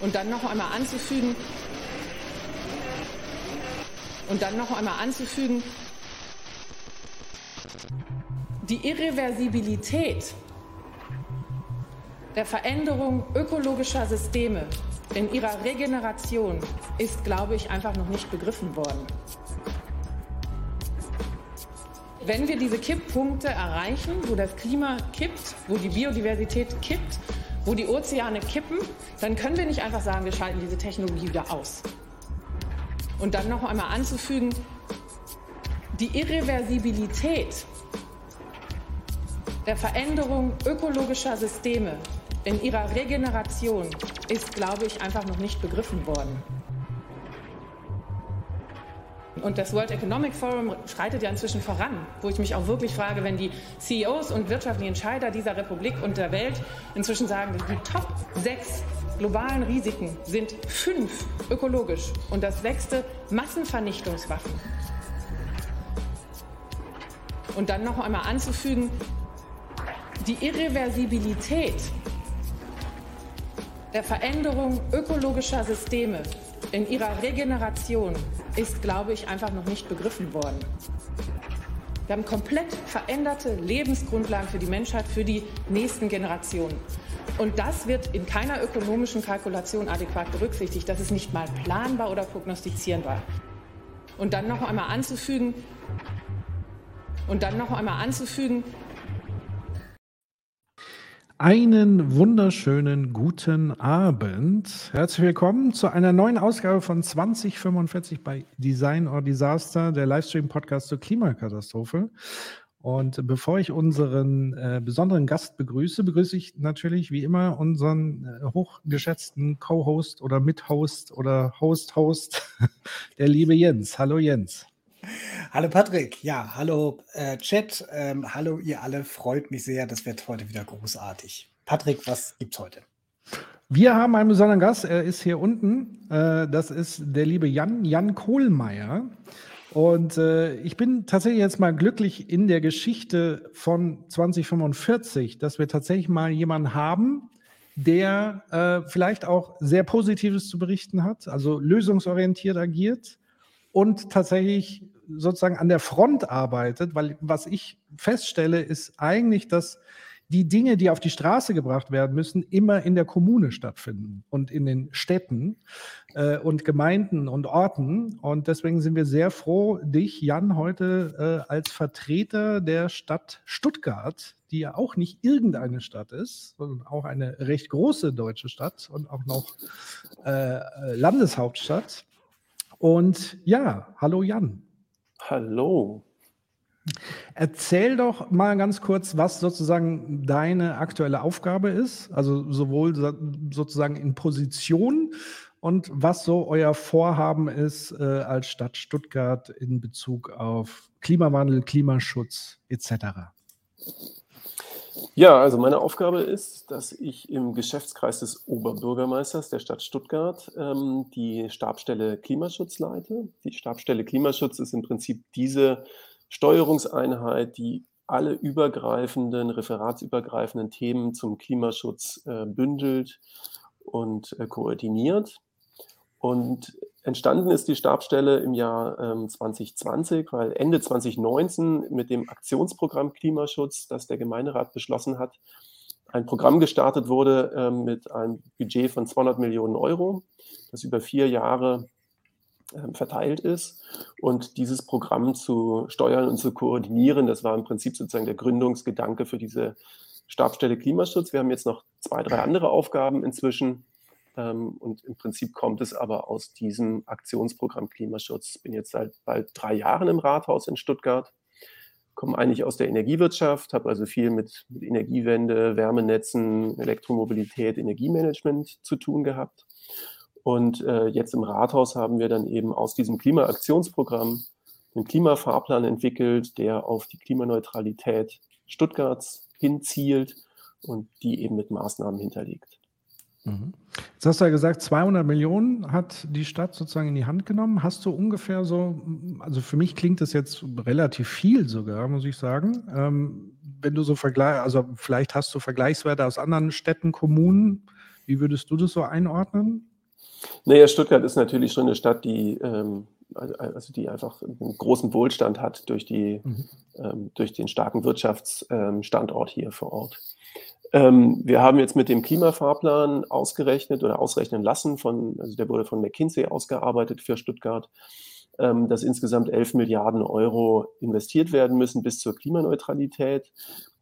Und dann noch einmal anzufügen, und dann noch einmal anzufügen, die Irreversibilität der Veränderung ökologischer Systeme in ihrer Regeneration ist, glaube ich, einfach noch nicht begriffen worden. Wenn wir diese Kipppunkte erreichen, wo das Klima kippt, wo die Biodiversität kippt, wo die Ozeane kippen, dann können wir nicht einfach sagen, wir schalten diese Technologie wieder aus. Und dann noch einmal anzufügen, die Irreversibilität der Veränderung ökologischer Systeme in ihrer Regeneration ist, glaube ich, einfach noch nicht begriffen worden. Und das World Economic Forum schreitet ja inzwischen voran, wo ich mich auch wirklich frage, wenn die CEOs und wirtschaftlichen Entscheider dieser Republik und der Welt inzwischen sagen, die Top 6 globalen Risiken sind fünf ökologisch und das sechste Massenvernichtungswaffen. Und dann noch einmal anzufügen, die Irreversibilität der Veränderung ökologischer Systeme in ihrer Regeneration ist, glaube ich, einfach noch nicht begriffen worden. Wir haben komplett veränderte Lebensgrundlagen für die Menschheit, für die nächsten Generationen. Und das wird in keiner ökonomischen Kalkulation adäquat berücksichtigt. Das ist nicht mal planbar oder prognostizierbar. Und dann noch einmal anzufügen, und dann noch einmal anzufügen, einen wunderschönen guten Abend. Herzlich willkommen zu einer neuen Ausgabe von 2045 bei Design or Disaster, der Livestream-Podcast zur Klimakatastrophe. Und bevor ich unseren äh, besonderen Gast begrüße, begrüße ich natürlich wie immer unseren äh, hochgeschätzten Co-Host oder Mithost oder Host-Host, der liebe Jens. Hallo Jens. Hallo Patrick, ja, hallo äh, Chat, ähm, hallo ihr alle, freut mich sehr, das wird heute wieder großartig. Patrick, was gibt's heute? Wir haben einen besonderen Gast, er ist hier unten, äh, das ist der liebe Jan, Jan Kohlmeier. Und äh, ich bin tatsächlich jetzt mal glücklich in der Geschichte von 2045, dass wir tatsächlich mal jemanden haben, der äh, vielleicht auch sehr Positives zu berichten hat, also lösungsorientiert agiert und tatsächlich sozusagen an der Front arbeitet, weil was ich feststelle, ist eigentlich, dass die Dinge, die auf die Straße gebracht werden müssen, immer in der Kommune stattfinden und in den Städten äh, und Gemeinden und Orten. Und deswegen sind wir sehr froh, dich, Jan, heute äh, als Vertreter der Stadt Stuttgart, die ja auch nicht irgendeine Stadt ist, sondern auch eine recht große deutsche Stadt und auch noch äh, Landeshauptstadt. Und ja, hallo Jan. Hallo. Erzähl doch mal ganz kurz, was sozusagen deine aktuelle Aufgabe ist, also sowohl sozusagen in Position und was so euer Vorhaben ist äh, als Stadt Stuttgart in Bezug auf Klimawandel, Klimaschutz etc. Ja, also meine Aufgabe ist, dass ich im Geschäftskreis des Oberbürgermeisters der Stadt Stuttgart ähm, die Stabstelle Klimaschutz leite. Die Stabstelle Klimaschutz ist im Prinzip diese Steuerungseinheit, die alle übergreifenden, referatsübergreifenden Themen zum Klimaschutz äh, bündelt und äh, koordiniert. Und entstanden ist die Stabstelle im Jahr ähm, 2020, weil Ende 2019 mit dem Aktionsprogramm Klimaschutz, das der Gemeinderat beschlossen hat, ein Programm gestartet wurde ähm, mit einem Budget von 200 Millionen Euro, das über vier Jahre verteilt ist. Und dieses Programm zu steuern und zu koordinieren, das war im Prinzip sozusagen der Gründungsgedanke für diese Stabstelle Klimaschutz. Wir haben jetzt noch zwei, drei andere Aufgaben inzwischen. Ähm, und im Prinzip kommt es aber aus diesem Aktionsprogramm Klimaschutz. Ich bin jetzt seit bald drei Jahren im Rathaus in Stuttgart, komme eigentlich aus der Energiewirtschaft, habe also viel mit, mit Energiewende, Wärmenetzen, Elektromobilität, Energiemanagement zu tun gehabt und äh, jetzt im Rathaus haben wir dann eben aus diesem Klimaaktionsprogramm einen Klimafahrplan entwickelt, der auf die Klimaneutralität Stuttgarts hinzielt und die eben mit Maßnahmen hinterlegt. Mhm. Jetzt hast du ja gesagt, 200 Millionen hat die Stadt sozusagen in die Hand genommen. Hast du ungefähr so, also für mich klingt das jetzt relativ viel sogar, muss ich sagen. Ähm, wenn du so vergleichst, also vielleicht hast du Vergleichswerte aus anderen Städten, Kommunen, Wie würdest du das so einordnen? Naja, Stuttgart ist natürlich schon eine Stadt, die, ähm, also die einfach einen großen Wohlstand hat durch, die, mhm. ähm, durch den starken Wirtschaftsstandort hier vor Ort. Ähm, wir haben jetzt mit dem Klimafahrplan ausgerechnet oder ausrechnen lassen, von, also der wurde von McKinsey ausgearbeitet für Stuttgart, ähm, dass insgesamt 11 Milliarden Euro investiert werden müssen bis zur Klimaneutralität.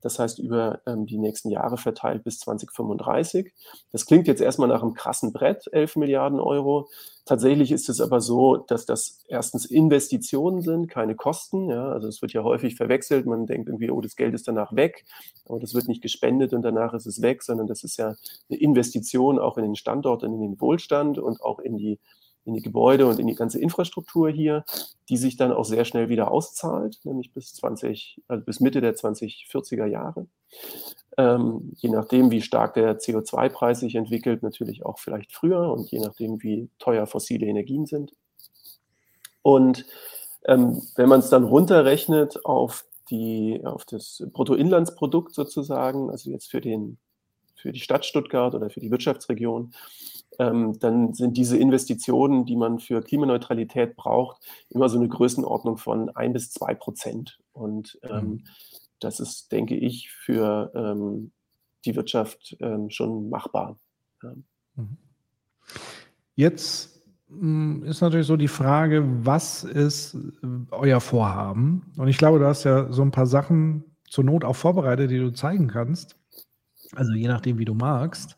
Das heißt, über ähm, die nächsten Jahre verteilt bis 2035. Das klingt jetzt erstmal nach einem krassen Brett, 11 Milliarden Euro. Tatsächlich ist es aber so, dass das erstens Investitionen sind, keine Kosten. Ja? Also es wird ja häufig verwechselt. Man denkt irgendwie, oh, das Geld ist danach weg, aber das wird nicht gespendet und danach ist es weg, sondern das ist ja eine Investition auch in den Standort und in den Wohlstand und auch in die in die Gebäude und in die ganze Infrastruktur hier, die sich dann auch sehr schnell wieder auszahlt, nämlich bis 20, also bis Mitte der 2040er Jahre. Ähm, je nachdem, wie stark der CO2-Preis sich entwickelt, natürlich auch vielleicht früher und je nachdem, wie teuer fossile Energien sind. Und ähm, wenn man es dann runterrechnet auf, die, auf das Bruttoinlandsprodukt sozusagen, also jetzt für, den, für die Stadt Stuttgart oder für die Wirtschaftsregion, ähm, dann sind diese Investitionen, die man für Klimaneutralität braucht, immer so eine Größenordnung von ein bis zwei Prozent. Und ähm, mhm. das ist, denke ich, für ähm, die Wirtschaft ähm, schon machbar. Ja. Mhm. Jetzt hm, ist natürlich so die Frage, was ist äh, euer Vorhaben? Und ich glaube, du hast ja so ein paar Sachen zur Not auch vorbereitet, die du zeigen kannst. Also je nachdem, wie du magst.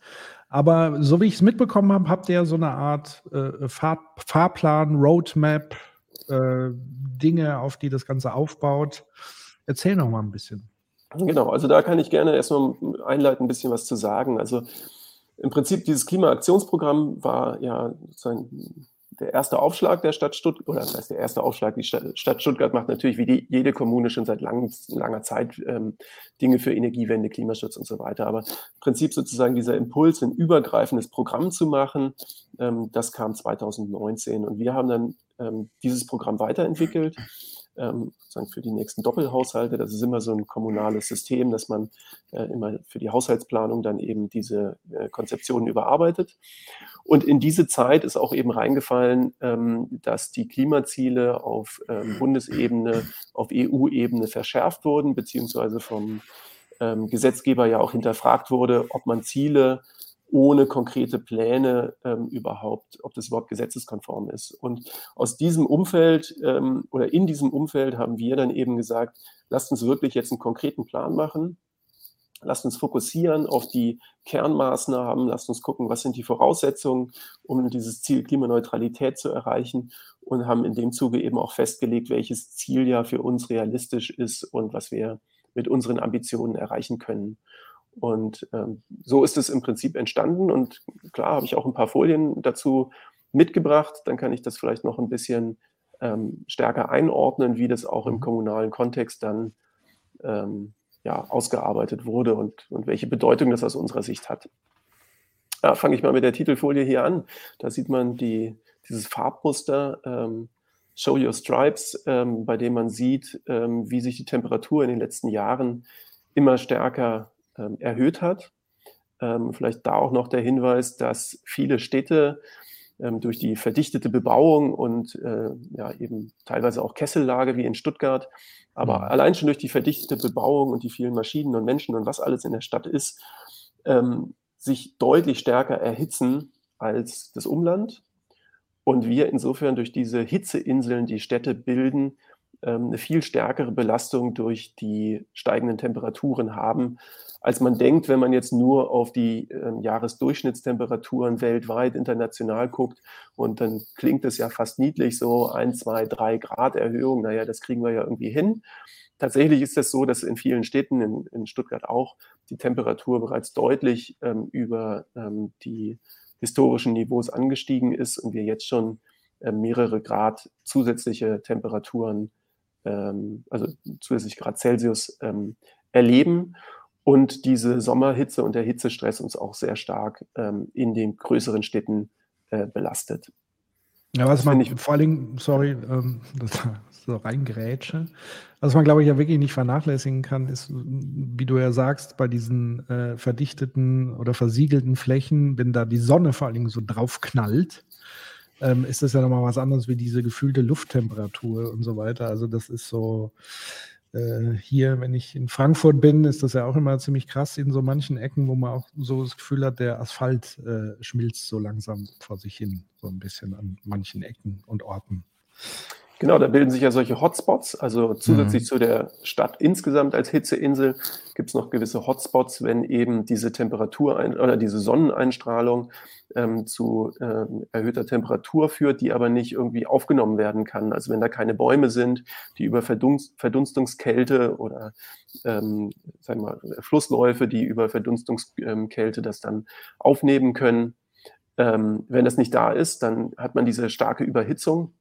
Aber so wie ich es mitbekommen habe, habt ihr so eine Art äh, Fahr Fahrplan, Roadmap, äh, Dinge, auf die das Ganze aufbaut. Erzähl noch mal ein bisschen. Genau, also da kann ich gerne erstmal einleiten, ein bisschen was zu sagen. Also im Prinzip dieses Klimaaktionsprogramm war ja sozusagen der erste Aufschlag der Stadt Stuttgart, oder das heißt der erste Aufschlag, die Stadt, Stuttgart macht natürlich wie die, jede Kommune schon seit lang, langer Zeit ähm, Dinge für Energiewende, Klimaschutz und so weiter. Aber im Prinzip sozusagen dieser Impuls, ein übergreifendes Programm zu machen, ähm, das kam 2019 und wir haben dann ähm, dieses Programm weiterentwickelt ähm, sozusagen für die nächsten Doppelhaushalte. Das ist immer so ein kommunales System, dass man äh, immer für die Haushaltsplanung dann eben diese äh, Konzeptionen überarbeitet. Und in diese Zeit ist auch eben reingefallen, ähm, dass die Klimaziele auf ähm, Bundesebene, auf EU-Ebene verschärft wurden, beziehungsweise vom Gesetzgeber ja auch hinterfragt wurde, ob man Ziele ohne konkrete Pläne ähm, überhaupt, ob das überhaupt gesetzeskonform ist. Und aus diesem Umfeld ähm, oder in diesem Umfeld haben wir dann eben gesagt, lasst uns wirklich jetzt einen konkreten Plan machen. Lasst uns fokussieren auf die Kernmaßnahmen. Lasst uns gucken, was sind die Voraussetzungen, um dieses Ziel Klimaneutralität zu erreichen. Und haben in dem Zuge eben auch festgelegt, welches Ziel ja für uns realistisch ist und was wir mit unseren Ambitionen erreichen können. Und ähm, so ist es im Prinzip entstanden. Und klar habe ich auch ein paar Folien dazu mitgebracht. Dann kann ich das vielleicht noch ein bisschen ähm, stärker einordnen, wie das auch im mhm. kommunalen Kontext dann ähm, ja, ausgearbeitet wurde und, und welche Bedeutung das aus unserer Sicht hat. Ja, Fange ich mal mit der Titelfolie hier an. Da sieht man die, dieses Farbmuster ähm, Show Your Stripes, ähm, bei dem man sieht, ähm, wie sich die Temperatur in den letzten Jahren immer stärker ähm, erhöht hat. Ähm, vielleicht da auch noch der Hinweis, dass viele Städte ähm, durch die verdichtete Bebauung und äh, ja, eben teilweise auch Kessellage wie in Stuttgart, aber mhm. allein schon durch die verdichtete Bebauung und die vielen Maschinen und Menschen und was alles in der Stadt ist, ähm, sich deutlich stärker erhitzen als das Umland. Und wir insofern durch diese Hitzeinseln, die Städte bilden, eine viel stärkere Belastung durch die steigenden Temperaturen haben, als man denkt, wenn man jetzt nur auf die äh, Jahresdurchschnittstemperaturen weltweit international guckt. Und dann klingt es ja fast niedlich, so ein, zwei, drei Grad Erhöhung. Naja, das kriegen wir ja irgendwie hin. Tatsächlich ist es so, dass in vielen Städten, in, in Stuttgart auch, die Temperatur bereits deutlich ähm, über ähm, die historischen Niveaus angestiegen ist und wir jetzt schon äh, mehrere Grad zusätzliche Temperaturen, ähm, also zusätzlich Grad Celsius ähm, erleben und diese Sommerhitze und der Hitzestress uns auch sehr stark ähm, in den größeren Städten äh, belastet. Ja, was man vor allen Dingen, sorry, ähm, das so reingrätsche. Was man, glaube ich, ja wirklich nicht vernachlässigen kann, ist, wie du ja sagst, bei diesen äh, verdichteten oder versiegelten Flächen, wenn da die Sonne vor allen Dingen so drauf knallt, ähm, ist das ja nochmal was anderes wie diese gefühlte Lufttemperatur und so weiter. Also das ist so, äh, hier, wenn ich in Frankfurt bin, ist das ja auch immer ziemlich krass in so manchen Ecken, wo man auch so das Gefühl hat, der Asphalt äh, schmilzt so langsam vor sich hin, so ein bisschen an manchen Ecken und Orten. Genau, da bilden sich ja solche Hotspots. Also zusätzlich mhm. zu der Stadt insgesamt als Hitzeinsel gibt es noch gewisse Hotspots, wenn eben diese Temperatur oder diese Sonneneinstrahlung ähm, zu äh, erhöhter Temperatur führt, die aber nicht irgendwie aufgenommen werden kann. Also wenn da keine Bäume sind, die über Verdunst Verdunstungskälte oder ähm, sagen wir mal, Flussläufe, die über Verdunstungskälte das dann aufnehmen können. Ähm, wenn das nicht da ist, dann hat man diese starke Überhitzung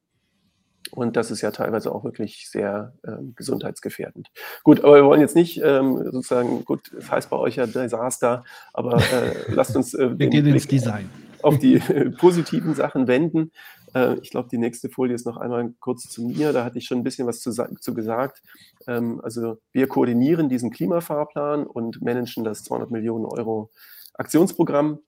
und das ist ja teilweise auch wirklich sehr ähm, gesundheitsgefährdend. Gut, aber wir wollen jetzt nicht ähm, sozusagen, gut, es heißt bei euch ja Desaster, aber äh, lasst uns äh, wir gehen ins Design. auf die äh, positiven Sachen wenden. Äh, ich glaube, die nächste Folie ist noch einmal kurz zu mir. Da hatte ich schon ein bisschen was zu, zu gesagt. Ähm, also wir koordinieren diesen Klimafahrplan und managen das 200 Millionen Euro Aktionsprogramm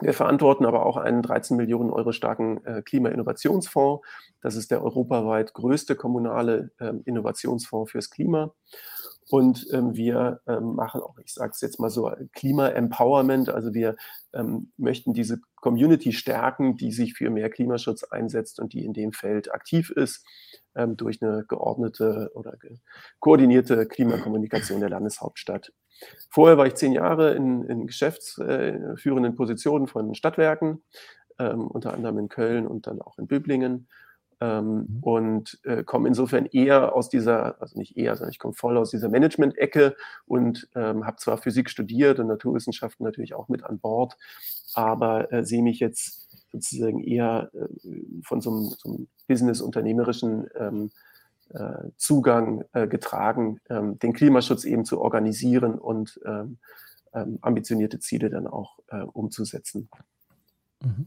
wir verantworten aber auch einen 13 Millionen Euro starken äh, Klima-Innovationsfonds. Das ist der europaweit größte kommunale ähm, Innovationsfonds fürs Klima. Und ähm, wir ähm, machen auch, ich sage es jetzt mal so, Klima-Empowerment. Also wir ähm, möchten diese Community stärken, die sich für mehr Klimaschutz einsetzt und die in dem Feld aktiv ist, ähm, durch eine geordnete oder ge koordinierte Klimakommunikation der Landeshauptstadt. Vorher war ich zehn Jahre in, in geschäftsführenden Positionen von Stadtwerken, ähm, unter anderem in Köln und dann auch in Böblingen. Ähm, mhm. und äh, komme insofern eher aus dieser, also nicht eher, sondern ich komme voll aus dieser Management-Ecke und ähm, habe zwar Physik studiert und Naturwissenschaften natürlich auch mit an Bord, aber äh, sehe mich jetzt sozusagen eher äh, von so einem, so einem business-unternehmerischen ähm, äh, Zugang äh, getragen, ähm, den Klimaschutz eben zu organisieren und ähm, ähm, ambitionierte Ziele dann auch äh, umzusetzen. Mhm.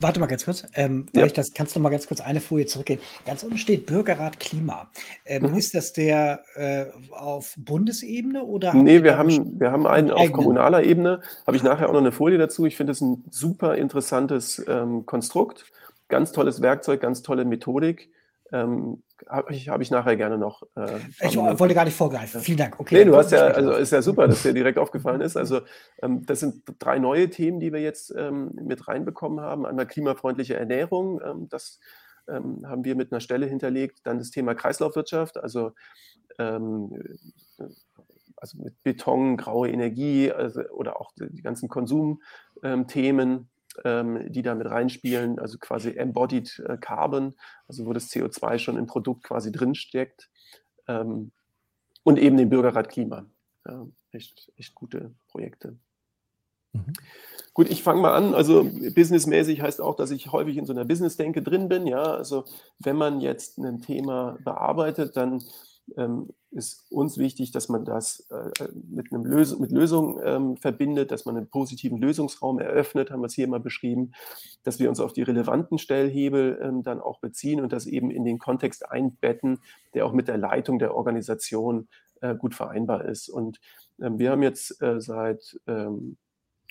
Warte mal ganz kurz. Ähm, ja. das, kannst du mal ganz kurz eine Folie zurückgehen? Ganz unten steht Bürgerrat Klima. Ähm, mhm. Ist das der äh, auf Bundesebene oder? Nee, wir haben, wir haben einen auf kommunaler Ebene. Habe ich nachher auch noch eine Folie dazu. Ich finde es ein super interessantes ähm, Konstrukt ganz tolles Werkzeug, ganz tolle Methodik. Ähm, habe ich, hab ich nachher gerne noch. Äh, ich wollte gar nicht vorgreifen. Vielen Dank. Okay. Nee, du hast ja, also ist ja super, dass dir direkt aufgefallen ist. Also ähm, das sind drei neue Themen, die wir jetzt ähm, mit reinbekommen haben. Einmal klimafreundliche Ernährung, ähm, das ähm, haben wir mit einer Stelle hinterlegt. Dann das Thema Kreislaufwirtschaft, also ähm, also mit Beton, graue Energie also, oder auch die, ganzen Konsumthemen, die da mit reinspielen, also quasi Embodied äh, Carbon, also wo das CO2 schon im Produkt quasi drinsteckt. Ähm, und eben den Bürgerrat Klima. Ja, echt, echt gute Projekte. Mhm. Gut, ich fange mal an. Also businessmäßig heißt auch, dass ich häufig in so einer Business-Denke drin bin. Ja, also wenn man jetzt ein Thema bearbeitet, dann ähm, ist uns wichtig, dass man das äh, mit, einem Lös mit Lösungen ähm, verbindet, dass man einen positiven Lösungsraum eröffnet, haben wir es hier mal beschrieben, dass wir uns auf die relevanten Stellhebel ähm, dann auch beziehen und das eben in den Kontext einbetten, der auch mit der Leitung der Organisation äh, gut vereinbar ist. Und ähm, wir haben jetzt äh, seit ähm,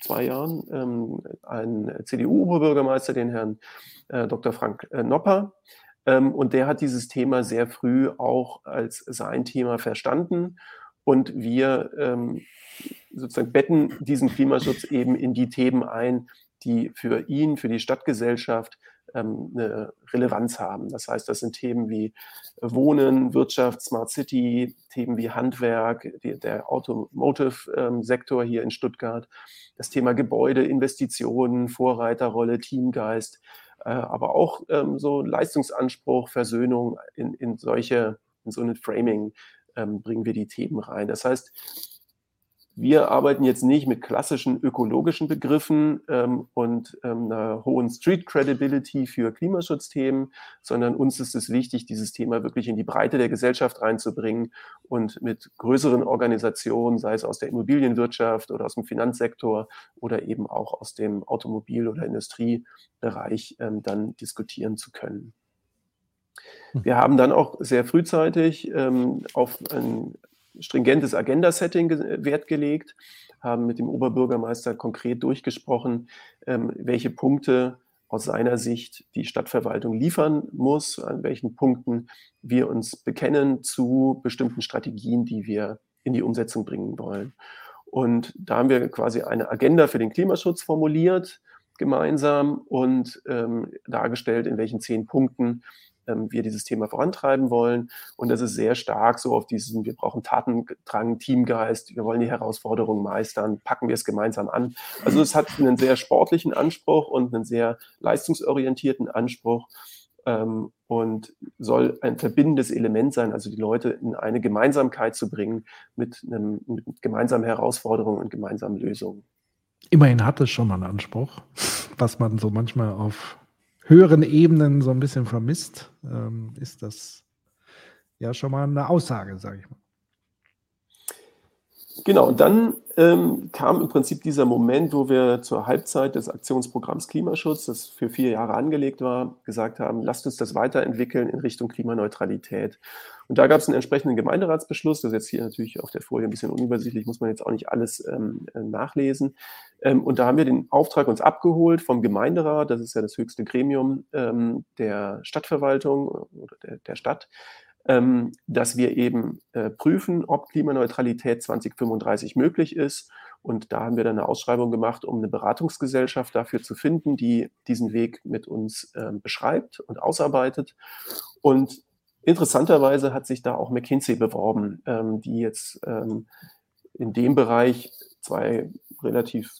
zwei Jahren ähm, einen CDU-Oberbürgermeister, den Herrn äh, Dr. Frank äh, Nopper, und der hat dieses Thema sehr früh auch als sein Thema verstanden. Und wir ähm, sozusagen betten diesen Klimaschutz eben in die Themen ein, die für ihn, für die Stadtgesellschaft ähm, eine Relevanz haben. Das heißt, das sind Themen wie Wohnen, Wirtschaft, Smart City, Themen wie Handwerk, der Automotive-Sektor hier in Stuttgart, das Thema Gebäude, Investitionen, Vorreiterrolle, Teamgeist, aber auch ähm, so Leistungsanspruch, Versöhnung in, in solche, in so ein Framing ähm, bringen wir die Themen rein. Das heißt, wir arbeiten jetzt nicht mit klassischen ökologischen Begriffen ähm, und ähm, einer hohen Street Credibility für Klimaschutzthemen, sondern uns ist es wichtig, dieses Thema wirklich in die Breite der Gesellschaft reinzubringen und mit größeren Organisationen, sei es aus der Immobilienwirtschaft oder aus dem Finanzsektor oder eben auch aus dem Automobil- oder Industriebereich ähm, dann diskutieren zu können. Hm. Wir haben dann auch sehr frühzeitig ähm, auf ein stringentes Agenda-Setting Wert gelegt, haben mit dem Oberbürgermeister konkret durchgesprochen, ähm, welche Punkte aus seiner Sicht die Stadtverwaltung liefern muss, an welchen Punkten wir uns bekennen zu bestimmten Strategien, die wir in die Umsetzung bringen wollen. Und da haben wir quasi eine Agenda für den Klimaschutz formuliert, gemeinsam und ähm, dargestellt, in welchen zehn Punkten ähm, wir dieses Thema vorantreiben wollen. Und das ist sehr stark so auf diesen, wir brauchen Tatendrang, Teamgeist, wir wollen die Herausforderungen meistern, packen wir es gemeinsam an. Also es hat einen sehr sportlichen Anspruch und einen sehr leistungsorientierten Anspruch ähm, und soll ein verbindendes Element sein, also die Leute in eine Gemeinsamkeit zu bringen mit, einem, mit gemeinsamen Herausforderungen und gemeinsamen Lösungen. Immerhin hat es schon mal einen Anspruch, was man so manchmal auf höheren Ebenen so ein bisschen vermisst, ähm, ist das ja schon mal eine Aussage, sage ich mal. Genau, und dann ähm, kam im Prinzip dieser Moment, wo wir zur Halbzeit des Aktionsprogramms Klimaschutz, das für vier Jahre angelegt war, gesagt haben, lasst uns das weiterentwickeln in Richtung Klimaneutralität. Und da gab es einen entsprechenden Gemeinderatsbeschluss, das ist jetzt hier natürlich auf der Folie ein bisschen unübersichtlich, muss man jetzt auch nicht alles ähm, äh, nachlesen. Ähm, und da haben wir den Auftrag uns abgeholt vom Gemeinderat, das ist ja das höchste Gremium ähm, der Stadtverwaltung oder der, der Stadt, ähm, dass wir eben äh, prüfen, ob Klimaneutralität 2035 möglich ist. Und da haben wir dann eine Ausschreibung gemacht, um eine Beratungsgesellschaft dafür zu finden, die diesen Weg mit uns äh, beschreibt und ausarbeitet. Und interessanterweise hat sich da auch McKinsey beworben, ähm, die jetzt ähm, in dem Bereich zwei relativ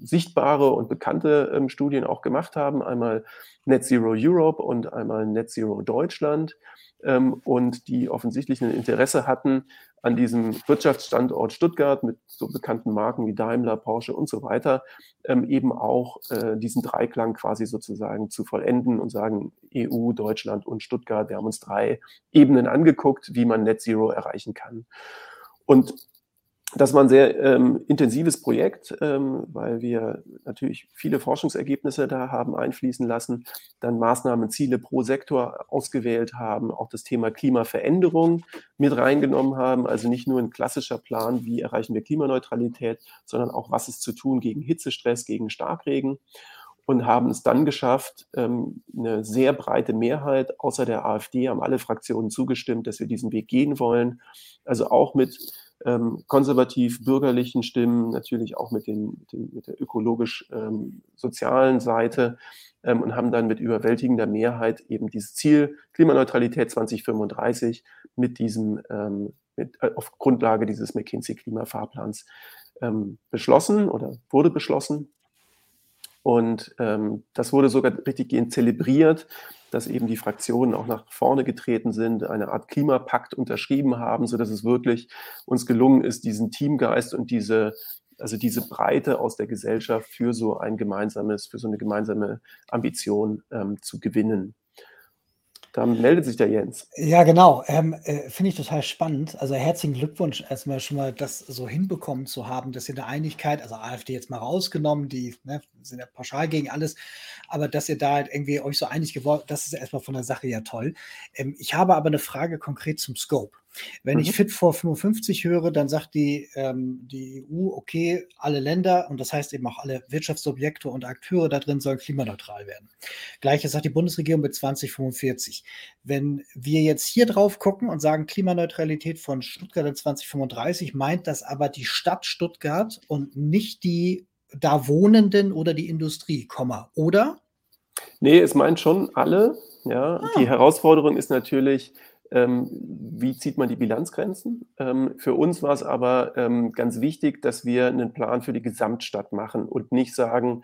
sichtbare und bekannte ähm, Studien auch gemacht haben. Einmal Net Zero Europe und einmal Net Zero Deutschland. Ähm, und die offensichtlich ein Interesse hatten an diesem Wirtschaftsstandort Stuttgart mit so bekannten Marken wie Daimler, Porsche und so weiter, ähm, eben auch äh, diesen Dreiklang quasi sozusagen zu vollenden und sagen, EU, Deutschland und Stuttgart, wir haben uns drei Ebenen angeguckt, wie man Net Zero erreichen kann. Und das war ein sehr ähm, intensives Projekt, ähm, weil wir natürlich viele Forschungsergebnisse da haben einfließen lassen, dann Maßnahmen, Ziele pro Sektor ausgewählt haben, auch das Thema Klimaveränderung mit reingenommen haben, also nicht nur ein klassischer Plan, wie erreichen wir Klimaneutralität, sondern auch, was ist zu tun gegen Hitzestress, gegen Starkregen und haben es dann geschafft, ähm, eine sehr breite Mehrheit außer der AfD haben alle Fraktionen zugestimmt, dass wir diesen Weg gehen wollen. Also auch mit ähm, konservativ-bürgerlichen Stimmen, natürlich auch mit, den, mit, den, mit der ökologisch-sozialen ähm, Seite ähm, und haben dann mit überwältigender Mehrheit eben dieses Ziel Klimaneutralität 2035 mit diesem, ähm, mit, äh, auf Grundlage dieses McKinsey-Klimafahrplans ähm, beschlossen oder wurde beschlossen. Und ähm, das wurde sogar richtig gehend zelebriert dass eben die Fraktionen auch nach vorne getreten sind, eine Art Klimapakt unterschrieben haben, so dass es wirklich uns gelungen ist, diesen Teamgeist und diese also diese Breite aus der Gesellschaft für so ein gemeinsames, für so eine gemeinsame Ambition ähm, zu gewinnen. Da meldet sich der Jens. Ja, genau. Ähm, äh, Finde ich total spannend. Also herzlichen Glückwunsch erstmal schon mal das so hinbekommen zu haben, dass ihr eine Einigkeit, also AfD jetzt mal rausgenommen, die ne, sind ja pauschal gegen alles, aber dass ihr da halt irgendwie euch so einig geworden, das ist erstmal von der Sache ja toll. Ähm, ich habe aber eine Frage konkret zum Scope. Wenn mhm. ich Fit for 55 höre, dann sagt die, ähm, die EU, okay, alle Länder und das heißt eben auch alle Wirtschaftsobjekte und Akteure da drin sollen klimaneutral werden. Gleiches sagt die Bundesregierung mit 2045. Wenn wir jetzt hier drauf gucken und sagen Klimaneutralität von Stuttgart in 2035, meint das aber die Stadt Stuttgart und nicht die da Wohnenden oder die Industrie, Komma, oder? Nee, es meint schon alle. Ja, ah. die Herausforderung ist natürlich, ähm, wie zieht man die Bilanzgrenzen? Ähm, für uns war es aber ähm, ganz wichtig, dass wir einen Plan für die Gesamtstadt machen und nicht sagen,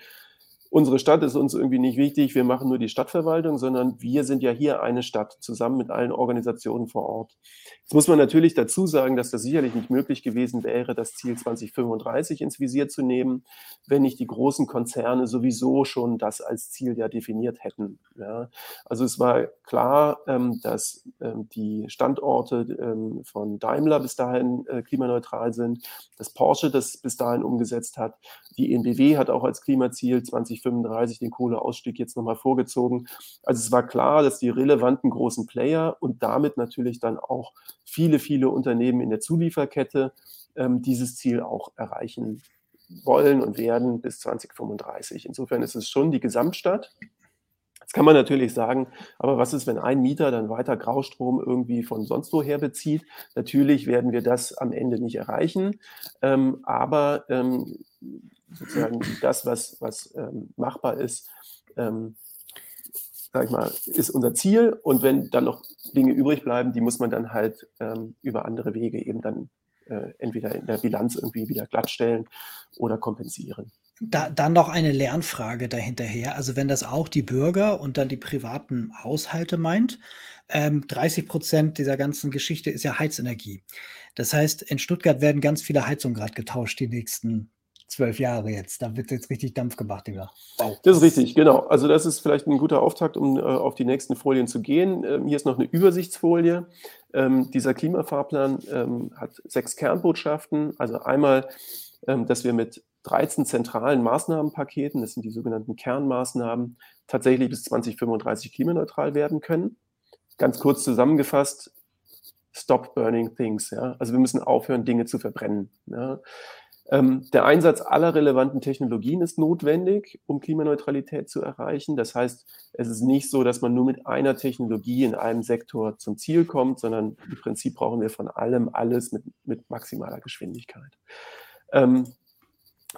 unsere Stadt ist uns irgendwie nicht wichtig, wir machen nur die Stadtverwaltung, sondern wir sind ja hier eine Stadt zusammen mit allen Organisationen vor Ort. Jetzt muss man natürlich dazu sagen, dass das sicherlich nicht möglich gewesen wäre, das Ziel 2035 ins Visier zu nehmen, wenn nicht die großen Konzerne sowieso schon das als Ziel ja definiert hätten. Ja. Also es war klar, ähm, dass ähm, die Standorte ähm, von Daimler bis dahin äh, klimaneutral sind, dass Porsche das bis dahin umgesetzt hat, die ENBW hat auch als Klimaziel 2035 den Kohleausstieg jetzt nochmal vorgezogen. Also es war klar, dass die relevanten großen Player und damit natürlich dann auch viele, viele Unternehmen in der Zulieferkette ähm, dieses Ziel auch erreichen wollen und werden bis 2035. Insofern ist es schon die Gesamtstadt. Jetzt kann man natürlich sagen, aber was ist, wenn ein Mieter dann weiter Graustrom irgendwie von sonst woher bezieht? Natürlich werden wir das am Ende nicht erreichen, ähm, aber ähm, sozusagen das, was, was ähm, machbar ist, ähm, sag ich mal, ist unser Ziel. Und wenn dann noch Dinge übrig bleiben, die muss man dann halt ähm, über andere Wege eben dann äh, entweder in der Bilanz irgendwie wieder glattstellen oder kompensieren. Da, dann noch eine Lernfrage dahinterher. Also wenn das auch die Bürger und dann die privaten Haushalte meint, ähm, 30 Prozent dieser ganzen Geschichte ist ja Heizenergie. Das heißt, in Stuttgart werden ganz viele Heizungen gerade getauscht die nächsten zwölf Jahre jetzt. Da wird jetzt richtig Dampf gemacht, Digga. Wow. Das ist richtig, genau. Also das ist vielleicht ein guter Auftakt, um äh, auf die nächsten Folien zu gehen. Ähm, hier ist noch eine Übersichtsfolie. Ähm, dieser Klimafahrplan ähm, hat sechs Kernbotschaften. Also einmal, ähm, dass wir mit 13 zentralen Maßnahmenpaketen, das sind die sogenannten Kernmaßnahmen, tatsächlich bis 2035 klimaneutral werden können. Ganz kurz zusammengefasst, Stop Burning Things. Ja? Also wir müssen aufhören, Dinge zu verbrennen. Ja? Ähm, der Einsatz aller relevanten Technologien ist notwendig, um Klimaneutralität zu erreichen. Das heißt, es ist nicht so, dass man nur mit einer Technologie in einem Sektor zum Ziel kommt, sondern im Prinzip brauchen wir von allem alles mit, mit maximaler Geschwindigkeit. Ähm,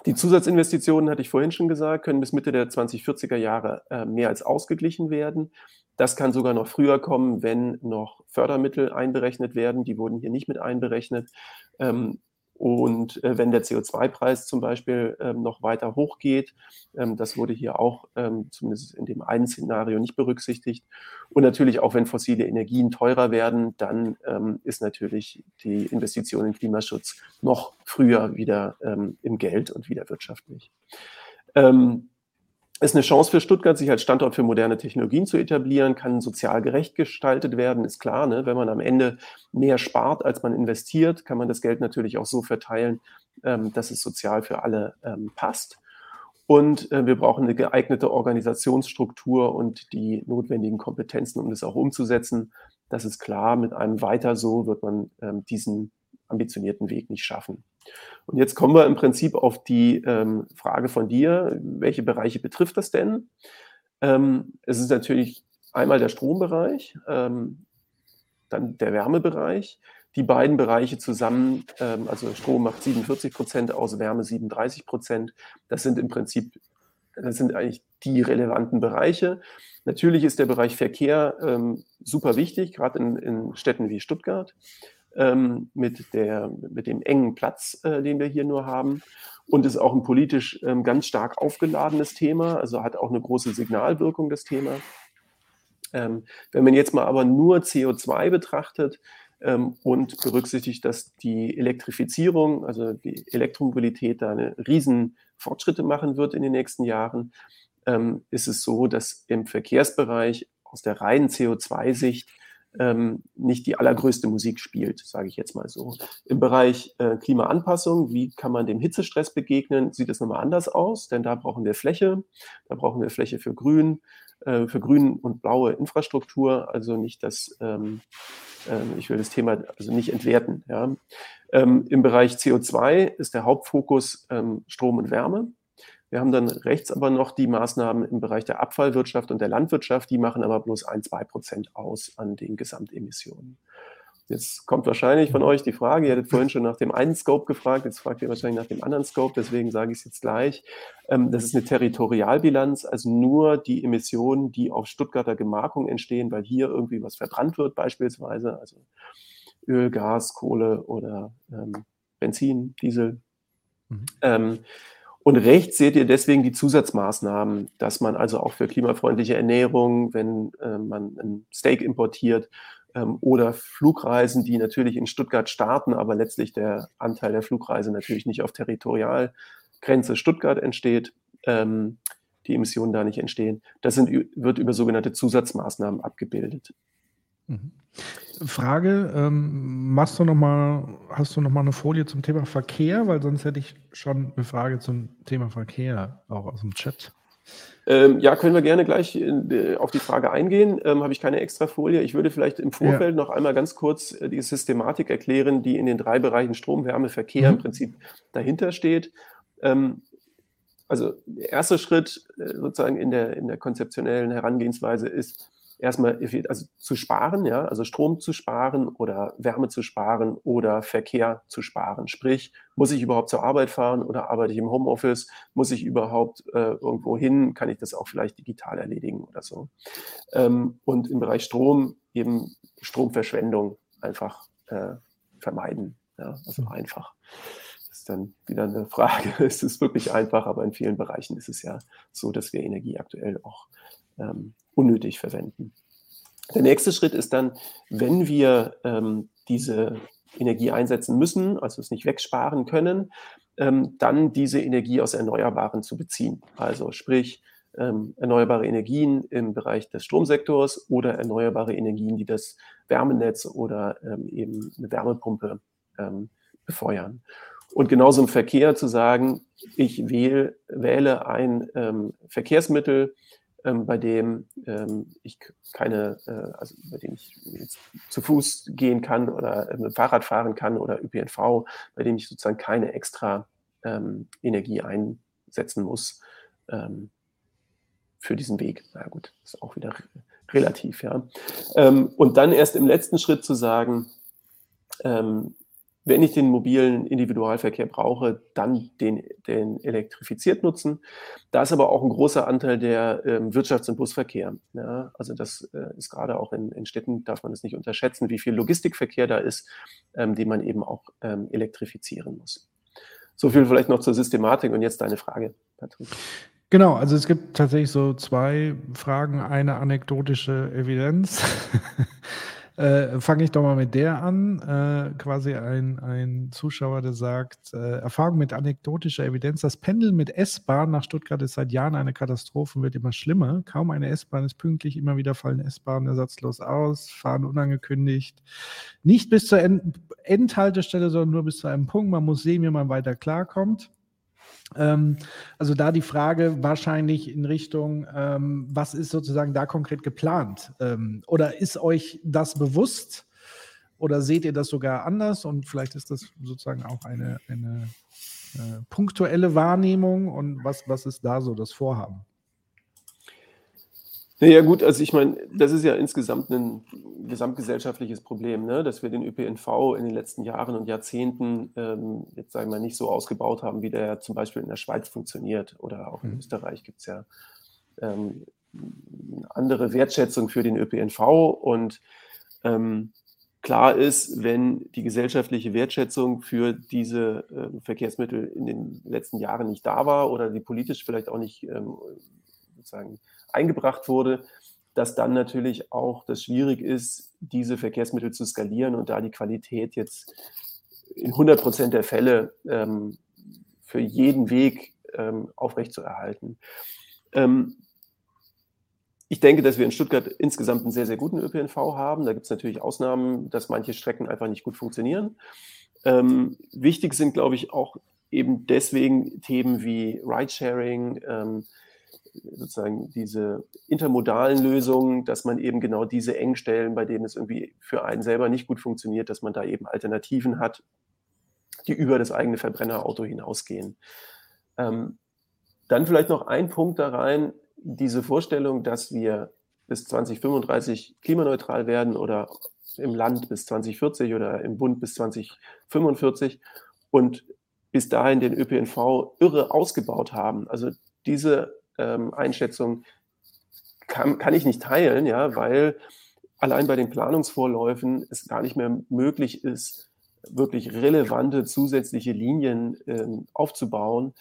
die Zusatzinvestitionen, hatte ich vorhin schon gesagt, können bis Mitte der 2040er Jahre äh, mehr als ausgeglichen werden. Das kann sogar noch früher kommen, wenn noch Fördermittel einberechnet werden. Die wurden hier nicht mit einberechnet. Ähm, und äh, wenn der CO2-Preis zum Beispiel ähm, noch weiter hochgeht, ähm, das wurde hier auch ähm, zumindest in dem einen Szenario nicht berücksichtigt. Und natürlich auch, wenn fossile Energien teurer werden, dann ähm, ist natürlich die Investition in Klimaschutz noch früher wieder ähm, im Geld und wieder wirtschaftlich. Ähm, ist eine Chance für Stuttgart, sich als Standort für moderne Technologien zu etablieren, kann sozial gerecht gestaltet werden, ist klar. Ne? Wenn man am Ende mehr spart, als man investiert, kann man das Geld natürlich auch so verteilen, ähm, dass es sozial für alle ähm, passt. Und äh, wir brauchen eine geeignete Organisationsstruktur und die notwendigen Kompetenzen, um das auch umzusetzen. Das ist klar, mit einem Weiter so wird man ähm, diesen ambitionierten Weg nicht schaffen. Und jetzt kommen wir im Prinzip auf die ähm, Frage von dir, welche Bereiche betrifft das denn? Ähm, es ist natürlich einmal der Strombereich, ähm, dann der Wärmebereich. Die beiden Bereiche zusammen, ähm, also Strom macht 47 Prozent aus, Wärme 37 Prozent. Das sind im Prinzip, das sind eigentlich die relevanten Bereiche. Natürlich ist der Bereich Verkehr ähm, super wichtig, gerade in, in Städten wie Stuttgart ähm, mit, der, mit dem engen Platz, äh, den wir hier nur haben. Und ist auch ein politisch ähm, ganz stark aufgeladenes Thema, also hat auch eine große Signalwirkung, das Thema. Ähm, wenn man jetzt mal aber nur CO2 betrachtet ähm, und berücksichtigt, dass die Elektrifizierung, also die Elektromobilität da eine riesen Fortschritte machen wird in den nächsten Jahren, ähm, ist es so, dass im Verkehrsbereich aus der reinen CO2-Sicht ähm, nicht die allergrößte Musik spielt, sage ich jetzt mal so. Im Bereich äh, Klimaanpassung, wie kann man dem Hitzestress begegnen, sieht es nochmal anders aus, denn da brauchen wir Fläche, da brauchen wir Fläche für Grün, äh, für grün und blaue Infrastruktur, also nicht das, ähm, äh, ich will das Thema also nicht entwerten. Ja. Ähm, Im Bereich CO2 ist der Hauptfokus ähm, Strom und Wärme. Wir haben dann rechts aber noch die Maßnahmen im Bereich der Abfallwirtschaft und der Landwirtschaft, die machen aber bloß ein, zwei Prozent aus an den Gesamtemissionen. Jetzt kommt wahrscheinlich von euch die Frage, ihr hattet vorhin schon nach dem einen Scope gefragt, jetzt fragt ihr wahrscheinlich nach dem anderen Scope, deswegen sage ich es jetzt gleich. Ähm, das ist eine Territorialbilanz, also nur die Emissionen, die auf Stuttgarter Gemarkung entstehen, weil hier irgendwie was verbrannt wird beispielsweise, also Öl, Gas, Kohle oder ähm, Benzin, Diesel. Mhm. Ähm, und rechts seht ihr deswegen die Zusatzmaßnahmen, dass man also auch für klimafreundliche Ernährung, wenn äh, man ein Steak importiert ähm, oder Flugreisen, die natürlich in Stuttgart starten, aber letztlich der Anteil der Flugreise natürlich nicht auf Territorialgrenze Stuttgart entsteht, ähm, die Emissionen da nicht entstehen. Das sind, wird über sogenannte Zusatzmaßnahmen abgebildet. Mhm. Frage, ähm, machst du noch mal, hast du noch mal eine Folie zum Thema Verkehr? Weil sonst hätte ich schon eine Frage zum Thema Verkehr auch aus dem Chat. Ähm, ja, können wir gerne gleich in, äh, auf die Frage eingehen. Ähm, Habe ich keine extra Folie. Ich würde vielleicht im Vorfeld ja. noch einmal ganz kurz äh, die Systematik erklären, die in den drei Bereichen Strom, Wärme, Verkehr mhm. im Prinzip dahinter steht. Ähm, also der erste Schritt äh, sozusagen in der, in der konzeptionellen Herangehensweise ist, erstmal also zu sparen, ja, also Strom zu sparen oder Wärme zu sparen oder Verkehr zu sparen. Sprich, muss ich überhaupt zur Arbeit fahren oder arbeite ich im Homeoffice? Muss ich überhaupt äh, irgendwo hin? Kann ich das auch vielleicht digital erledigen oder so? Ähm, und im Bereich Strom eben Stromverschwendung einfach äh, vermeiden. Ja, also mhm. einfach. Das ist dann wieder eine Frage. es ist wirklich einfach, aber in vielen Bereichen ist es ja so, dass wir Energie aktuell auch ähm, unnötig verwenden. Der nächste Schritt ist dann, wenn wir ähm, diese Energie einsetzen müssen, also es nicht wegsparen können, ähm, dann diese Energie aus Erneuerbaren zu beziehen. Also sprich ähm, erneuerbare Energien im Bereich des Stromsektors oder erneuerbare Energien, die das Wärmenetz oder ähm, eben eine Wärmepumpe ähm, befeuern. Und genauso im Verkehr zu sagen, ich wähle, wähle ein ähm, Verkehrsmittel, ähm, bei dem ähm, ich keine, äh, also bei dem ich zu Fuß gehen kann oder äh, mit Fahrrad fahren kann oder ÖPNV, bei dem ich sozusagen keine extra ähm, Energie einsetzen muss ähm, für diesen Weg. Na gut, ist auch wieder relativ, ja. Ähm, und dann erst im letzten Schritt zu sagen, ähm, wenn ich den mobilen Individualverkehr brauche, dann den, den elektrifiziert nutzen. Da ist aber auch ein großer Anteil der ähm, Wirtschafts- und Busverkehr. Ja, also das äh, ist gerade auch in, in, Städten, darf man es nicht unterschätzen, wie viel Logistikverkehr da ist, ähm, den man eben auch ähm, elektrifizieren muss. So viel vielleicht noch zur Systematik und jetzt deine Frage, Patrick. Genau, also es gibt tatsächlich so zwei Fragen, eine anekdotische Evidenz. Äh, Fange ich doch mal mit der an. Äh, quasi ein, ein Zuschauer, der sagt, äh, Erfahrung mit anekdotischer Evidenz. Das Pendeln mit S-Bahn nach Stuttgart ist seit Jahren eine Katastrophe und wird immer schlimmer. Kaum eine S-Bahn ist pünktlich, immer wieder fallen S-Bahnen ersatzlos aus, fahren unangekündigt. Nicht bis zur End Endhaltestelle, sondern nur bis zu einem Punkt. Man muss sehen, wie man weiter klarkommt. Ähm, also da die Frage wahrscheinlich in Richtung, ähm, was ist sozusagen da konkret geplant? Ähm, oder ist euch das bewusst? Oder seht ihr das sogar anders? Und vielleicht ist das sozusagen auch eine, eine äh, punktuelle Wahrnehmung. Und was, was ist da so das Vorhaben? Naja gut, also ich meine, das ist ja insgesamt ein gesamtgesellschaftliches Problem, ne? dass wir den ÖPNV in den letzten Jahren und Jahrzehnten ähm, jetzt sagen wir mal nicht so ausgebaut haben, wie der zum Beispiel in der Schweiz funktioniert oder auch in mhm. Österreich gibt es ja ähm, andere Wertschätzung für den ÖPNV und ähm, klar ist, wenn die gesellschaftliche Wertschätzung für diese äh, Verkehrsmittel in den letzten Jahren nicht da war oder die politisch vielleicht auch nicht ähm, sozusagen eingebracht wurde, dass dann natürlich auch das schwierig ist, diese Verkehrsmittel zu skalieren und da die Qualität jetzt in 100 Prozent der Fälle ähm, für jeden Weg ähm, aufrechtzuerhalten. Ähm, ich denke, dass wir in Stuttgart insgesamt einen sehr, sehr guten ÖPNV haben. Da gibt es natürlich Ausnahmen, dass manche Strecken einfach nicht gut funktionieren. Ähm, wichtig sind, glaube ich, auch eben deswegen Themen wie Ridesharing, ähm, sozusagen diese intermodalen Lösungen, dass man eben genau diese Engstellen, bei denen es irgendwie für einen selber nicht gut funktioniert, dass man da eben Alternativen hat, die über das eigene Verbrennerauto hinausgehen. Ähm, dann vielleicht noch ein Punkt da rein, diese Vorstellung, dass wir bis 2035 klimaneutral werden oder im Land bis 2040 oder im Bund bis 2045 und bis dahin den ÖPNV irre ausgebaut haben. Also diese ähm, Einschätzung kann, kann ich nicht teilen, ja, weil allein bei den Planungsvorläufen es gar nicht mehr möglich ist, wirklich relevante zusätzliche Linien ähm, aufzubauen,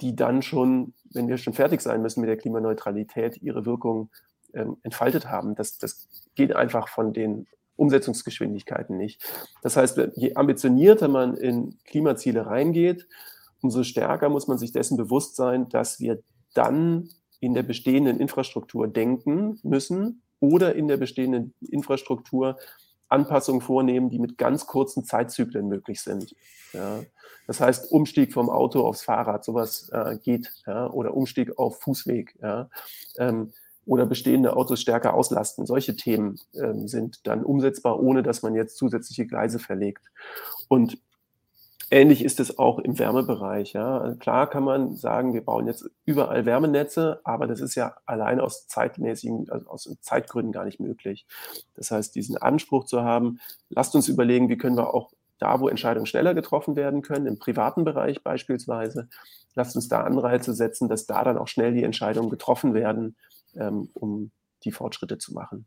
die dann schon, wenn wir schon fertig sein müssen mit der Klimaneutralität, ihre Wirkung ähm, entfaltet haben. Das, das geht einfach von den Umsetzungsgeschwindigkeiten nicht. Das heißt, je ambitionierter man in Klimaziele reingeht, umso stärker muss man sich dessen bewusst sein, dass wir dann in der bestehenden Infrastruktur denken müssen oder in der bestehenden Infrastruktur Anpassungen vornehmen, die mit ganz kurzen Zeitzyklen möglich sind. Ja. Das heißt, Umstieg vom Auto aufs Fahrrad, sowas äh, geht, ja, oder Umstieg auf Fußweg, ja, ähm, oder bestehende Autos stärker auslasten. Solche Themen ähm, sind dann umsetzbar, ohne dass man jetzt zusätzliche Gleise verlegt. Und Ähnlich ist es auch im Wärmebereich. Ja. Also klar kann man sagen, wir bauen jetzt überall Wärmenetze, aber das ist ja allein aus zeitmäßigen, also aus Zeitgründen gar nicht möglich. Das heißt, diesen Anspruch zu haben, lasst uns überlegen, wie können wir auch da, wo Entscheidungen schneller getroffen werden können, im privaten Bereich beispielsweise, lasst uns da Anreize setzen, dass da dann auch schnell die Entscheidungen getroffen werden, ähm, um die Fortschritte zu machen.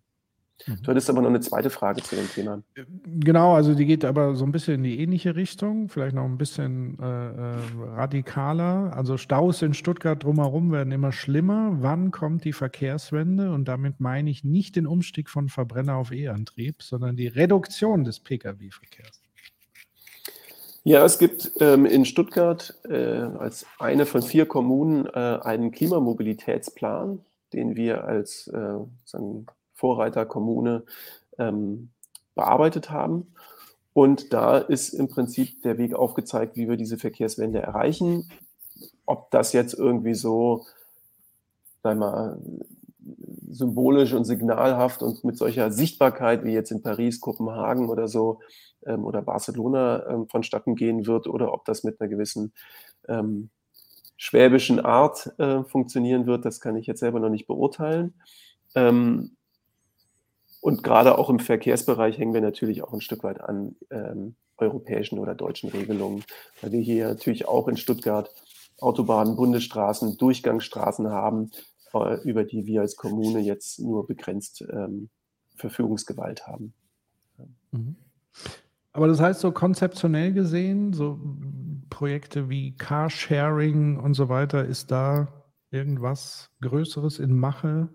Mhm. Du hattest aber noch eine zweite Frage zu dem Thema. Genau, also die geht aber so ein bisschen in die ähnliche Richtung, vielleicht noch ein bisschen äh, äh, radikaler. Also Staus in Stuttgart drumherum werden immer schlimmer. Wann kommt die Verkehrswende? Und damit meine ich nicht den Umstieg von Verbrenner auf E-Antrieb, sondern die Reduktion des Pkw-Verkehrs. Ja, es gibt ähm, in Stuttgart äh, als eine von vier Kommunen äh, einen Klimamobilitätsplan, den wir als äh, sagen, Vorreiterkommune ähm, bearbeitet haben. Und da ist im Prinzip der Weg aufgezeigt, wie wir diese Verkehrswende erreichen. Ob das jetzt irgendwie so, sagen mal, symbolisch und signalhaft und mit solcher Sichtbarkeit wie jetzt in Paris, Kopenhagen oder so ähm, oder Barcelona ähm, vonstatten gehen wird oder ob das mit einer gewissen ähm, schwäbischen Art äh, funktionieren wird, das kann ich jetzt selber noch nicht beurteilen. Ähm, und gerade auch im Verkehrsbereich hängen wir natürlich auch ein Stück weit an ähm, europäischen oder deutschen Regelungen, weil wir hier natürlich auch in Stuttgart Autobahnen, Bundesstraßen, Durchgangsstraßen haben, äh, über die wir als Kommune jetzt nur begrenzt ähm, Verfügungsgewalt haben. Mhm. Aber das heißt, so konzeptionell gesehen, so Projekte wie Carsharing und so weiter, ist da irgendwas Größeres in Mache?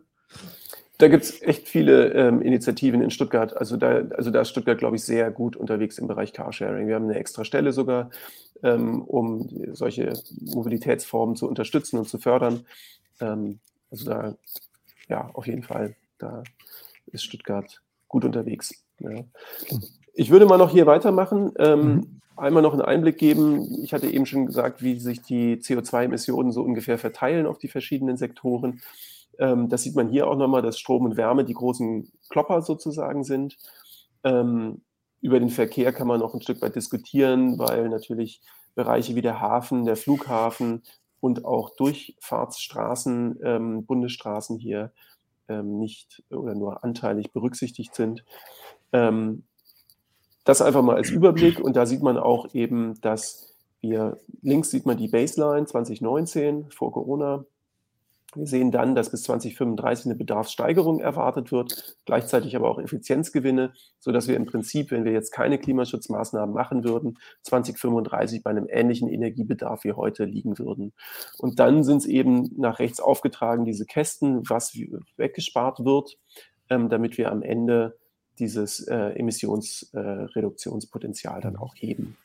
Da gibt es echt viele ähm, Initiativen in Stuttgart. Also da, also da ist Stuttgart, glaube ich, sehr gut unterwegs im Bereich Carsharing. Wir haben eine extra Stelle sogar, ähm, um solche Mobilitätsformen zu unterstützen und zu fördern. Ähm, also da, ja, auf jeden Fall, da ist Stuttgart gut unterwegs. Ja. Ich würde mal noch hier weitermachen. Ähm, mhm. Einmal noch einen Einblick geben. Ich hatte eben schon gesagt, wie sich die CO2-Emissionen so ungefähr verteilen auf die verschiedenen Sektoren. Ähm, das sieht man hier auch nochmal, dass Strom und Wärme die großen Klopper sozusagen sind. Ähm, über den Verkehr kann man noch ein Stück weit diskutieren, weil natürlich Bereiche wie der Hafen, der Flughafen und auch Durchfahrtsstraßen, ähm, Bundesstraßen hier ähm, nicht oder nur anteilig berücksichtigt sind. Ähm, das einfach mal als Überblick und da sieht man auch eben, dass wir, links sieht man die Baseline 2019 vor Corona, wir sehen dann, dass bis 2035 eine Bedarfssteigerung erwartet wird, gleichzeitig aber auch Effizienzgewinne, sodass wir im Prinzip, wenn wir jetzt keine Klimaschutzmaßnahmen machen würden, 2035 bei einem ähnlichen Energiebedarf wie heute liegen würden. Und dann sind es eben nach rechts aufgetragen diese Kästen, was weggespart wird, ähm, damit wir am Ende dieses äh, Emissionsreduktionspotenzial äh, dann auch heben.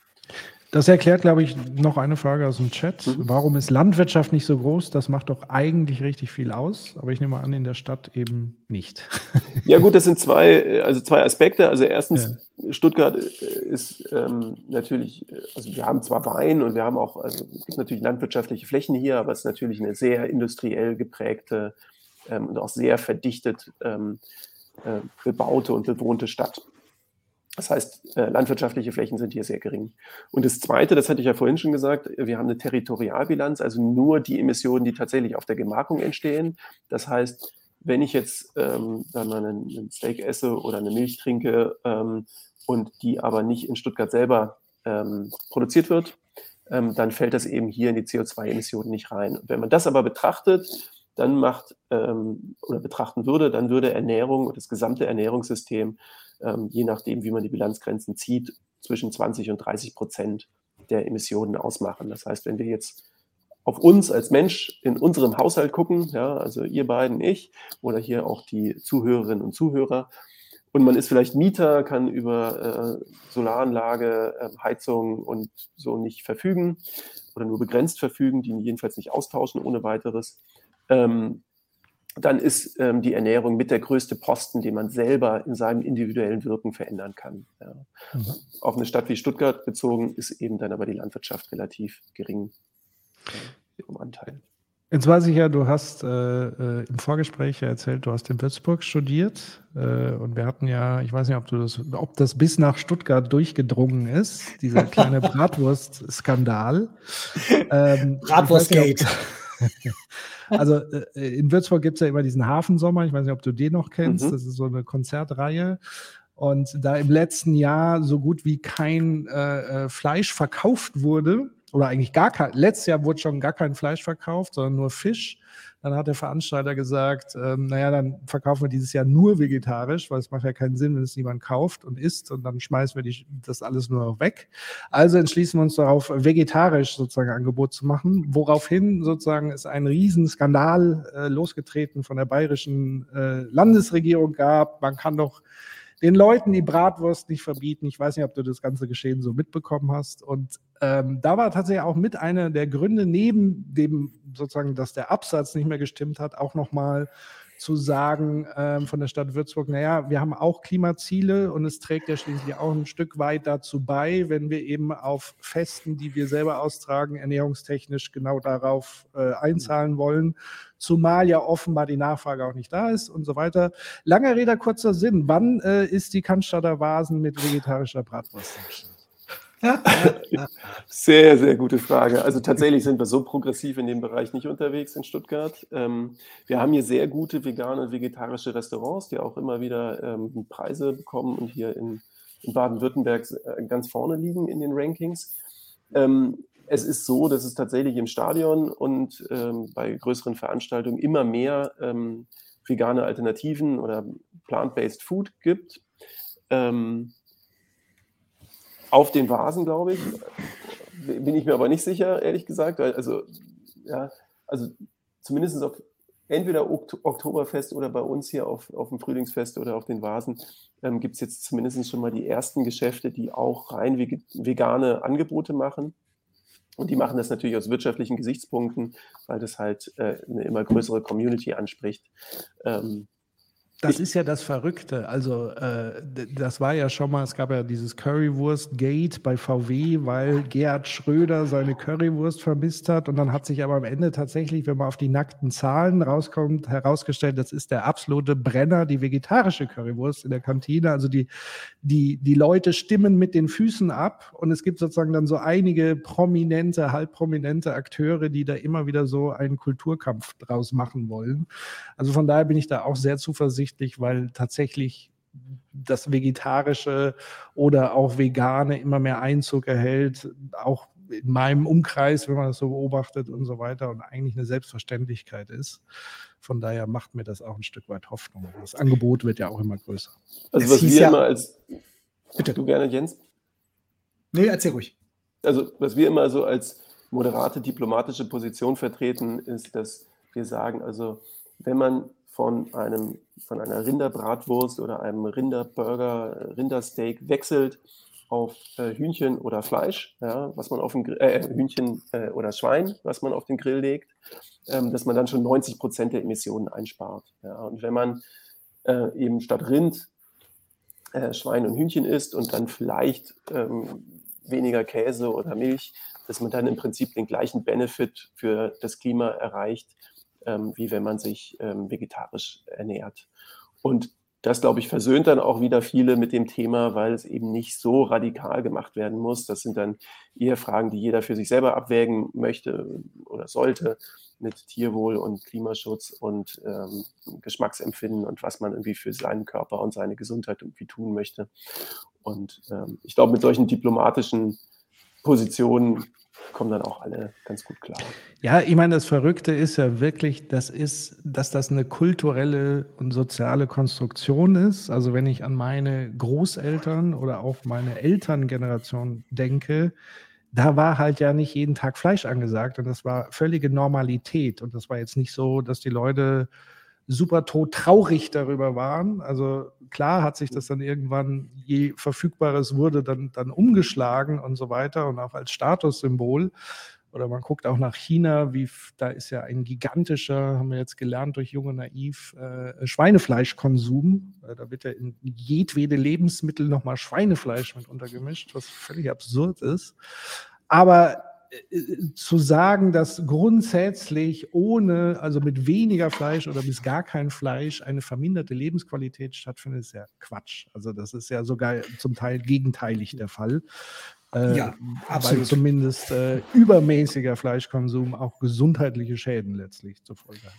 Das erklärt, glaube ich, noch eine Frage aus dem Chat. Mhm. Warum ist Landwirtschaft nicht so groß? Das macht doch eigentlich richtig viel aus, aber ich nehme an, in der Stadt eben nicht. Ja, gut, das sind zwei, also zwei Aspekte. Also erstens, ja. Stuttgart ist ähm, natürlich, also wir haben zwar Wein und wir haben auch, also es gibt natürlich landwirtschaftliche Flächen hier, aber es ist natürlich eine sehr industriell geprägte ähm, und auch sehr verdichtet ähm, äh, bebaute und bewohnte Stadt. Das heißt, äh, landwirtschaftliche Flächen sind hier sehr gering. Und das Zweite, das hatte ich ja vorhin schon gesagt, wir haben eine Territorialbilanz, also nur die Emissionen, die tatsächlich auf der Gemarkung entstehen. Das heißt, wenn ich jetzt ähm, mal einen, einen Steak esse oder eine Milch trinke ähm, und die aber nicht in Stuttgart selber ähm, produziert wird, ähm, dann fällt das eben hier in die CO2-Emissionen nicht rein. Und wenn man das aber betrachtet, dann macht ähm, oder betrachten würde, dann würde Ernährung und das gesamte Ernährungssystem ähm, je nachdem, wie man die Bilanzgrenzen zieht, zwischen 20 und 30 Prozent der Emissionen ausmachen. Das heißt, wenn wir jetzt auf uns als Mensch in unserem Haushalt gucken, ja, also ihr beiden, ich oder hier auch die Zuhörerinnen und Zuhörer. Und man ist vielleicht Mieter, kann über äh, Solaranlage, äh, Heizung und so nicht verfügen oder nur begrenzt verfügen, die jedenfalls nicht austauschen ohne weiteres. Ähm, dann ist ähm, die Ernährung mit der größte Posten, den man selber in seinem individuellen Wirken verändern kann. Ja. Mhm. Auf eine Stadt wie Stuttgart bezogen ist eben dann aber die Landwirtschaft relativ gering äh, vom Anteil. Jetzt weiß ich ja, du hast äh, äh, im Vorgespräch ja erzählt, du hast in Würzburg studiert äh, und wir hatten ja, ich weiß nicht, ob du das, ob das bis nach Stuttgart durchgedrungen ist, dieser kleine Bratwurst-Skandal. Ähm, Bratwurstgate. Also äh, in Würzburg gibt es ja immer diesen Hafensommer, ich weiß nicht, ob du den noch kennst, mhm. das ist so eine Konzertreihe. Und da im letzten Jahr so gut wie kein äh, äh Fleisch verkauft wurde, oder eigentlich gar kein, letztes Jahr wurde schon gar kein Fleisch verkauft, sondern nur Fisch, dann hat der Veranstalter gesagt, ähm, naja, dann verkaufen wir dieses Jahr nur vegetarisch, weil es macht ja keinen Sinn, wenn es niemand kauft und isst und dann schmeißen wir die, das alles nur weg. Also entschließen wir uns darauf, vegetarisch sozusagen Angebot zu machen, woraufhin sozusagen es einen Riesenskandal äh, losgetreten von der bayerischen äh, Landesregierung gab. Man kann doch den Leuten die Bratwurst nicht verbieten. Ich weiß nicht, ob du das ganze Geschehen so mitbekommen hast. Und ähm, da war tatsächlich auch mit einer der Gründe, neben dem sozusagen, dass der Absatz nicht mehr gestimmt hat, auch nochmal zu sagen ähm, von der Stadt Würzburg, naja, wir haben auch Klimaziele und es trägt ja schließlich auch ein Stück weit dazu bei, wenn wir eben auf Festen, die wir selber austragen, ernährungstechnisch genau darauf äh, einzahlen wollen, zumal ja offenbar die Nachfrage auch nicht da ist und so weiter. Langer Rede, kurzer Sinn. Wann äh, ist die Cannstatter Vasen mit vegetarischer Bratwurst? Sehr, sehr gute Frage. Also tatsächlich sind wir so progressiv in dem Bereich nicht unterwegs in Stuttgart. Ähm, wir haben hier sehr gute vegane und vegetarische Restaurants, die auch immer wieder ähm, Preise bekommen und hier in, Baden-Württemberg äh, ganz vorne liegen in den Rankings. Ähm, es ist so, dass es tatsächlich im Stadion und bei größeren Veranstaltungen immer mehr vegane Alternativen oder plant-based Food gibt. Ähm, auf den Vasen, glaube ich. Bin ich mir aber nicht sicher, ehrlich gesagt. Also, ja, also zumindest auf entweder Oktoberfest oder bei uns hier auf, auf dem Frühlingsfest oder auf den Vasen ähm, gibt es jetzt zumindest schon mal die ersten Geschäfte, die auch rein vegane Angebote machen. Und die machen das natürlich aus wirtschaftlichen Gesichtspunkten, weil das halt äh, eine immer größere Community anspricht. Ähm, das ist ja das Verrückte. Also, äh, das war ja schon mal, es gab ja dieses Currywurst-Gate bei VW, weil Gerhard Schröder seine Currywurst vermisst hat. Und dann hat sich aber am Ende tatsächlich, wenn man auf die nackten Zahlen rauskommt, herausgestellt, das ist der absolute Brenner, die vegetarische Currywurst in der Kantine. Also, die, die, die Leute stimmen mit den Füßen ab. Und es gibt sozusagen dann so einige prominente, halbprominente Akteure, die da immer wieder so einen Kulturkampf draus machen wollen. Also, von daher bin ich da auch sehr zuversichtlich offensichtlich, weil tatsächlich das Vegetarische oder auch Vegane immer mehr Einzug erhält, auch in meinem Umkreis, wenn man das so beobachtet und so weiter und eigentlich eine Selbstverständlichkeit ist. Von daher macht mir das auch ein Stück weit Hoffnung. Das Angebot wird ja auch immer größer. Also was wir ja immer als Bitte du gerne, Jens? Nee, erzähl ruhig. Also, was wir immer so als moderate diplomatische Position vertreten, ist, dass wir sagen, also wenn man von, einem, von einer Rinderbratwurst oder einem Rinderburger, Rindersteak wechselt auf äh, Hühnchen oder Fleisch, ja, was man auf den äh, Hühnchen äh, oder Schwein, was man auf den Grill legt, ähm, dass man dann schon 90 Prozent der Emissionen einspart. Ja. Und wenn man äh, eben statt Rind äh, Schwein und Hühnchen isst und dann vielleicht ähm, weniger Käse oder Milch, dass man dann im Prinzip den gleichen Benefit für das Klima erreicht, ähm, wie wenn man sich ähm, vegetarisch ernährt. Und das, glaube ich, versöhnt dann auch wieder viele mit dem Thema, weil es eben nicht so radikal gemacht werden muss. Das sind dann eher Fragen, die jeder für sich selber abwägen möchte oder sollte mit Tierwohl und Klimaschutz und ähm, Geschmacksempfinden und was man irgendwie für seinen Körper und seine Gesundheit irgendwie tun möchte. Und ähm, ich glaube, mit solchen diplomatischen Positionen kommen dann auch alle ganz gut klar. Ja, ich meine, das Verrückte ist ja wirklich, das ist, dass das eine kulturelle und soziale Konstruktion ist. Also wenn ich an meine Großeltern oder auch meine Elterngeneration denke, da war halt ja nicht jeden Tag Fleisch angesagt und das war völlige Normalität. Und das war jetzt nicht so, dass die Leute super tot traurig darüber waren. Also klar hat sich das dann irgendwann, je verfügbares wurde, dann, dann umgeschlagen und so weiter und auch als Statussymbol. Oder man guckt auch nach China, wie da ist ja ein gigantischer, haben wir jetzt gelernt durch Junge Naiv, äh, Schweinefleischkonsum. Äh, da wird ja in jedwede Lebensmittel nochmal Schweinefleisch mit untergemischt, was völlig absurd ist. Aber zu sagen, dass grundsätzlich ohne, also mit weniger Fleisch oder bis gar kein Fleisch eine verminderte Lebensqualität stattfindet, ist ja Quatsch. Also das ist ja sogar zum Teil gegenteilig der Fall. Äh, ja, absolut. Weil zumindest äh, übermäßiger Fleischkonsum auch gesundheitliche Schäden letztlich zur Folge hat.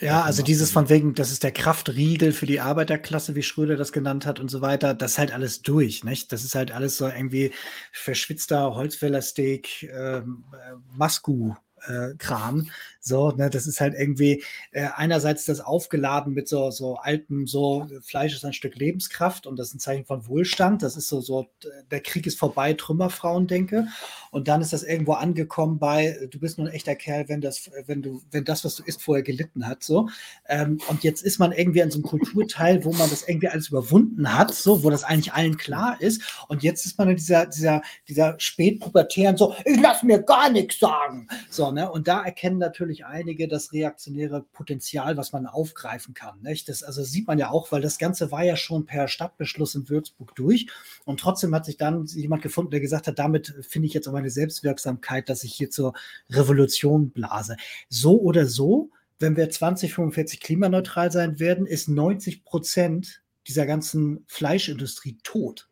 Ja, also dieses von wegen, das ist der Kraftriegel für die Arbeiterklasse, wie Schröder das genannt hat und so weiter, das ist halt alles durch, nicht? Das ist halt alles so irgendwie verschwitzter Holzfällersteak, ähm, äh, Masku äh, Kram. So, ne, das ist halt irgendwie äh, einerseits das aufgeladen mit so, so altem, so Fleisch ist ein Stück Lebenskraft und das ist ein Zeichen von Wohlstand. Das ist so, so, der Krieg ist vorbei, Trümmerfrauen denke. Und dann ist das irgendwo angekommen bei, du bist nur ein echter Kerl, wenn das, wenn du, wenn das, was du isst, vorher gelitten hat. So. Ähm, und jetzt ist man irgendwie an so einem Kulturteil, wo man das irgendwie alles überwunden hat, so, wo das eigentlich allen klar ist. Und jetzt ist man in dieser, dieser, dieser spätpubertären, so, ich lass mir gar nichts sagen. So, ne? Und da erkennen natürlich einige das reaktionäre Potenzial, was man aufgreifen kann. Nicht? Das also sieht man ja auch, weil das Ganze war ja schon per Stadtbeschluss in Würzburg durch. Und trotzdem hat sich dann jemand gefunden, der gesagt hat, damit finde ich jetzt auch meine Selbstwirksamkeit, dass ich hier zur Revolution blase. So oder so, wenn wir 2045 klimaneutral sein werden, ist 90 Prozent dieser ganzen Fleischindustrie tot.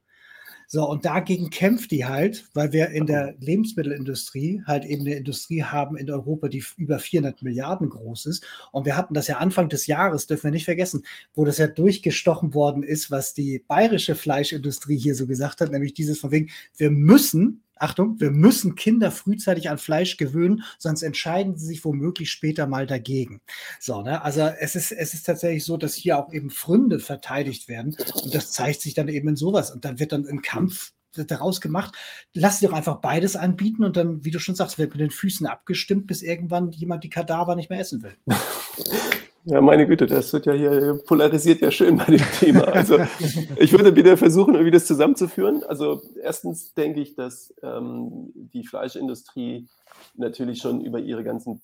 So, und dagegen kämpft die halt, weil wir in der Lebensmittelindustrie halt eben eine Industrie haben in Europa, die über 400 Milliarden groß ist. Und wir hatten das ja Anfang des Jahres, dürfen wir nicht vergessen, wo das ja durchgestochen worden ist, was die bayerische Fleischindustrie hier so gesagt hat, nämlich dieses von wegen, wir müssen Achtung, wir müssen Kinder frühzeitig an Fleisch gewöhnen, sonst entscheiden sie sich womöglich später mal dagegen. So, ne? Also es ist, es ist tatsächlich so, dass hier auch eben Fründe verteidigt werden und das zeigt sich dann eben in sowas und dann wird dann ein Kampf daraus gemacht. Lass sie doch einfach beides anbieten und dann, wie du schon sagst, wird mit den Füßen abgestimmt, bis irgendwann jemand die Kadaver nicht mehr essen will. Ja, meine Güte, das wird ja hier polarisiert ja schön bei dem Thema. Also ich würde wieder versuchen, irgendwie das zusammenzuführen. Also erstens denke ich, dass ähm, die Fleischindustrie natürlich schon über ihre ganzen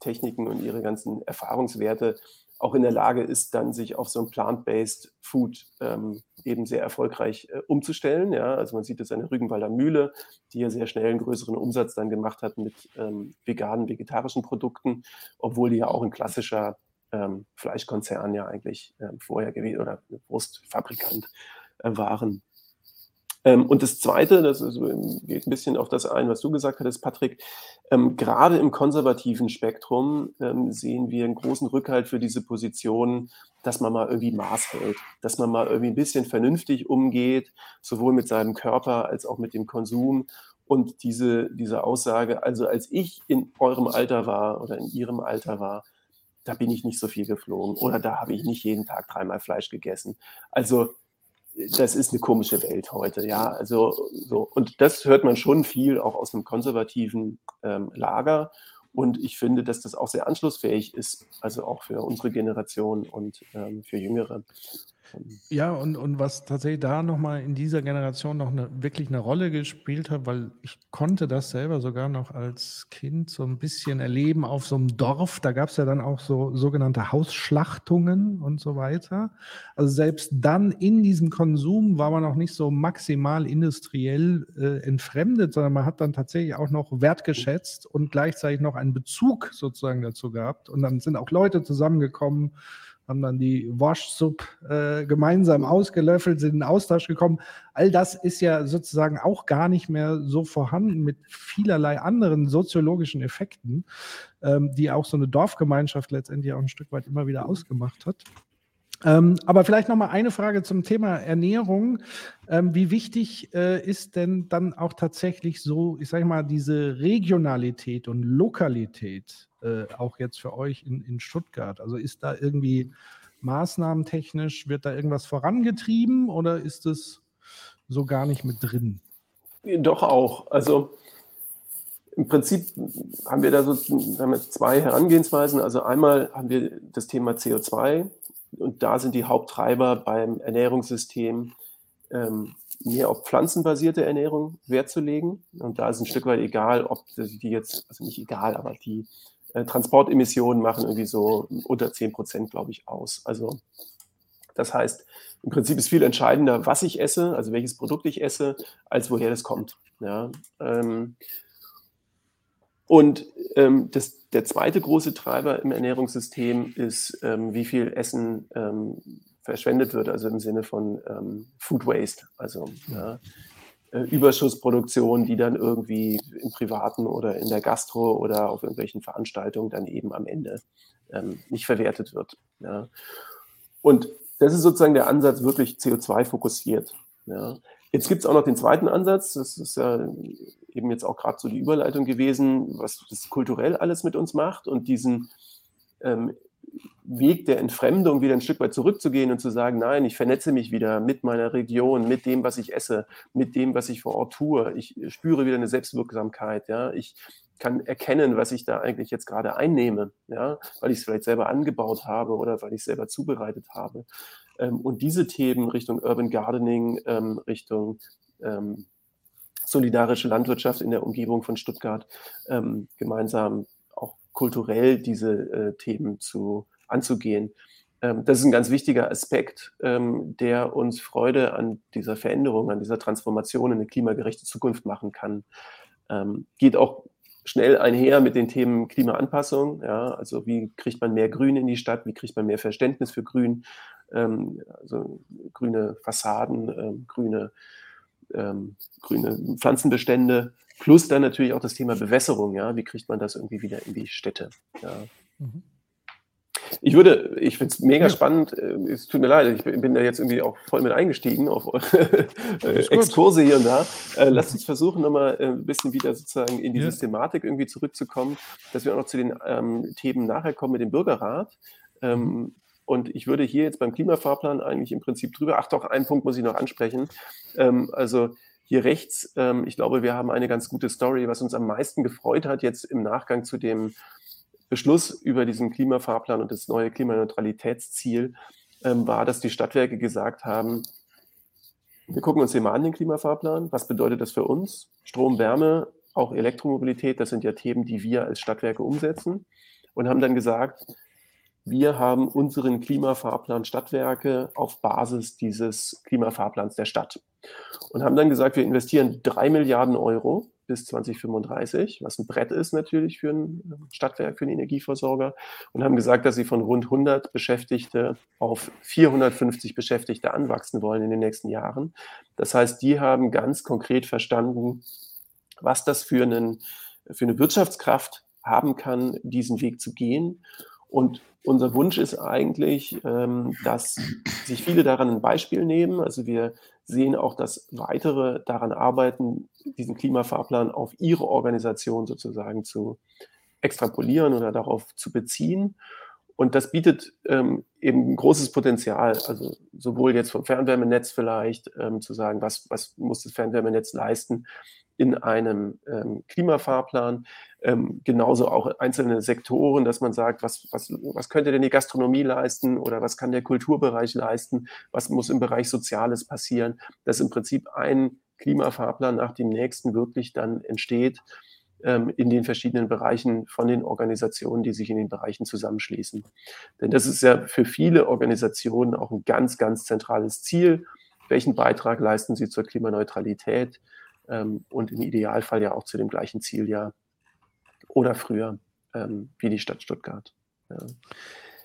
Techniken und ihre ganzen Erfahrungswerte auch in der Lage ist, dann sich auf so ein plant-based Food ähm, eben sehr erfolgreich äh, umzustellen. Ja, also man sieht es an der Rügenwalder Mühle, die ja sehr schnell einen größeren Umsatz dann gemacht hat mit ähm, veganen, vegetarischen Produkten, obwohl die ja auch ein klassischer ähm, Fleischkonzern ja eigentlich ähm, vorher gewesen oder Wurstfabrikant äh, waren. Ähm, und das Zweite, das ist, geht ein bisschen auf das ein, was du gesagt hattest, Patrick. Ähm, gerade im konservativen Spektrum ähm, sehen wir einen großen Rückhalt für diese Position, dass man mal irgendwie Maß hält, dass man mal irgendwie ein bisschen vernünftig umgeht, sowohl mit seinem Körper als auch mit dem Konsum. Und diese, diese Aussage, also als ich in eurem Alter war oder in ihrem Alter war, da bin ich nicht so viel geflogen oder da habe ich nicht jeden Tag dreimal Fleisch gegessen. Also das ist eine komische Welt heute, ja. Also so und das hört man schon viel auch aus einem konservativen ähm, Lager. Und ich finde, dass das auch sehr anschlussfähig ist, also auch für unsere Generation und ähm, für Jüngere. Ja, und, und was tatsächlich da nochmal in dieser Generation noch eine, wirklich eine Rolle gespielt hat, weil ich konnte das selber sogar noch als Kind so ein bisschen erleben auf so einem Dorf. Da gab es ja dann auch so sogenannte Hausschlachtungen und so weiter. Also selbst dann in diesem Konsum war man auch nicht so maximal industriell äh, entfremdet, sondern man hat dann tatsächlich auch noch wertgeschätzt und gleichzeitig noch einen Bezug sozusagen dazu gehabt. Und dann sind auch Leute zusammengekommen, haben dann die Wash-Sup äh, gemeinsam ausgelöffelt, sind in Austausch gekommen. All das ist ja sozusagen auch gar nicht mehr so vorhanden mit vielerlei anderen soziologischen Effekten, ähm, die auch so eine Dorfgemeinschaft letztendlich auch ein Stück weit immer wieder ausgemacht hat. Ähm, aber vielleicht noch mal eine Frage zum Thema Ernährung. Ähm, wie wichtig äh, ist denn dann auch tatsächlich so, ich sage mal, diese Regionalität und Lokalität äh, auch jetzt für euch in, in Stuttgart? Also ist da irgendwie maßnahmentechnisch, wird da irgendwas vorangetrieben oder ist es so gar nicht mit drin? Doch auch. Also im Prinzip haben wir da so wir zwei Herangehensweisen. Also einmal haben wir das Thema CO2 und da sind die Haupttreiber beim Ernährungssystem ähm, mehr auf pflanzenbasierte Ernährung Wert zu legen. Und da ist ein Stück weit egal, ob die jetzt, also nicht egal, aber die äh, Transportemissionen machen irgendwie so unter 10 Prozent, glaube ich, aus. Also das heißt, im Prinzip ist viel entscheidender, was ich esse, also welches Produkt ich esse, als woher das kommt. Ja, ähm, und ähm, das, der zweite große Treiber im Ernährungssystem ist, ähm, wie viel Essen ähm, verschwendet wird, also im Sinne von ähm, Food Waste, also ja, äh, Überschussproduktion, die dann irgendwie im Privaten oder in der Gastro oder auf irgendwelchen Veranstaltungen dann eben am Ende ähm, nicht verwertet wird. Ja. Und das ist sozusagen der Ansatz, wirklich CO2 fokussiert. Ja. Jetzt gibt es auch noch den zweiten Ansatz, das ist ja eben jetzt auch gerade so die Überleitung gewesen, was das kulturell alles mit uns macht und diesen ähm, Weg der Entfremdung wieder ein Stück weit zurückzugehen und zu sagen, nein, ich vernetze mich wieder mit meiner Region, mit dem, was ich esse, mit dem, was ich vor Ort tue. Ich spüre wieder eine Selbstwirksamkeit. Ja? Ich kann erkennen, was ich da eigentlich jetzt gerade einnehme, ja? weil ich es vielleicht selber angebaut habe oder weil ich es selber zubereitet habe. Ähm, und diese Themen Richtung Urban Gardening, ähm, Richtung ähm, solidarische Landwirtschaft in der Umgebung von Stuttgart ähm, gemeinsam kulturell diese äh, Themen zu, anzugehen. Ähm, das ist ein ganz wichtiger Aspekt, ähm, der uns Freude an dieser Veränderung, an dieser Transformation in eine klimagerechte Zukunft machen kann. Ähm, geht auch schnell einher mit den Themen Klimaanpassung. Ja, also wie kriegt man mehr Grün in die Stadt? Wie kriegt man mehr Verständnis für Grün? Ähm, also grüne Fassaden, ähm, grüne, ähm, grüne Pflanzenbestände Plus dann natürlich auch das Thema Bewässerung, ja. Wie kriegt man das irgendwie wieder in die Städte? Ja. Mhm. Ich würde, ich finde es mega ja. spannend. Äh, es tut mir leid, ich bin da jetzt irgendwie auch voll mit eingestiegen auf eure Exkurse hier und da. Äh, lasst uns versuchen, nochmal äh, ein bisschen wieder sozusagen in die ja. Systematik irgendwie zurückzukommen, dass wir auch noch zu den ähm, Themen nachher kommen mit dem Bürgerrat. Ähm, mhm. Und ich würde hier jetzt beim Klimafahrplan eigentlich im Prinzip drüber, ach doch, einen Punkt muss ich noch ansprechen. Ähm, also hier rechts, ähm, ich glaube, wir haben eine ganz gute Story, was uns am meisten gefreut hat jetzt im Nachgang zu dem Beschluss über diesen Klimafahrplan und das neue Klimaneutralitätsziel, ähm, war, dass die Stadtwerke gesagt haben, wir gucken uns hier mal an, den Klimafahrplan. Was bedeutet das für uns? Strom, Wärme, auch Elektromobilität, das sind ja Themen, die wir als Stadtwerke umsetzen. Und haben dann gesagt, wir haben unseren Klimafahrplan Stadtwerke auf Basis dieses Klimafahrplans der Stadt und haben dann gesagt, wir investieren drei Milliarden Euro bis 2035, was ein Brett ist natürlich für ein Stadtwerk, für einen Energieversorger und haben gesagt, dass sie von rund 100 Beschäftigte auf 450 Beschäftigte anwachsen wollen in den nächsten Jahren. Das heißt, die haben ganz konkret verstanden, was das für, einen, für eine Wirtschaftskraft haben kann, diesen Weg zu gehen und unser Wunsch ist eigentlich, ähm, dass sich viele daran ein Beispiel nehmen. Also wir sehen auch, dass weitere daran arbeiten, diesen Klimafahrplan auf ihre Organisation sozusagen zu extrapolieren oder darauf zu beziehen. Und das bietet ähm, eben großes Potenzial, also sowohl jetzt vom Fernwärmenetz vielleicht ähm, zu sagen, was, was muss das Fernwärmenetz leisten in einem ähm, Klimafahrplan, ähm, genauso auch einzelne Sektoren, dass man sagt, was, was, was könnte denn die Gastronomie leisten oder was kann der Kulturbereich leisten, was muss im Bereich Soziales passieren, dass im Prinzip ein Klimafahrplan nach dem nächsten wirklich dann entsteht ähm, in den verschiedenen Bereichen von den Organisationen, die sich in den Bereichen zusammenschließen. Denn das ist ja für viele Organisationen auch ein ganz, ganz zentrales Ziel. Welchen Beitrag leisten sie zur Klimaneutralität? Ähm, und im Idealfall ja auch zu dem gleichen Ziel ja oder früher ähm, wie die Stadt Stuttgart. Ja.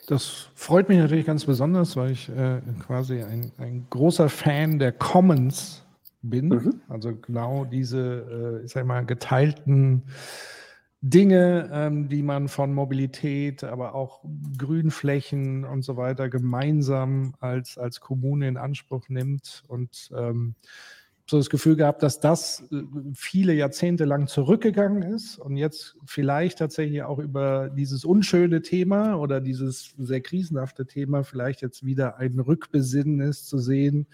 Das freut mich natürlich ganz besonders, weil ich äh, quasi ein, ein, großer Fan der Commons bin. Mhm. Also genau diese, äh, ich sag mal, geteilten Dinge, ähm, die man von Mobilität, aber auch Grünflächen und so weiter gemeinsam als, als Kommune in Anspruch nimmt und ähm, so das Gefühl gehabt, dass das äh, viele Jahrzehnte lang zurückgegangen ist und jetzt vielleicht tatsächlich auch über dieses unschöne Thema oder dieses sehr krisenhafte Thema vielleicht jetzt wieder ein Rückbesinnen ist zu sehen,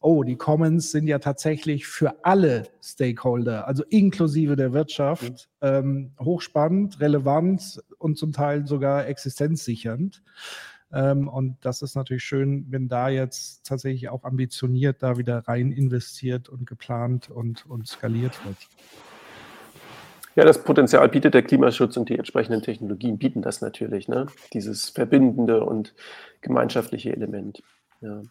oh, die Commons sind ja tatsächlich für alle Stakeholder, also inklusive der Wirtschaft, mhm. ähm, hochspannend, relevant und zum Teil sogar existenzsichernd. Ähm, und das ist natürlich schön, wenn da jetzt tatsächlich auch ambitioniert da wieder rein investiert und geplant und, und skaliert wird. Ja, das Potenzial bietet der Klimaschutz und die entsprechenden Technologien bieten das natürlich, ne? dieses verbindende und gemeinschaftliche Element. Ja.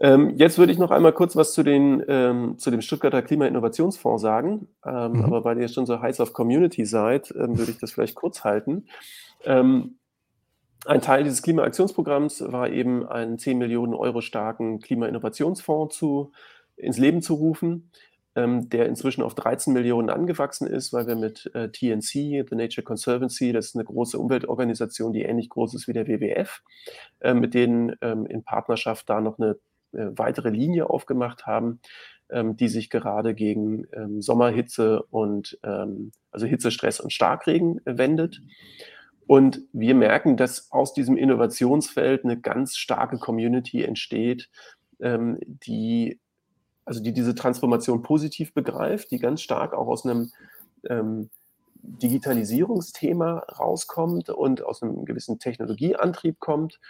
Ähm, jetzt würde ich noch einmal kurz was zu, den, ähm, zu dem Stuttgarter Klima-Innovationsfonds sagen. Ähm, mhm. Aber weil ihr schon so heiß auf Community seid, ähm, würde ich das vielleicht kurz halten. Ähm, ein Teil dieses Klimaaktionsprogramms war eben einen 10 Millionen Euro starken Klima-Innovationsfonds zu, ins Leben zu rufen, ähm, der inzwischen auf 13 Millionen angewachsen ist, weil wir mit äh, TNC, The Nature Conservancy, das ist eine große Umweltorganisation, die ähnlich groß ist wie der WWF, äh, mit denen ähm, in Partnerschaft da noch eine äh, weitere Linie aufgemacht haben, ähm, die sich gerade gegen ähm, Sommerhitze und ähm, also Hitzestress und Starkregen wendet. Und wir merken, dass aus diesem Innovationsfeld eine ganz starke Community entsteht, ähm, die, also die diese Transformation positiv begreift, die ganz stark auch aus einem ähm, Digitalisierungsthema rauskommt und aus einem gewissen Technologieantrieb kommt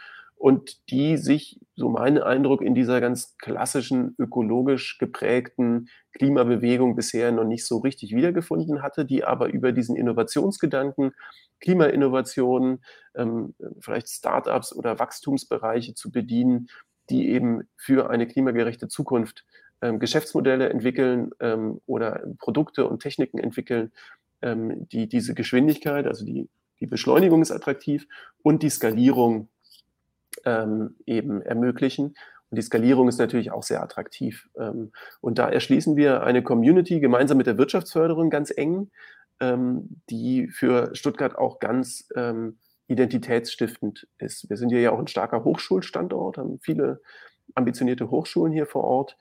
und die sich, so mein Eindruck, in dieser ganz klassischen ökologisch geprägten Klimabewegung bisher noch nicht so richtig wiedergefunden hatte, die aber über diesen Innovationsgedanken, Klimainnovationen, ähm, vielleicht Startups oder Wachstumsbereiche zu bedienen, die eben für eine klimagerechte Zukunft ähm, Geschäftsmodelle entwickeln ähm, oder Produkte und Techniken entwickeln, ähm, die diese Geschwindigkeit, also die, die Beschleunigung ist attraktiv und die Skalierung ähm, eben ermöglichen. Und die Skalierung ist natürlich auch sehr attraktiv. Ähm, und da erschließen wir eine Community gemeinsam mit der Wirtschaftsförderung ganz eng, ähm, die für Stuttgart auch ganz ähm, identitätsstiftend ist. Wir sind hier ja auch ein starker Hochschulstandort, haben viele ambitionierte Hochschulen hier vor Ort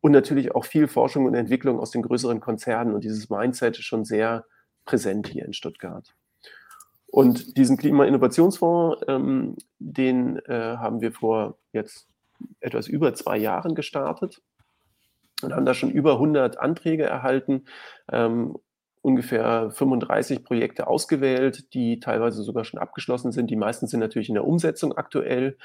und natürlich auch viel Forschung und Entwicklung aus den größeren Konzernen. Und dieses Mindset ist schon sehr präsent hier in Stuttgart. Und diesen Klima-Innovationsfonds, ähm, den äh, haben wir vor jetzt etwas über zwei Jahren gestartet und haben da schon über 100 Anträge erhalten, ähm, ungefähr 35 Projekte ausgewählt, die teilweise sogar schon abgeschlossen sind. Die meisten sind natürlich in der Umsetzung aktuell.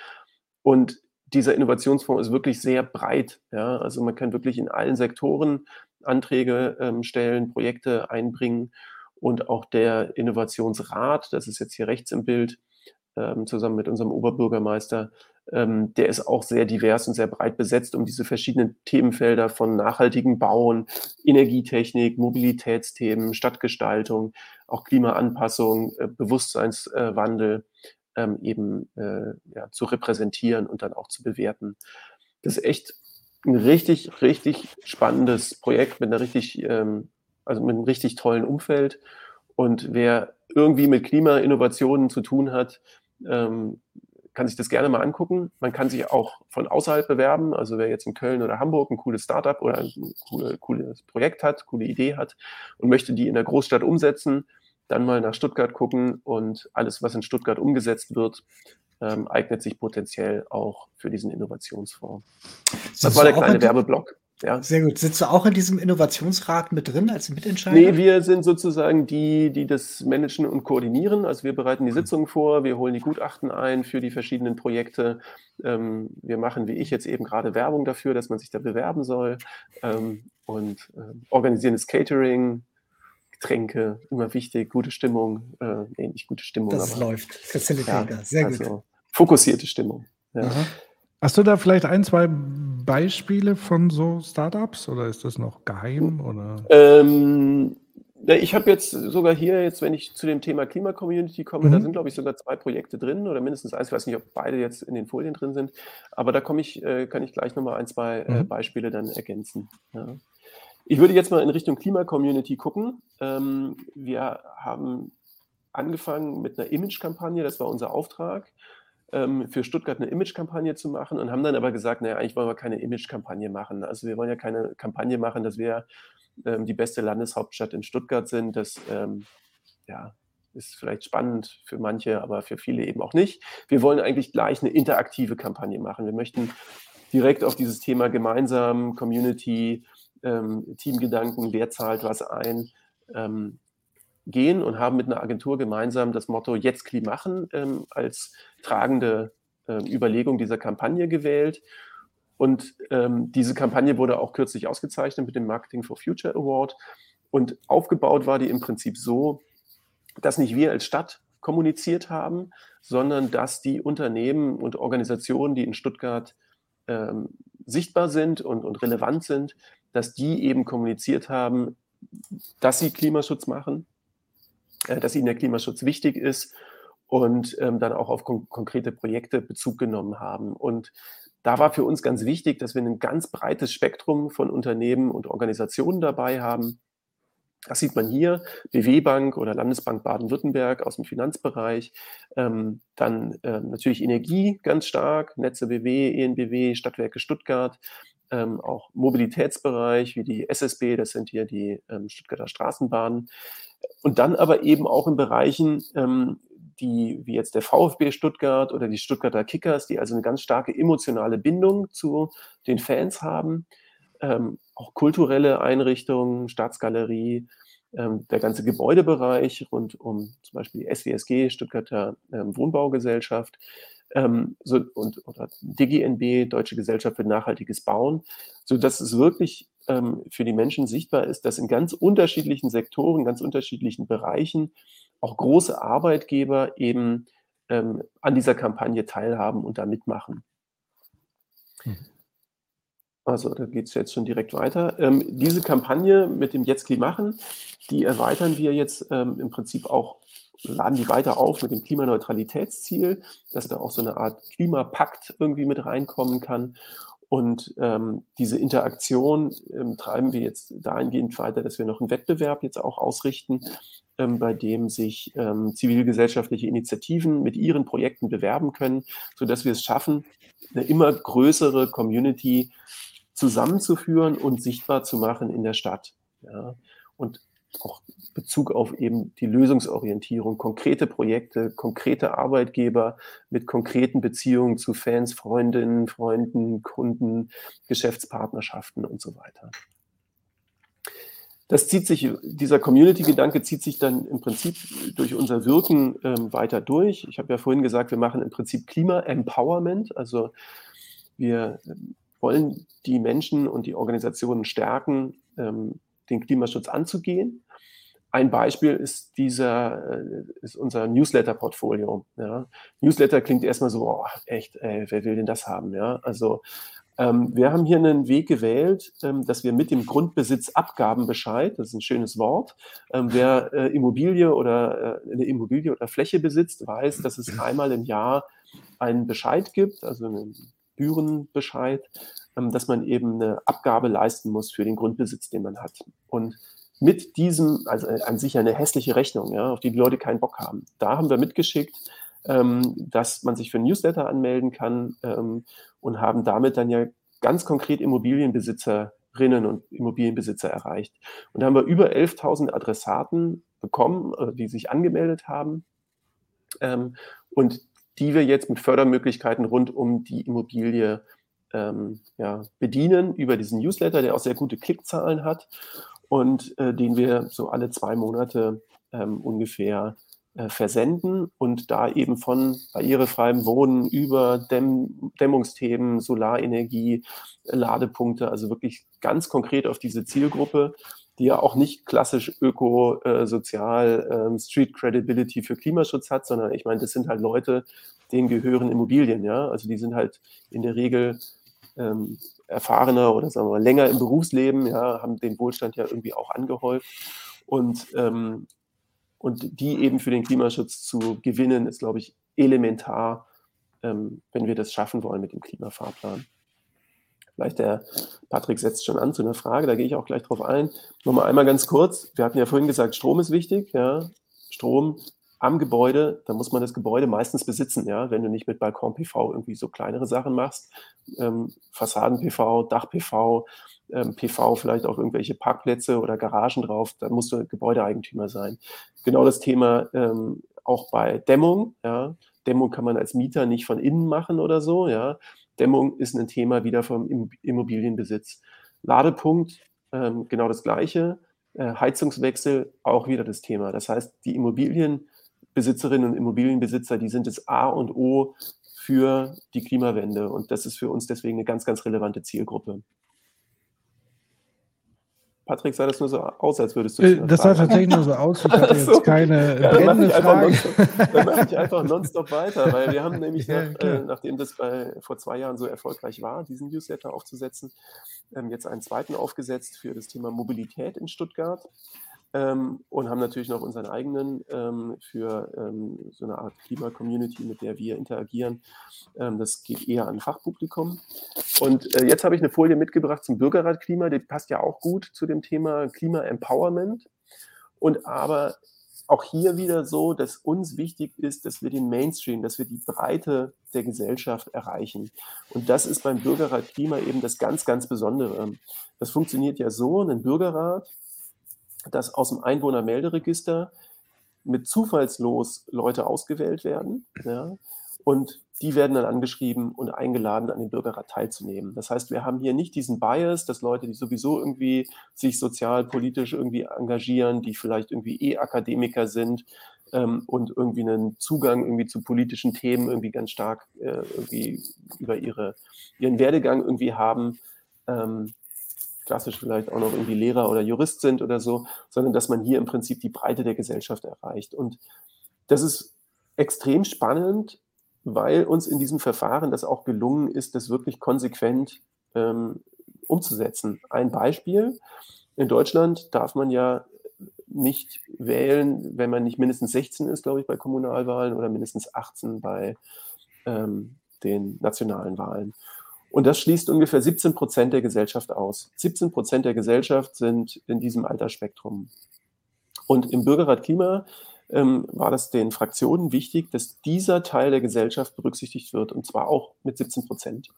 Und dieser Innovationsfonds ist wirklich sehr breit. Ja? Also man kann wirklich in allen Sektoren Anträge ähm, stellen, Projekte einbringen und auch der Innovationsrat, das ist jetzt hier rechts im Bild, ähm, zusammen mit unserem Oberbürgermeister, ähm, der ist auch sehr divers und sehr breit besetzt, um diese verschiedenen Themenfelder von nachhaltigen Bauen, Energietechnik, Mobilitätsthemen, Stadtgestaltung, auch Klimaanpassung, äh, Bewusstseinswandel ähm, eben äh, ja, zu repräsentieren und dann auch zu bewerten. Das ist echt ein richtig, richtig spannendes Projekt mit einer richtig ähm, also mit einem richtig tollen Umfeld. Und wer irgendwie mit Klimainnovationen zu tun hat, ähm, kann sich das gerne mal angucken. Man kann sich auch von außerhalb bewerben. Also wer jetzt in Köln oder Hamburg ein cooles Startup oder ein coole, cooles Projekt hat, coole Idee hat und möchte die in der Großstadt umsetzen, dann mal nach Stuttgart gucken und alles, was in Stuttgart umgesetzt wird, ähm, eignet sich potenziell auch für diesen Innovationsfonds. Das war der kleine Werbeblock. Ja. Sehr gut. Sitzt du auch in diesem Innovationsrat mit drin als Mitentscheider? Nee, wir sind sozusagen die, die das managen und koordinieren. Also wir bereiten die Sitzungen vor, wir holen die Gutachten ein für die verschiedenen Projekte. Ähm, wir machen, wie ich jetzt eben gerade Werbung dafür, dass man sich da bewerben soll ähm, und äh, organisieren das Catering, Getränke, immer wichtig, gute Stimmung, äh, nicht gute Stimmung. Das aber, läuft. Facilitator, ja, sehr also gut. Fokussierte Stimmung. Ja. Hast du da vielleicht ein, zwei Beispiele von so Startups oder ist das noch geheim? Oder? Ähm, ich habe jetzt sogar hier, jetzt, wenn ich zu dem Thema Klima-Community komme, mhm. da sind, glaube ich, sogar zwei Projekte drin oder mindestens eins. Ich weiß nicht, ob beide jetzt in den Folien drin sind, aber da komme ich, äh, kann ich gleich nochmal ein, zwei äh, mhm. Beispiele dann ergänzen. Ja. Ich würde jetzt mal in Richtung Klima-Community gucken. Ähm, wir haben angefangen mit einer Image-Kampagne, das war unser Auftrag für Stuttgart eine Image-Kampagne zu machen und haben dann aber gesagt, naja, eigentlich wollen wir keine Image-Kampagne machen. Also wir wollen ja keine Kampagne machen, dass wir ähm, die beste Landeshauptstadt in Stuttgart sind. Das ähm, ja, ist vielleicht spannend für manche, aber für viele eben auch nicht. Wir wollen eigentlich gleich eine interaktive Kampagne machen. Wir möchten direkt auf dieses Thema gemeinsam, Community, ähm, Teamgedanken, wer zahlt was ein, ähm, gehen und haben mit einer Agentur gemeinsam das Motto Jetzt Kli machen ähm, als tragende äh, Überlegung dieser Kampagne gewählt. Und ähm, diese Kampagne wurde auch kürzlich ausgezeichnet mit dem Marketing for Future Award. Und aufgebaut war die im Prinzip so, dass nicht wir als Stadt kommuniziert haben, sondern dass die Unternehmen und Organisationen, die in Stuttgart ähm, sichtbar sind und, und relevant sind, dass die eben kommuniziert haben, dass sie Klimaschutz machen, dass ihnen der Klimaschutz wichtig ist und ähm, dann auch auf kon konkrete Projekte Bezug genommen haben. Und da war für uns ganz wichtig, dass wir ein ganz breites Spektrum von Unternehmen und Organisationen dabei haben. Das sieht man hier, BW Bank oder Landesbank Baden-Württemberg aus dem Finanzbereich. Ähm, dann äh, natürlich Energie ganz stark, Netze BW, ENBW, Stadtwerke Stuttgart, ähm, auch Mobilitätsbereich wie die SSB, das sind hier die ähm, Stuttgarter Straßenbahnen. Und dann aber eben auch in Bereichen, ähm, die, wie jetzt der VfB Stuttgart oder die Stuttgarter Kickers, die also eine ganz starke emotionale Bindung zu den Fans haben, ähm, auch kulturelle Einrichtungen, Staatsgalerie, ähm, der ganze Gebäudebereich rund um zum Beispiel die SWSG, Stuttgarter ähm, Wohnbaugesellschaft, ähm, so, und, oder DGNB, Deutsche Gesellschaft für nachhaltiges Bauen, sodass es wirklich ähm, für die Menschen sichtbar ist, dass in ganz unterschiedlichen Sektoren, ganz unterschiedlichen Bereichen auch große Arbeitgeber eben ähm, an dieser Kampagne teilhaben und da mitmachen. Mhm. Also da geht es jetzt schon direkt weiter. Ähm, diese Kampagne mit dem Jetzt machen, die erweitern wir jetzt ähm, im Prinzip auch, laden die weiter auf mit dem Klimaneutralitätsziel, dass da auch so eine Art Klimapakt irgendwie mit reinkommen kann. Und ähm, diese Interaktion ähm, treiben wir jetzt dahingehend weiter, dass wir noch einen Wettbewerb jetzt auch ausrichten, ähm, bei dem sich ähm, zivilgesellschaftliche Initiativen mit ihren Projekten bewerben können, sodass wir es schaffen, eine immer größere Community zusammenzuführen und sichtbar zu machen in der Stadt. Ja. Und auch Bezug auf eben die Lösungsorientierung, konkrete Projekte, konkrete Arbeitgeber mit konkreten Beziehungen zu Fans, Freundinnen, Freunden, Kunden, Geschäftspartnerschaften und so weiter. Das zieht sich, dieser Community-Gedanke zieht sich dann im Prinzip durch unser Wirken ähm, weiter durch. Ich habe ja vorhin gesagt, wir machen im Prinzip Klima-Empowerment. Also wir ähm, wollen die Menschen und die Organisationen stärken, ähm, den Klimaschutz anzugehen. Ein Beispiel ist dieser, äh, ist unser Newsletter-Portfolio. Ja. Newsletter klingt erstmal so, oh, echt, ey, wer will denn das haben? Ja, also ähm, wir haben hier einen Weg gewählt, ähm, dass wir mit dem Grundbesitzabgabenbescheid, das ist ein schönes Wort, ähm, wer äh, Immobilie oder äh, eine Immobilie oder Fläche besitzt, weiß, dass es einmal im Jahr einen Bescheid gibt, also einen Gebührenbescheid, ähm, dass man eben eine Abgabe leisten muss für den Grundbesitz, den man hat. Und mit diesem, also an sich eine hässliche Rechnung, ja, auf die die Leute keinen Bock haben. Da haben wir mitgeschickt, ähm, dass man sich für ein Newsletter anmelden kann ähm, und haben damit dann ja ganz konkret Immobilienbesitzerinnen und Immobilienbesitzer erreicht. Und da haben wir über 11.000 Adressaten bekommen, äh, die sich angemeldet haben ähm, und die wir jetzt mit Fördermöglichkeiten rund um die Immobilie ähm, ja, bedienen über diesen Newsletter, der auch sehr gute Klickzahlen hat und äh, den wir so alle zwei Monate ähm, ungefähr äh, versenden und da eben von barrierefreiem Wohnen über Dämm Dämmungsthemen, Solarenergie, Ladepunkte, also wirklich ganz konkret auf diese Zielgruppe, die ja auch nicht klassisch öko, äh, sozial, äh, Street Credibility für Klimaschutz hat, sondern ich meine, das sind halt Leute, denen gehören Immobilien, ja, also die sind halt in der Regel ähm, erfahrener oder sagen wir mal länger im Berufsleben, ja, haben den Wohlstand ja irgendwie auch angehäuft. Und, ähm, und die eben für den Klimaschutz zu gewinnen, ist, glaube ich, elementar, ähm, wenn wir das schaffen wollen mit dem Klimafahrplan. Vielleicht der Patrick setzt schon an zu einer Frage, da gehe ich auch gleich drauf ein. Nochmal einmal ganz kurz. Wir hatten ja vorhin gesagt, Strom ist wichtig. Ja. Strom am Gebäude, da muss man das Gebäude meistens besitzen, ja, wenn du nicht mit Balkon-PV irgendwie so kleinere Sachen machst, ähm, Fassaden-PV, Dach-PV, ähm, PV, vielleicht auch irgendwelche Parkplätze oder Garagen drauf, da musst du Gebäudeeigentümer sein. Genau das Thema ähm, auch bei Dämmung, ja. Dämmung kann man als Mieter nicht von innen machen oder so, ja. Dämmung ist ein Thema wieder vom Immobilienbesitz. Ladepunkt, ähm, genau das Gleiche. Äh, Heizungswechsel, auch wieder das Thema. Das heißt, die Immobilienbesitzerinnen und Immobilienbesitzer, die sind das A und O für die Klimawende. Und das ist für uns deswegen eine ganz, ganz relevante Zielgruppe. Patrick, sah das nur so aus, als würdest du äh, Das sah tatsächlich nur so aus. Ich hatte jetzt keine ja, brennende Frage. Dann mache ich einfach nonstop weiter, weil wir haben nämlich, nach, äh, nachdem das bei, vor zwei Jahren so erfolgreich war, diesen Newsletter aufzusetzen, ähm, jetzt einen zweiten aufgesetzt für das Thema Mobilität in Stuttgart ähm, und haben natürlich noch unseren eigenen ähm, für ähm, so eine Art Klima-Community, mit der wir interagieren. Ähm, das geht eher an Fachpublikum. Und äh, jetzt habe ich eine Folie mitgebracht zum Bürgerrat Klima, die passt ja auch gut zu dem Thema Klima-Empowerment. Und aber auch hier wieder so, dass uns wichtig ist, dass wir den Mainstream, dass wir die Breite der Gesellschaft erreichen. Und das ist beim Bürgerrat Klima eben das ganz, ganz Besondere. Das funktioniert ja so, ein Bürgerrat dass aus dem Einwohnermelderegister mit Zufallslos Leute ausgewählt werden. Ja, und die werden dann angeschrieben und eingeladen, an dem Bürgerrat teilzunehmen. Das heißt, wir haben hier nicht diesen Bias, dass Leute, die sowieso irgendwie sich sozial, politisch irgendwie engagieren, die vielleicht irgendwie eh Akademiker sind ähm, und irgendwie einen Zugang irgendwie zu politischen Themen irgendwie ganz stark äh, irgendwie über ihre, ihren Werdegang irgendwie haben, ähm, klassisch vielleicht auch noch irgendwie Lehrer oder Jurist sind oder so, sondern dass man hier im Prinzip die Breite der Gesellschaft erreicht. Und das ist extrem spannend, weil uns in diesem Verfahren das auch gelungen ist, das wirklich konsequent ähm, umzusetzen. Ein Beispiel, in Deutschland darf man ja nicht wählen, wenn man nicht mindestens 16 ist, glaube ich, bei Kommunalwahlen oder mindestens 18 bei ähm, den nationalen Wahlen. Und das schließt ungefähr 17 Prozent der Gesellschaft aus. 17 Prozent der Gesellschaft sind in diesem Altersspektrum. Und im Bürgerrat Klima ähm, war das den Fraktionen wichtig, dass dieser Teil der Gesellschaft berücksichtigt wird, und zwar auch mit 17 Prozent.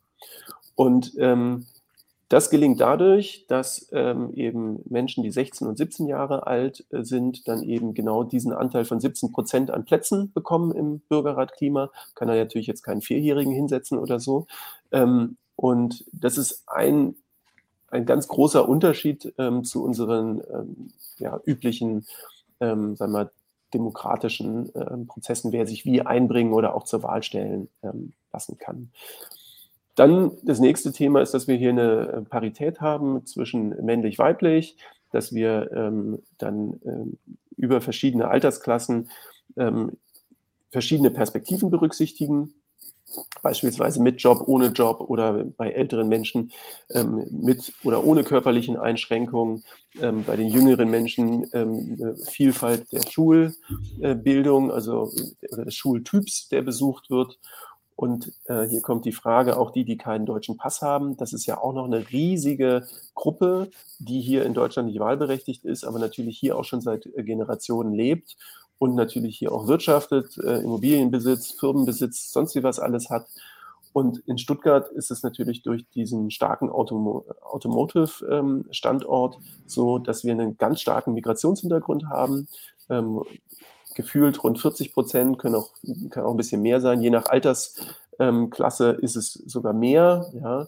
Und ähm, das gelingt dadurch, dass ähm, eben Menschen, die 16 und 17 Jahre alt äh, sind, dann eben genau diesen Anteil von 17 Prozent an Plätzen bekommen im Bürgerrat Klima. Kann er natürlich jetzt keinen Vierjährigen hinsetzen oder so. Ähm, und das ist ein, ein ganz großer Unterschied ähm, zu unseren ähm, ja, üblichen, ähm, sagen wir, demokratischen ähm, Prozessen, wer sich wie einbringen oder auch zur Wahl stellen lassen kann. Dann das nächste Thema ist, dass wir hier eine äh, Parität haben zwischen männlich-weiblich, dass wir ähm, dann ähm, über verschiedene Altersklassen ähm, verschiedene Perspektiven berücksichtigen beispielsweise mit Job, ohne Job oder bei älteren Menschen ähm, mit oder ohne körperlichen Einschränkungen, ähm, bei den jüngeren Menschen ähm, Vielfalt der Schulbildung, also des Schultyps, der besucht wird. Und äh, hier kommt die Frage, auch die, die keinen deutschen Pass haben, das ist ja auch noch eine riesige Gruppe, die hier in Deutschland nicht wahlberechtigt ist, aber natürlich hier auch schon seit äh, Generationen lebt und natürlich hier auch wirtschaftet, äh, Immobilienbesitz, Firmenbesitz, sonst wie was alles hat. Und in Stuttgart ist es natürlich durch diesen starken Automo Automotive-Standort ähm, so, dass wir einen ganz starken Migrationshintergrund haben. Ähm, gefühlt rund 40 Prozent, können auch, kann auch ein bisschen mehr sein. Je nach Altersklasse ähm, ist es sogar mehr. Ja.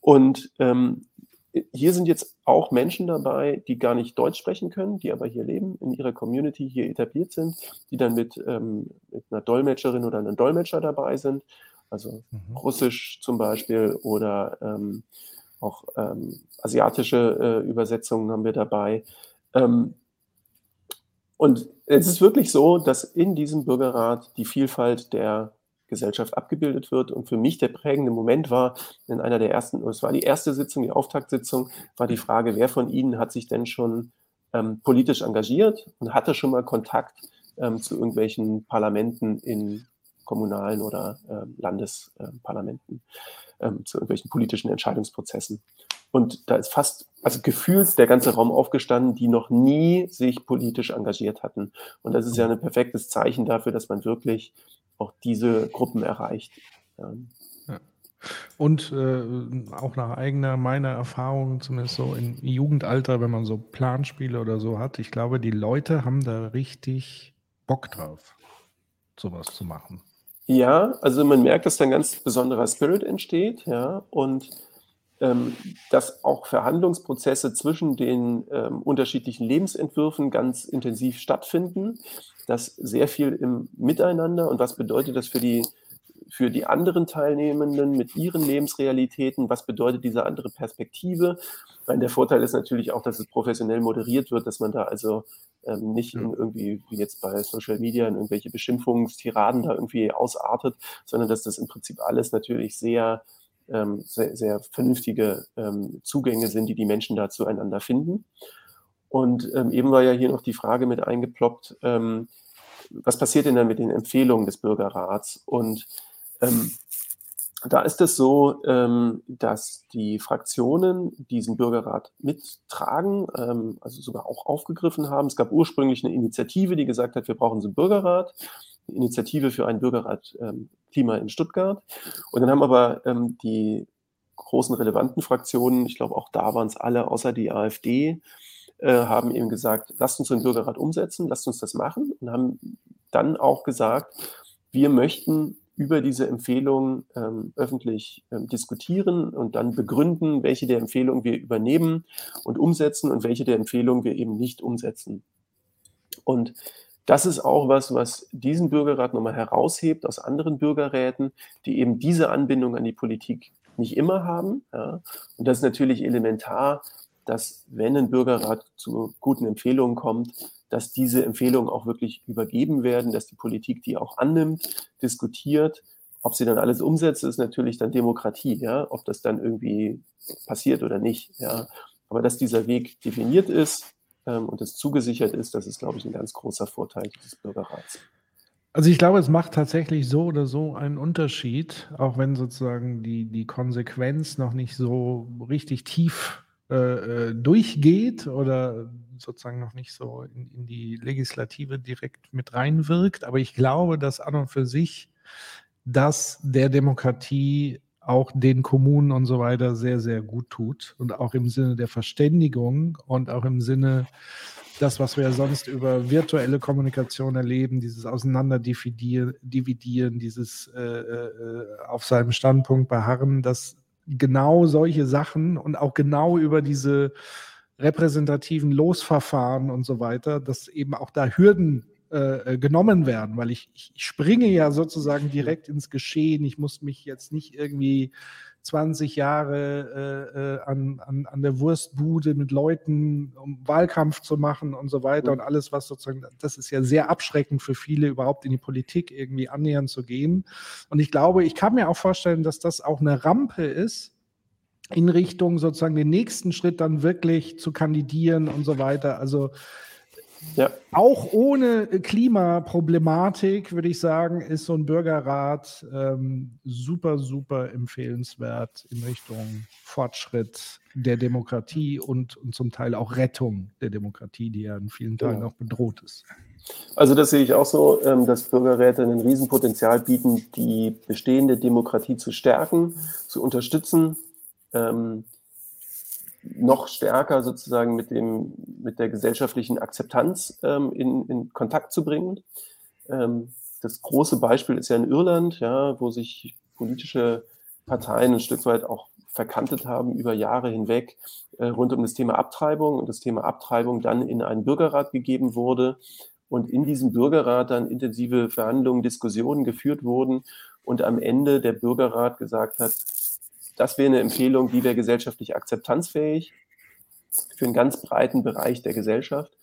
Und ähm, hier sind jetzt auch Menschen dabei, die gar nicht Deutsch sprechen können, die aber hier leben, in ihrer Community hier etabliert sind, die dann mit, ähm, mit einer Dolmetscherin oder einem Dolmetscher dabei sind, also mhm. Russisch zum Beispiel oder ähm, auch ähm, asiatische äh, Übersetzungen haben wir dabei. Ähm, und es ist wirklich so, dass in diesem Bürgerrat die Vielfalt der Gesellschaft abgebildet wird. Und für mich der prägende Moment war in einer der ersten, es war die erste Sitzung, die Auftaktsitzung, war die Frage, wer von Ihnen hat sich denn schon ähm, politisch engagiert und hatte schon mal Kontakt ähm, zu irgendwelchen Parlamenten in kommunalen oder äh, Landesparlamenten, äh, zu irgendwelchen politischen Entscheidungsprozessen. Und da ist fast, also gefühlt der ganze Raum aufgestanden, die noch nie sich politisch engagiert hatten. Und das ist ja ein perfektes Zeichen dafür, dass man wirklich auch diese Gruppen erreicht. Ja. Und äh, auch nach eigener, meiner Erfahrung, zumindest so im Jugendalter, wenn man so Planspiele oder so hat, ich glaube, die Leute haben da richtig Bock drauf, sowas zu machen. Ja, also man merkt, dass da ein ganz besonderer Spirit entsteht, ja, und dass auch Verhandlungsprozesse zwischen den ähm, unterschiedlichen Lebensentwürfen ganz intensiv stattfinden, dass sehr viel im Miteinander und was bedeutet das für die für die anderen Teilnehmenden mit ihren Lebensrealitäten, was bedeutet diese andere Perspektive. Meine, der Vorteil ist natürlich auch, dass es professionell moderiert wird, dass man da also ähm, nicht in irgendwie, wie jetzt bei Social Media, in irgendwelche Beschimpfungstiraden da irgendwie ausartet, sondern dass das im Prinzip alles natürlich sehr ähm, sehr, sehr vernünftige ähm, Zugänge sind, die die Menschen da zueinander finden. Und ähm, eben war ja hier noch die Frage mit eingeploppt, ähm, was passiert denn dann mit den Empfehlungen des Bürgerrats? Und ähm, da ist es so, ähm, dass die Fraktionen diesen Bürgerrat mittragen, also sogar auch aufgegriffen haben. Es gab ursprünglich eine Initiative, die gesagt hat, wir brauchen so einen Bürgerrat. Initiative für einen Bürgerrat ähm, Klima in Stuttgart. Und dann haben aber ähm, die großen relevanten Fraktionen, ich glaube auch da waren es alle außer die AfD, äh, haben eben gesagt, lasst uns den Bürgerrat umsetzen, lasst uns das machen und haben dann auch gesagt, wir möchten über diese Empfehlungen ähm, öffentlich ähm, diskutieren und dann begründen, welche der Empfehlungen wir übernehmen und umsetzen und welche der Empfehlungen wir eben nicht umsetzen. Und das ist auch was, was diesen Bürgerrat nochmal heraushebt aus anderen Bürgerräten, die eben diese Anbindung an die Politik nicht immer haben. Ja. Und das ist natürlich elementar, dass wenn ein Bürgerrat zu guten Empfehlungen kommt, dass diese Empfehlungen auch wirklich übergeben werden, dass die Politik die auch annimmt, diskutiert. Ob sie dann alles umsetzt, ist natürlich dann Demokratie, ja, ob das dann irgendwie passiert oder nicht, ja. Aber dass dieser Weg definiert ist, und es zugesichert ist, das ist, glaube ich, ein ganz großer Vorteil dieses Bürgerrats. Also ich glaube, es macht tatsächlich so oder so einen Unterschied, auch wenn sozusagen die, die Konsequenz noch nicht so richtig tief äh, äh durchgeht oder sozusagen noch nicht so in, in, die Legislative direkt mit reinwirkt. Aber ich glaube, dass an und für sich das der Demokratie auch den Kommunen und so weiter sehr, sehr gut tut. Und auch im Sinne der Verständigung und auch im Sinne das, was wir sonst über virtuelle Kommunikation erleben, dieses Auseinanderdividieren, dieses äh, äh, auf seinem Standpunkt beharren, dass genau solche Sachen und auch genau über diese repräsentativen Losverfahren und so weiter, dass eben auch da Hürden äh, äh, genommen werden, weil ich, ich springe ja sozusagen direkt ins Geschehen. Ich muss mich jetzt nicht irgendwie 20 Jahre äh, äh, an, an, an der Wurstbude mit Leuten, um Wahlkampf zu machen und so weiter und alles, was sozusagen, das ist ja sehr abschreckend für viele, überhaupt in die Politik irgendwie annähern zu gehen. Und ich glaube, ich kann mir auch vorstellen, dass das auch eine Rampe ist, in Richtung sozusagen den nächsten Schritt dann wirklich zu kandidieren und so weiter. Also ja. Auch ohne Klimaproblematik, würde ich sagen, ist so ein Bürgerrat ähm, super, super empfehlenswert in Richtung Fortschritt der Demokratie und, und zum Teil auch Rettung der Demokratie, die ja in vielen Teilen ja. auch bedroht ist. Also das sehe ich auch so, ähm, dass Bürgerräte ein Riesenpotenzial bieten, die bestehende Demokratie zu stärken, zu unterstützen. Ähm, noch stärker sozusagen mit, dem, mit der gesellschaftlichen Akzeptanz ähm, in, in Kontakt zu bringen. Ähm, das große Beispiel ist ja in Irland, ja, wo sich politische Parteien ein Stück weit auch verkantet haben über Jahre hinweg äh, rund um das Thema Abtreibung und das Thema Abtreibung dann in einen Bürgerrat gegeben wurde und in diesem Bürgerrat dann intensive Verhandlungen, Diskussionen geführt wurden und am Ende der Bürgerrat gesagt hat, das wäre eine Empfehlung, die wäre gesellschaftlich akzeptanzfähig für einen ganz breiten Bereich der Gesellschaft.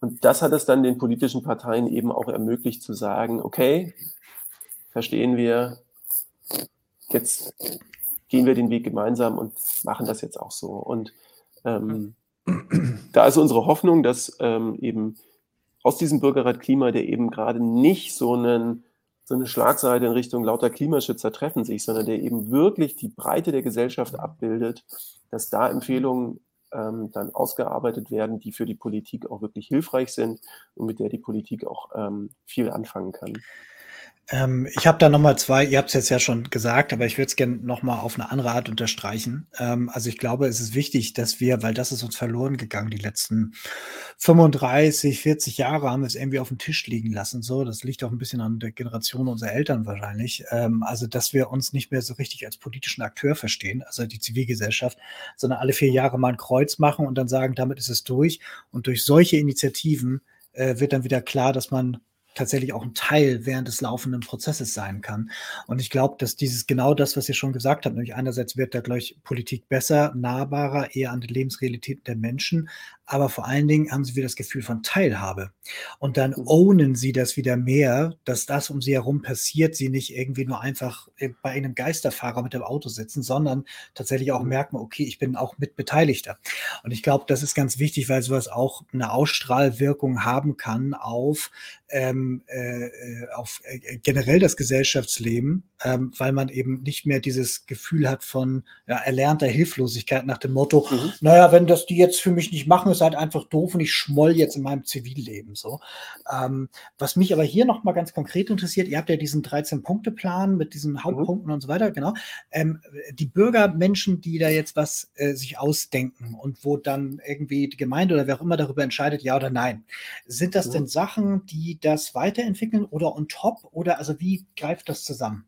Und das hat es dann den politischen Parteien eben auch ermöglicht zu sagen, okay, verstehen wir, jetzt gehen wir den Weg gemeinsam und machen das jetzt auch so. Und ähm, da ist unsere Hoffnung, dass ähm, eben aus diesem Bürgerrat Klima, der eben gerade nicht so einen so eine Schlagseite in Richtung lauter Klimaschützer treffen sich, sondern der eben wirklich die Breite der Gesellschaft abbildet, dass da Empfehlungen ähm, dann ausgearbeitet werden, die für die Politik auch wirklich hilfreich sind und mit der die Politik auch ähm, viel anfangen kann. Ähm, ich habe da nochmal zwei, ihr habt es jetzt ja schon gesagt, aber ich würde es gerne nochmal auf eine andere Art unterstreichen. Ähm, also ich glaube, es ist wichtig, dass wir, weil das ist uns verloren gegangen, die letzten 35, 40 Jahre haben wir es irgendwie auf dem Tisch liegen lassen. So, das liegt auch ein bisschen an der Generation unserer Eltern wahrscheinlich. Ähm, also, dass wir uns nicht mehr so richtig als politischen Akteur verstehen, also die Zivilgesellschaft, sondern alle vier Jahre mal ein Kreuz machen und dann sagen, damit ist es durch. Und durch solche Initiativen äh, wird dann wieder klar, dass man tatsächlich auch ein Teil während des laufenden Prozesses sein kann. Und ich glaube, dass dieses genau das, was ihr schon gesagt habt, nämlich einerseits wird da gleich Politik besser, nahbarer, eher an die Lebensrealität der Menschen, aber vor allen Dingen haben sie wieder das Gefühl von Teilhabe. Und dann mhm. ownen sie das wieder mehr, dass das um sie herum passiert, sie nicht irgendwie nur einfach bei einem Geisterfahrer mit dem Auto sitzen, sondern tatsächlich auch mhm. merken, okay, ich bin auch Mitbeteiligter. Und ich glaube, das ist ganz wichtig, weil sowas auch eine Ausstrahlwirkung haben kann auf ähm, äh, äh, auf äh, generell das Gesellschaftsleben, ähm, weil man eben nicht mehr dieses Gefühl hat von ja, erlernter Hilflosigkeit nach dem Motto, mhm. naja, wenn das die jetzt für mich nicht machen, ist halt einfach doof und ich schmoll jetzt in meinem Zivilleben so. Ähm, was mich aber hier nochmal ganz konkret interessiert, ihr habt ja diesen 13-Punkte-Plan mit diesen mhm. Hauptpunkten mhm. und so weiter, genau. Ähm, die Bürgermenschen, die da jetzt was äh, sich ausdenken und wo dann irgendwie die Gemeinde oder wer auch immer darüber entscheidet, ja oder nein, sind das mhm. denn Sachen, die das weiterentwickeln oder on top? Oder also wie greift das zusammen?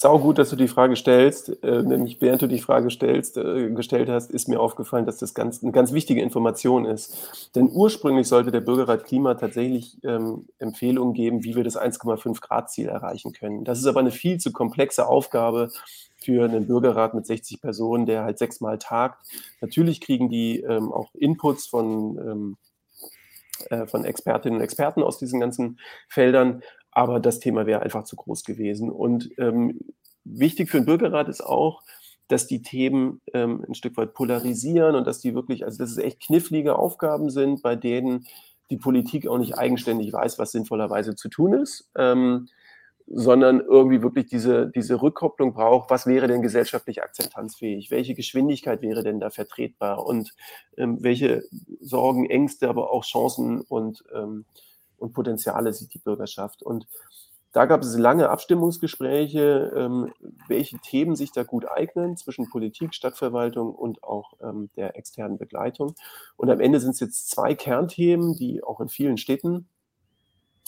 Sau gut, dass du die Frage stellst. Äh, nämlich während du die Frage stellst, äh, gestellt hast, ist mir aufgefallen, dass das ganz, eine ganz wichtige Information ist. Denn ursprünglich sollte der Bürgerrat Klima tatsächlich ähm, Empfehlungen geben, wie wir das 1,5 Grad Ziel erreichen können. Das ist aber eine viel zu komplexe Aufgabe für einen Bürgerrat mit 60 Personen, der halt sechsmal tagt. Natürlich kriegen die ähm, auch Inputs von ähm, äh, von Expertinnen und Experten aus diesen ganzen Feldern. Aber das Thema wäre einfach zu groß gewesen. Und ähm, wichtig für den Bürgerrat ist auch, dass die Themen ähm, ein Stück weit polarisieren und dass die wirklich, also dass es echt knifflige Aufgaben sind, bei denen die Politik auch nicht eigenständig weiß, was sinnvollerweise zu tun ist. Ähm, sondern irgendwie wirklich diese, diese Rückkopplung braucht, was wäre denn gesellschaftlich akzeptanzfähig, welche Geschwindigkeit wäre denn da vertretbar und ähm, welche Sorgen, Ängste, aber auch Chancen und, ähm, und Potenziale sieht die Bürgerschaft. Und da gab es lange Abstimmungsgespräche, ähm, welche Themen sich da gut eignen zwischen Politik, Stadtverwaltung und auch ähm, der externen Begleitung. Und am Ende sind es jetzt zwei Kernthemen, die auch in vielen Städten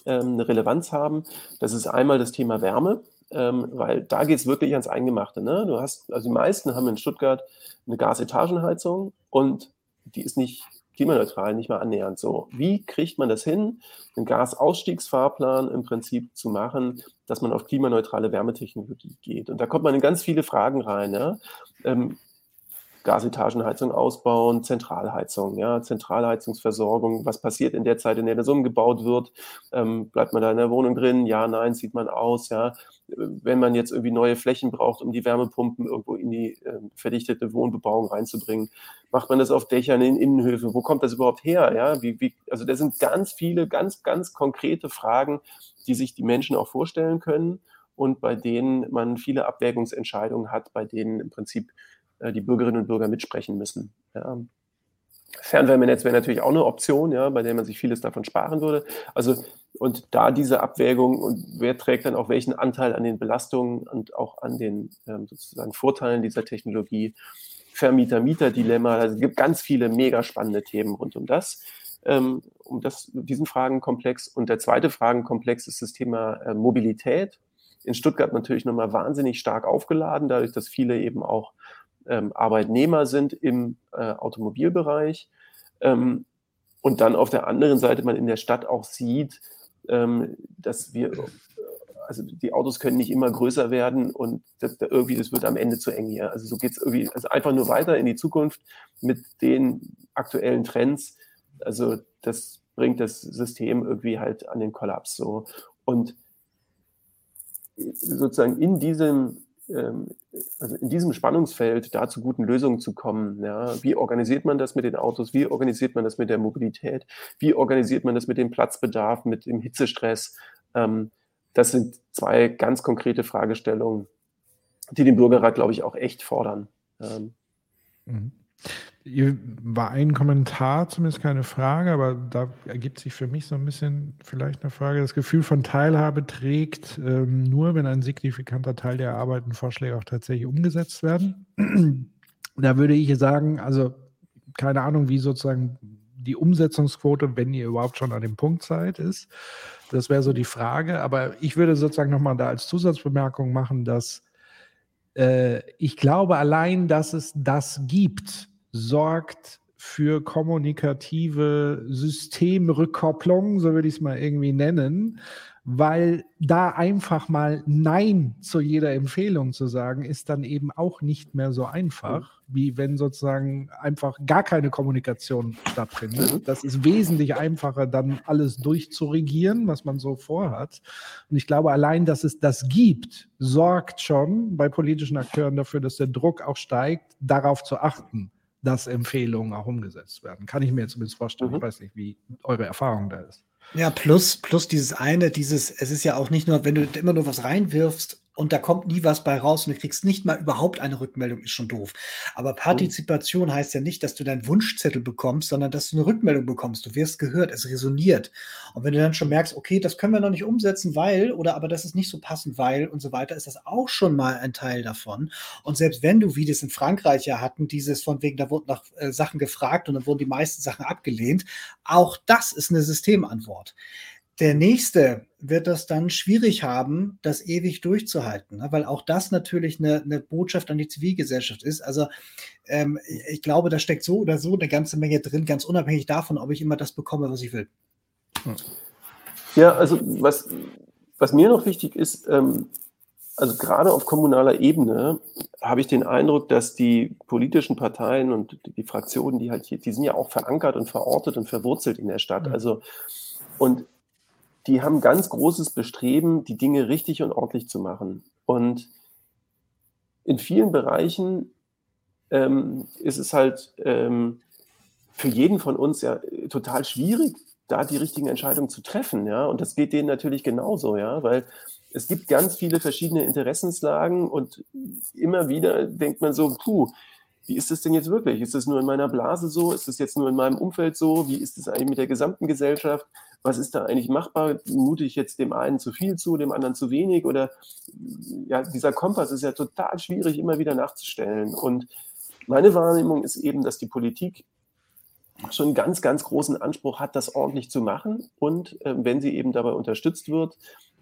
ähm, eine Relevanz haben. Das ist einmal das Thema Wärme, ähm, weil da geht es wirklich ans Eingemachte. Ne? Du hast, also die meisten haben in Stuttgart eine Gasetagenheizung und die ist nicht klimaneutral, nicht mal annähernd so. Wie kriegt man das hin, einen Gasausstiegsfahrplan im Prinzip zu machen, dass man auf klimaneutrale Wärmetechnologie geht? Und da kommt man in ganz viele Fragen rein. Ja? Ähm, Gasetagenheizung ausbauen, Zentralheizung, ja, Zentralheizungsversorgung. Was passiert in der Zeit, in der das umgebaut wird? Ähm, bleibt man da in der Wohnung drin? Ja, nein, sieht man aus, ja. Wenn man jetzt irgendwie neue Flächen braucht, um die Wärmepumpen irgendwo in die äh, verdichtete Wohnbebauung reinzubringen, macht man das auf Dächern, in Innenhöfen? Wo kommt das überhaupt her? Ja, wie, wie, also das sind ganz viele, ganz, ganz konkrete Fragen, die sich die Menschen auch vorstellen können und bei denen man viele Abwägungsentscheidungen hat, bei denen im Prinzip die Bürgerinnen und Bürger mitsprechen müssen. Ja. Fernwärmenetz wäre natürlich auch eine Option, ja, bei der man sich vieles davon sparen würde. Also, und da diese Abwägung und wer trägt dann auch welchen Anteil an den Belastungen und auch an den ähm, sozusagen Vorteilen dieser Technologie, Vermieter-Mieter-Dilemma, also es gibt ganz viele mega spannende Themen rund um das, ähm, um das, diesen Fragenkomplex. Und der zweite Fragenkomplex ist das Thema äh, Mobilität. In Stuttgart natürlich nochmal wahnsinnig stark aufgeladen, dadurch, dass viele eben auch ähm, Arbeitnehmer sind im äh, Automobilbereich. Ähm, und dann auf der anderen Seite man in der Stadt auch sieht, ähm, dass wir, also die Autos können nicht immer größer werden und das, irgendwie, das wird am Ende zu eng hier. Also so geht es irgendwie, also einfach nur weiter in die Zukunft mit den aktuellen Trends. Also das bringt das System irgendwie halt an den Kollaps so. Und sozusagen in diesem also in diesem Spannungsfeld da zu guten Lösungen zu kommen. Ja, wie organisiert man das mit den Autos? Wie organisiert man das mit der Mobilität? Wie organisiert man das mit dem Platzbedarf, mit dem Hitzestress? Ähm, das sind zwei ganz konkrete Fragestellungen, die den Bürgerrat, glaube ich, auch echt fordern. Ähm. Mhm. War ein Kommentar, zumindest keine Frage, aber da ergibt sich für mich so ein bisschen vielleicht eine Frage. Das Gefühl von Teilhabe trägt ähm, nur, wenn ein signifikanter Teil der Arbeiten Vorschläge auch tatsächlich umgesetzt werden. da würde ich sagen, also keine Ahnung, wie sozusagen die Umsetzungsquote, wenn ihr überhaupt schon an dem Punkt seid, ist. Das wäre so die Frage. Aber ich würde sozusagen nochmal da als Zusatzbemerkung machen, dass äh, ich glaube, allein, dass es das gibt, sorgt für kommunikative Systemrückkopplung, so würde ich es mal irgendwie nennen, weil da einfach mal Nein zu jeder Empfehlung zu sagen, ist dann eben auch nicht mehr so einfach, wie wenn sozusagen einfach gar keine Kommunikation stattfindet. Mhm. Das ist wesentlich einfacher, dann alles durchzuregieren, was man so vorhat. Und ich glaube, allein, dass es das gibt, sorgt schon bei politischen Akteuren dafür, dass der Druck auch steigt, darauf zu achten dass Empfehlungen auch umgesetzt werden. Kann ich mir zumindest vorstellen. Mhm. Ich weiß nicht, wie eure Erfahrung da ist. Ja, plus, plus dieses eine, dieses, es ist ja auch nicht nur, wenn du immer nur was reinwirfst, und da kommt nie was bei raus und du kriegst nicht mal überhaupt eine Rückmeldung, ist schon doof. Aber Partizipation heißt ja nicht, dass du deinen Wunschzettel bekommst, sondern dass du eine Rückmeldung bekommst. Du wirst gehört, es resoniert. Und wenn du dann schon merkst, okay, das können wir noch nicht umsetzen, weil, oder aber das ist nicht so passend, weil und so weiter, ist das auch schon mal ein Teil davon. Und selbst wenn du, wie das in Frankreich ja hatten, dieses von wegen, da wurden nach äh, Sachen gefragt und dann wurden die meisten Sachen abgelehnt, auch das ist eine Systemantwort. Der nächste wird das dann schwierig haben, das ewig durchzuhalten, ne? weil auch das natürlich eine, eine, Botschaft an die Zivilgesellschaft ist. Also ähm, ich glaube, da steckt so oder so eine ganze Menge drin, ganz unabhängig davon, ob ich immer das bekomme, was ich will. Ja, also was, was mir noch wichtig ist, ähm, also gerade auf kommunaler Ebene habe ich den Eindruck, dass die politischen Parteien und die Fraktionen, die halt hier, die sind ja auch verankert und verortet und verwurzelt in der Stadt. Also und die haben ganz großes Bestreben, die Dinge richtig und ordentlich zu machen. Und in vielen Bereichen ähm, ist es halt ähm, für jeden von uns ja total schwierig, da die richtigen Entscheidungen zu treffen. Ja? Und das geht denen natürlich genauso, ja, weil es gibt ganz viele verschiedene Interessenslagen und immer wieder denkt man so, puh, wie ist es denn jetzt wirklich? Ist es nur in meiner Blase so? Ist es jetzt nur in meinem Umfeld so? Wie ist es eigentlich mit der gesamten Gesellschaft? Was ist da eigentlich machbar? Mute ich jetzt dem einen zu viel zu, dem anderen zu wenig? Oder ja, dieser Kompass ist ja total schwierig immer wieder nachzustellen. Und meine Wahrnehmung ist eben, dass die Politik schon einen ganz, ganz großen Anspruch hat, das ordentlich zu machen. Und äh, wenn sie eben dabei unterstützt wird,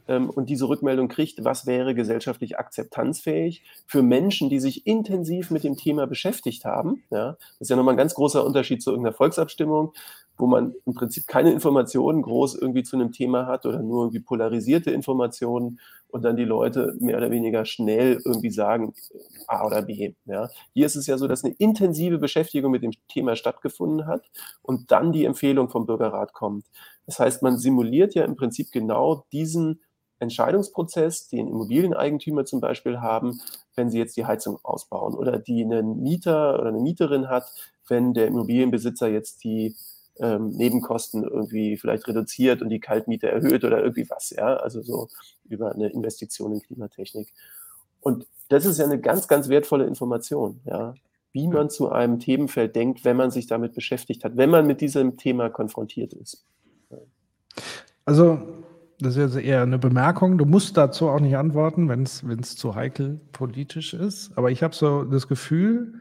ähm, und diese Rückmeldung kriegt, was wäre gesellschaftlich akzeptanzfähig für Menschen, die sich intensiv mit dem Thema beschäftigt haben. Ja, das ist ja nochmal ein ganz großer Unterschied zu irgendeiner Volksabstimmung, wo man im Prinzip keine Informationen groß irgendwie zu einem Thema hat oder nur irgendwie polarisierte Informationen und dann die Leute mehr oder weniger schnell irgendwie sagen A oder B. Ja. Hier ist es ja so, dass eine intensive Beschäftigung mit dem Thema stattgefunden hat und dann die Empfehlung vom Bürgerrat kommt. Das heißt, man simuliert ja im Prinzip genau diesen Entscheidungsprozess, den Immobilieneigentümer zum Beispiel haben, wenn sie jetzt die Heizung ausbauen oder die einen Mieter oder eine Mieterin hat, wenn der Immobilienbesitzer jetzt die ähm, Nebenkosten irgendwie vielleicht reduziert und die Kaltmiete erhöht oder irgendwie was, ja, also so über eine Investition in Klimatechnik. Und das ist ja eine ganz, ganz wertvolle Information, ja, wie man zu einem Themenfeld denkt, wenn man sich damit beschäftigt hat, wenn man mit diesem Thema konfrontiert ist. Also das ist jetzt eher eine Bemerkung. Du musst dazu auch nicht antworten, wenn es zu heikel politisch ist. Aber ich habe so das Gefühl,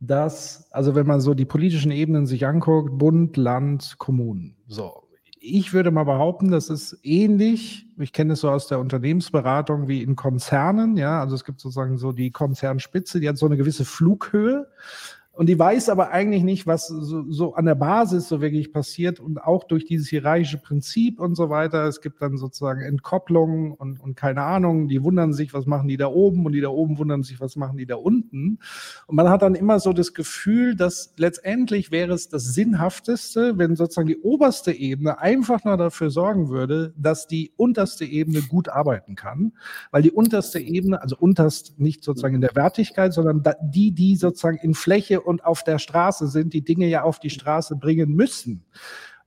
dass, also wenn man so die politischen Ebenen sich anguckt, Bund, Land, Kommunen, so. Ich würde mal behaupten, das ist ähnlich, ich kenne es so aus der Unternehmensberatung wie in Konzernen, ja, also es gibt sozusagen so die Konzernspitze, die hat so eine gewisse Flughöhe und die weiß aber eigentlich nicht, was so, so, an der Basis so wirklich passiert und auch durch dieses hierarchische Prinzip und so weiter. Es gibt dann sozusagen Entkopplungen und, und keine Ahnung, die wundern sich, was machen die da oben und die da oben wundern sich, was machen die da unten. Und man hat dann immer so das Gefühl, dass letztendlich wäre es das Sinnhafteste, wenn sozusagen die oberste Ebene einfach nur dafür sorgen würde, dass die unterste Ebene gut arbeiten kann, weil die unterste Ebene, also unterst nicht sozusagen in der Wertigkeit, sondern die, die sozusagen in Fläche und auf der Straße sind, die Dinge ja auf die Straße bringen müssen.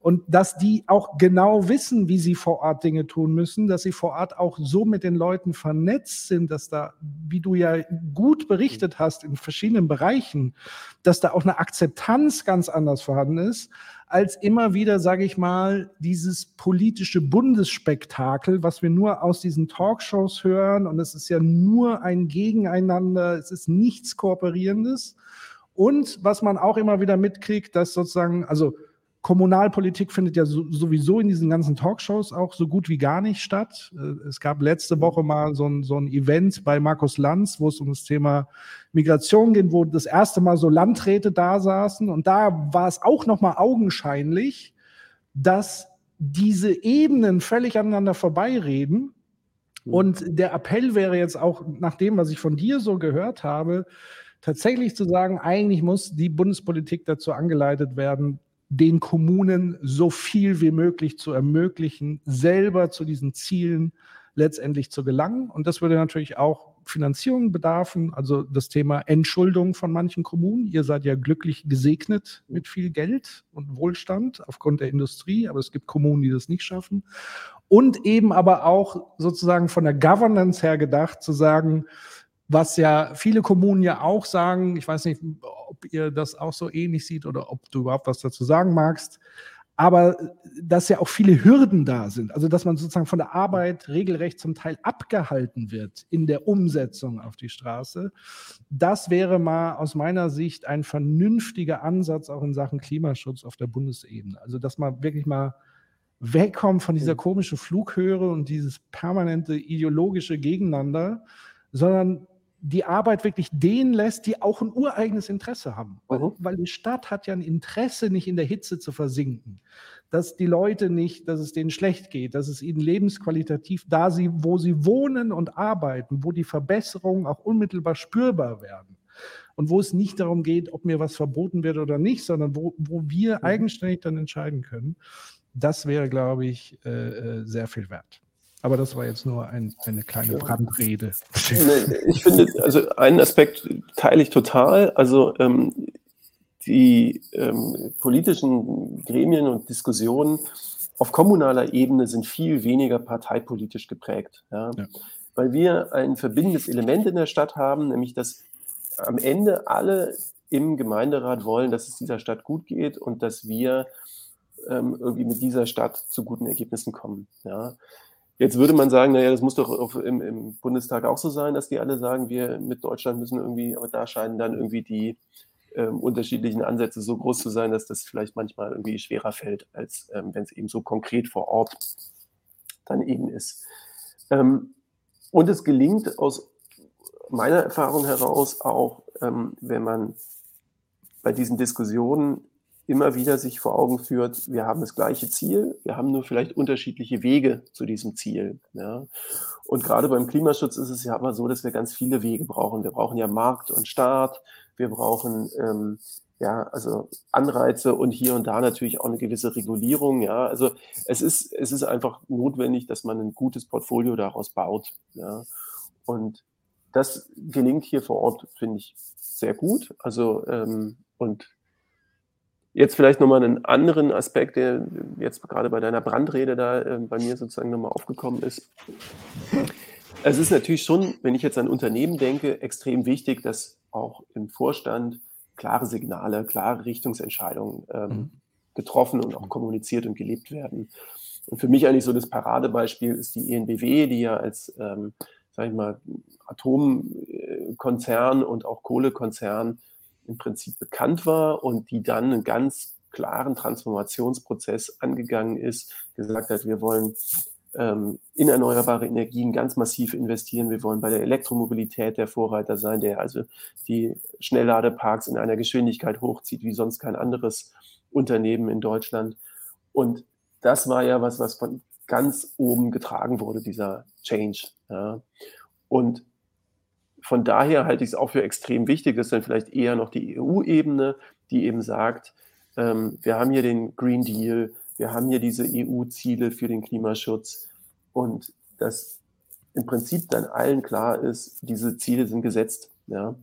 und dass die auch genau wissen, wie sie vor Ort Dinge tun müssen, dass sie vor Ort auch so mit den Leuten vernetzt sind, dass da, wie du ja gut berichtet hast in verschiedenen Bereichen, dass da auch eine Akzeptanz ganz anders vorhanden ist, als immer wieder, sage ich mal, dieses politische Bundesspektakel, was wir nur aus diesen Talkshows hören und es ist ja nur ein Gegeneinander, es ist nichts Kooperierendes. Und was man auch immer wieder mitkriegt, dass sozusagen, also Kommunalpolitik findet ja sowieso in diesen ganzen Talkshows auch so gut wie gar nicht statt. Äh, es gab letzte Woche mal so ein, so ein Event bei Markus Lanz, wo es um das Thema Migration ging, wo das erste Mal so Landräte da saßen. Und da war es auch nochmal augenscheinlich, dass diese Ebenen völlig aneinander vorbeireden. Mhm. Und der Appell wäre jetzt auch, nach dem, was ich von dir so gehört habe, tatsächlich zu sagen, eigentlich muss die Bundespolitik dazu angeleitet werden, den Kommunen so viel wie möglich zu ermöglichen, selber zu diesen Zielen letztendlich zu gelangen. Und das würde natürlich auch Finanzierung bedarfen, also das Thema Entschuldung von manchen Kommunen. Ihr seid ja glücklich gesegnet mit viel Geld und Wohlstand aufgrund der Industrie, aber es gibt Kommunen, die das nicht schaffen. Und eben aber auch sozusagen von der Governance her gedacht, zu sagen, was ja viele Kommunen ja auch sagen, ich weiß nicht, ob ihr das auch so ähnlich seht oder ob du überhaupt was dazu sagen magst, aber dass ja auch viele Hürden da sind, also dass man sozusagen von der Arbeit regelrecht zum Teil abgehalten wird in der Umsetzung auf die Straße, das wäre mal aus meiner Sicht ein vernünftiger Ansatz auch in Sachen Klimaschutz auf der Bundesebene. Also dass man wirklich mal wegkommt von dieser komischen Flughöhe und dieses permanente ideologische Gegeneinander, sondern die Arbeit wirklich denen lässt, die auch ein ureigenes Interesse haben. Mhm. Weil die Stadt hat ja ein Interesse, nicht in der Hitze zu versinken. Dass die Leute nicht, dass es denen schlecht geht, dass es ihnen lebensqualitativ, da sie, wo sie wohnen und arbeiten, wo die Verbesserungen auch unmittelbar spürbar werden. Und wo es nicht darum geht, ob mir was verboten wird oder nicht, sondern wo, wo wir mhm. eigenständig dann entscheiden können. Das wäre, glaube ich, äh, äh sehr viel wert. Aber das war jetzt nur ein, eine kleine Brandrede. Ich finde, also einen Aspekt teile ich total. Also ähm, die ähm, politischen Gremien und Diskussionen auf kommunaler Ebene sind viel weniger parteipolitisch geprägt. Ja? Ja. Weil wir ein verbindendes Element in der Stadt haben, nämlich dass am Ende alle im Gemeinderat wollen, dass es dieser Stadt gut geht und dass wir ähm, irgendwie mit dieser Stadt zu guten Ergebnissen kommen. Ja? Jetzt würde man sagen, naja, das muss doch auf, im, im, Bundestag auch so sein, dass die alle sagen, wir mit Deutschland müssen irgendwie, aber da scheinen dann irgendwie die ähm, unterschiedlichen Ansätze so groß zu sein, dass das vielleicht manchmal irgendwie schwerer fällt, als ähm, wenn es eben so konkret vor Ort dann eben ist. Ähm, und es gelingt aus meiner Erfahrung heraus auch, ähm, wenn man bei diesen Diskussionen immer wieder sich vor Augen führt, wir haben das gleiche Ziel, wir haben nur vielleicht unterschiedliche Wege zu diesem Ziel. Ja. Und gerade beim Klimaschutz ist es ja immer so, dass wir ganz viele Wege brauchen. Wir brauchen ja Markt und Staat, wir brauchen ähm, ja, also Anreize und hier und da natürlich auch eine gewisse Regulierung. Ja, also es ist, es ist einfach notwendig, dass man ein gutes Portfolio daraus baut. Ja, und das gelingt hier vor Ort, finde ich, sehr gut. Also, ähm, und Jetzt vielleicht nochmal einen anderen Aspekt, der jetzt gerade bei deiner Brandrede da äh, bei mir sozusagen nochmal aufgekommen ist. Es ist natürlich schon, wenn ich jetzt an Unternehmen denke, extrem wichtig, dass auch im Vorstand klare Signale, klare Richtungsentscheidungen ähm, mhm. getroffen und auch kommuniziert und gelebt werden. Und für mich eigentlich so das Paradebeispiel ist die ENBW, die ja als, ähm, sag ich mal, Atomkonzern und auch Kohlekonzern im Prinzip bekannt war und die dann einen ganz klaren Transformationsprozess angegangen ist, gesagt hat, wir wollen ähm, in erneuerbare Energien ganz massiv investieren. Wir wollen bei der Elektromobilität der Vorreiter sein, der also die Schnellladeparks in einer Geschwindigkeit hochzieht, wie sonst kein anderes Unternehmen in Deutschland. Und das war ja was, was von ganz oben getragen wurde, dieser Change. Ja. Und von daher halte ich es auch für extrem wichtig, dass dann vielleicht eher noch die EU-Ebene, die eben sagt, ähm, wir haben hier den Green Deal, wir haben hier diese EU-Ziele für den Klimaschutz und dass im Prinzip dann allen klar ist, diese Ziele sind gesetzt. Ja.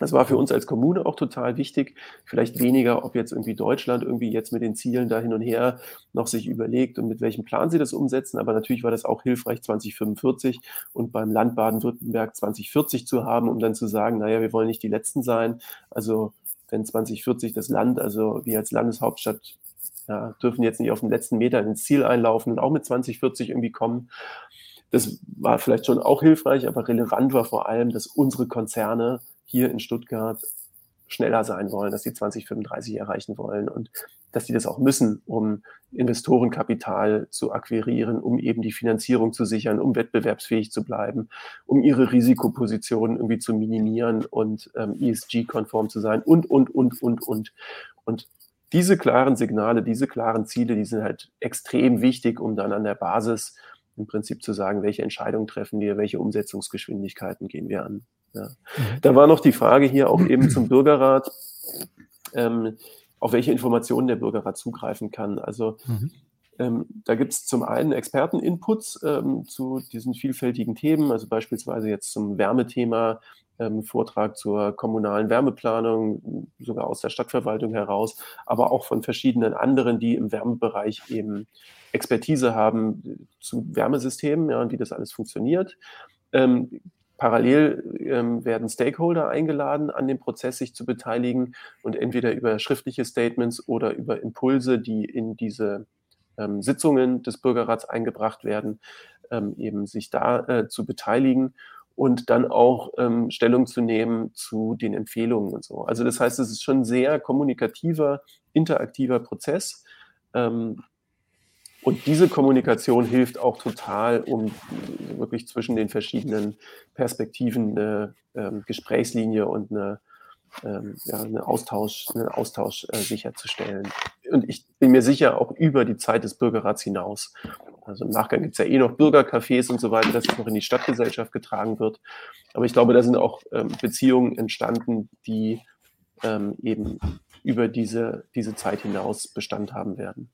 Das war für uns als Kommune auch total wichtig. Vielleicht weniger, ob jetzt irgendwie Deutschland irgendwie jetzt mit den Zielen da hin und her noch sich überlegt und mit welchem Plan sie das umsetzen. Aber natürlich war das auch hilfreich 2045 und beim Land Baden-Württemberg 2040 zu haben, um dann zu sagen, naja, wir wollen nicht die Letzten sein. Also wenn 2040 das Land, also wir als Landeshauptstadt ja, dürfen jetzt nicht auf den letzten Meter ins Ziel einlaufen und auch mit 2040 irgendwie kommen. Das war vielleicht schon auch hilfreich, aber relevant war vor allem, dass unsere Konzerne hier in Stuttgart schneller sein wollen, dass sie 2035 erreichen wollen und dass sie das auch müssen, um Investorenkapital zu akquirieren, um eben die Finanzierung zu sichern, um wettbewerbsfähig zu bleiben, um ihre Risikopositionen irgendwie zu minimieren und ähm, ESG-konform zu sein und, und, und, und, und. Und diese klaren Signale, diese klaren Ziele, die sind halt extrem wichtig, um dann an der Basis im Prinzip zu sagen, welche Entscheidungen treffen wir, welche Umsetzungsgeschwindigkeiten gehen wir an. Ja. Mhm. Da war noch die Frage hier auch eben zum Bürgerrat, ähm, auf welche Informationen der Bürgerrat zugreifen kann. Also mhm. ähm, da gibt es zum einen Experteninputs ähm, zu diesen vielfältigen Themen, also beispielsweise jetzt zum Wärmethema, ähm, Vortrag zur kommunalen Wärmeplanung, sogar aus der Stadtverwaltung heraus, aber auch von verschiedenen anderen, die im Wärmebereich eben Expertise haben zu Wärmesystemen ja, und wie das alles funktioniert. Ähm, Parallel ähm, werden Stakeholder eingeladen, an dem Prozess sich zu beteiligen und entweder über schriftliche Statements oder über Impulse, die in diese ähm, Sitzungen des Bürgerrats eingebracht werden, ähm, eben sich da äh, zu beteiligen und dann auch ähm, Stellung zu nehmen zu den Empfehlungen und so. Also das heißt, es ist schon ein sehr kommunikativer, interaktiver Prozess. Und diese Kommunikation hilft auch total, um wirklich zwischen den verschiedenen Perspektiven eine ähm, Gesprächslinie und eine, ähm, ja, eine Austausch, einen Austausch äh, sicherzustellen. Und ich bin mir sicher, auch über die Zeit des Bürgerrats hinaus. Also im Nachgang gibt es ja eh noch Bürgercafés und so weiter, dass es noch in die Stadtgesellschaft getragen wird. Aber ich glaube, da sind auch ähm, Beziehungen entstanden, die ähm, eben über diese, diese Zeit hinaus Bestand haben werden.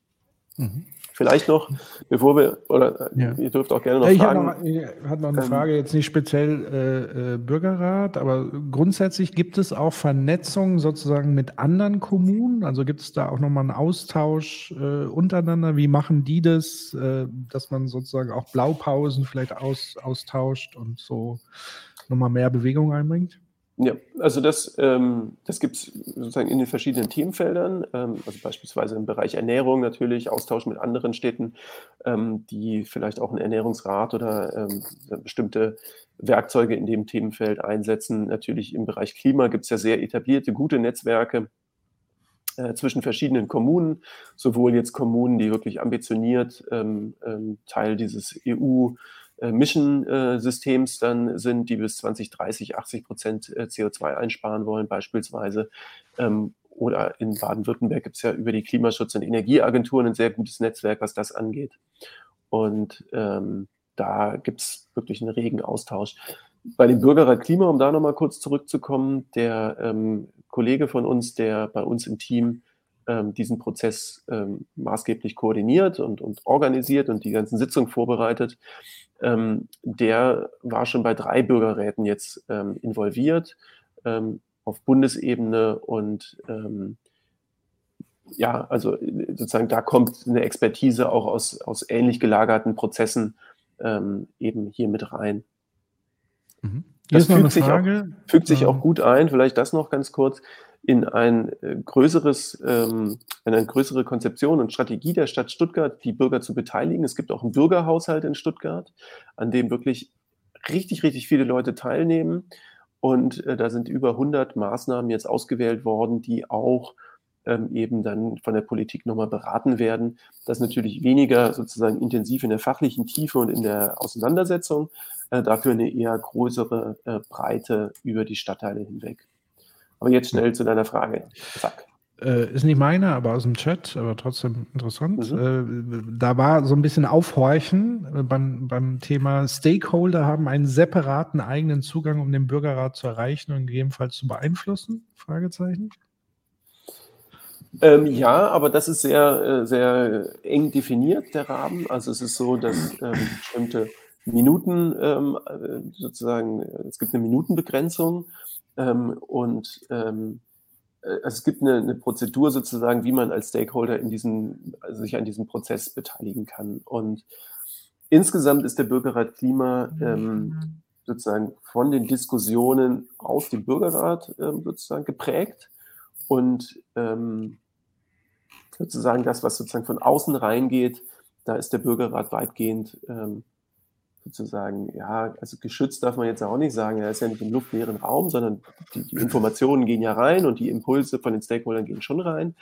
Mhm. Vielleicht noch, bevor wir, oder ja. ihr dürft auch gerne noch ich fragen. Noch, ich hatte noch eine ähm, Frage, jetzt nicht speziell äh, äh, Bürgerrat, aber grundsätzlich gibt es auch Vernetzung sozusagen mit anderen Kommunen? Also gibt es da auch nochmal einen Austausch äh, untereinander? Wie machen die das, äh, dass man sozusagen auch Blaupausen vielleicht aus, austauscht und so nochmal mehr Bewegung einbringt? Ja, also das, ähm, das gibt es sozusagen in den verschiedenen Themenfeldern, ähm, also beispielsweise im Bereich Ernährung natürlich, Austausch mit anderen Städten, ähm, die vielleicht auch einen Ernährungsrat oder ähm, bestimmte Werkzeuge in dem Themenfeld einsetzen. Natürlich im Bereich Klima gibt es ja sehr etablierte, gute Netzwerke äh, zwischen verschiedenen Kommunen, sowohl jetzt Kommunen, die wirklich ambitioniert ähm, ähm, Teil dieses EU- Mission-Systems dann sind, die bis 2030 80 Prozent äh, CO2 einsparen wollen, beispielsweise. Ähm, oder in Baden-Württemberg gibt es ja über die Klimaschutz- und Energieagenturen ein sehr gutes Netzwerk, was das angeht. Und ähm, da gibt es wirklich einen regen Austausch. Bei dem Bürgerrat Klima, um da nochmal kurz zurückzukommen, der ähm, Kollege von uns, der bei uns im Team ähm, diesen Prozess ähm, maßgeblich koordiniert und, und organisiert und die ganzen Sitzungen vorbereitet, ähm, der war schon bei drei Bürgerräten jetzt ähm, involviert ähm, auf Bundesebene und ähm, ja, also sozusagen da kommt eine Expertise auch aus, aus ähnlich gelagerten Prozessen ähm, eben hier mit rein. Mhm. Das fügt, sich auch, fügt sich auch gut ein, vielleicht das noch ganz kurz in ein äh, größeres, ähm, in eine größere Konzeption und Strategie der Stadt Stuttgart, die Bürger zu beteiligen. Es gibt auch einen Bürgerhaushalt in Stuttgart, an dem wirklich richtig, richtig viele Leute teilnehmen. Und äh, da sind über 100 Maßnahmen jetzt ausgewählt worden, die auch ähm, eben dann von der Politik nochmal beraten werden. Das natürlich weniger sozusagen intensiv in der fachlichen Tiefe und in der Auseinandersetzung, äh, dafür eine eher größere Breite über die Stadtteile hinweg. Aber jetzt schnell zu deiner Frage. Zack. Äh, ist nicht meine, aber aus dem Chat, aber trotzdem interessant. Mhm. Äh, da war so ein bisschen Aufhorchen äh, beim, beim Thema Stakeholder haben einen separaten eigenen Zugang, um den Bürgerrat zu erreichen und gegebenenfalls zu beeinflussen? Fragezeichen. Ähm, ja, aber das ist sehr, äh, sehr eng definiert, der Rahmen. Also es ist so, dass ähm, bestimmte Minuten ähm, äh, sozusagen, es gibt eine Minutenbegrenzung ähm, und ähm, äh, also es gibt eine, eine, Prozedur sozusagen, wie man als Stakeholder in diesen, also sich an diesem Prozess beteiligen kann. Und insgesamt ist der Bürgerrat Klima ähm, sozusagen von den Diskussionen aus dem Bürgerrat ähm, sozusagen geprägt und ähm, sozusagen das, was sozusagen von außen reingeht, da ist der Bürgerrat weitgehend ähm, sozusagen, ja, also geschützt darf man jetzt auch nicht sagen, er ist ja nicht im luftleeren Raum, sondern die, die, Informationen gehen ja rein und die Impulse von den Stakeholdern gehen schon rein.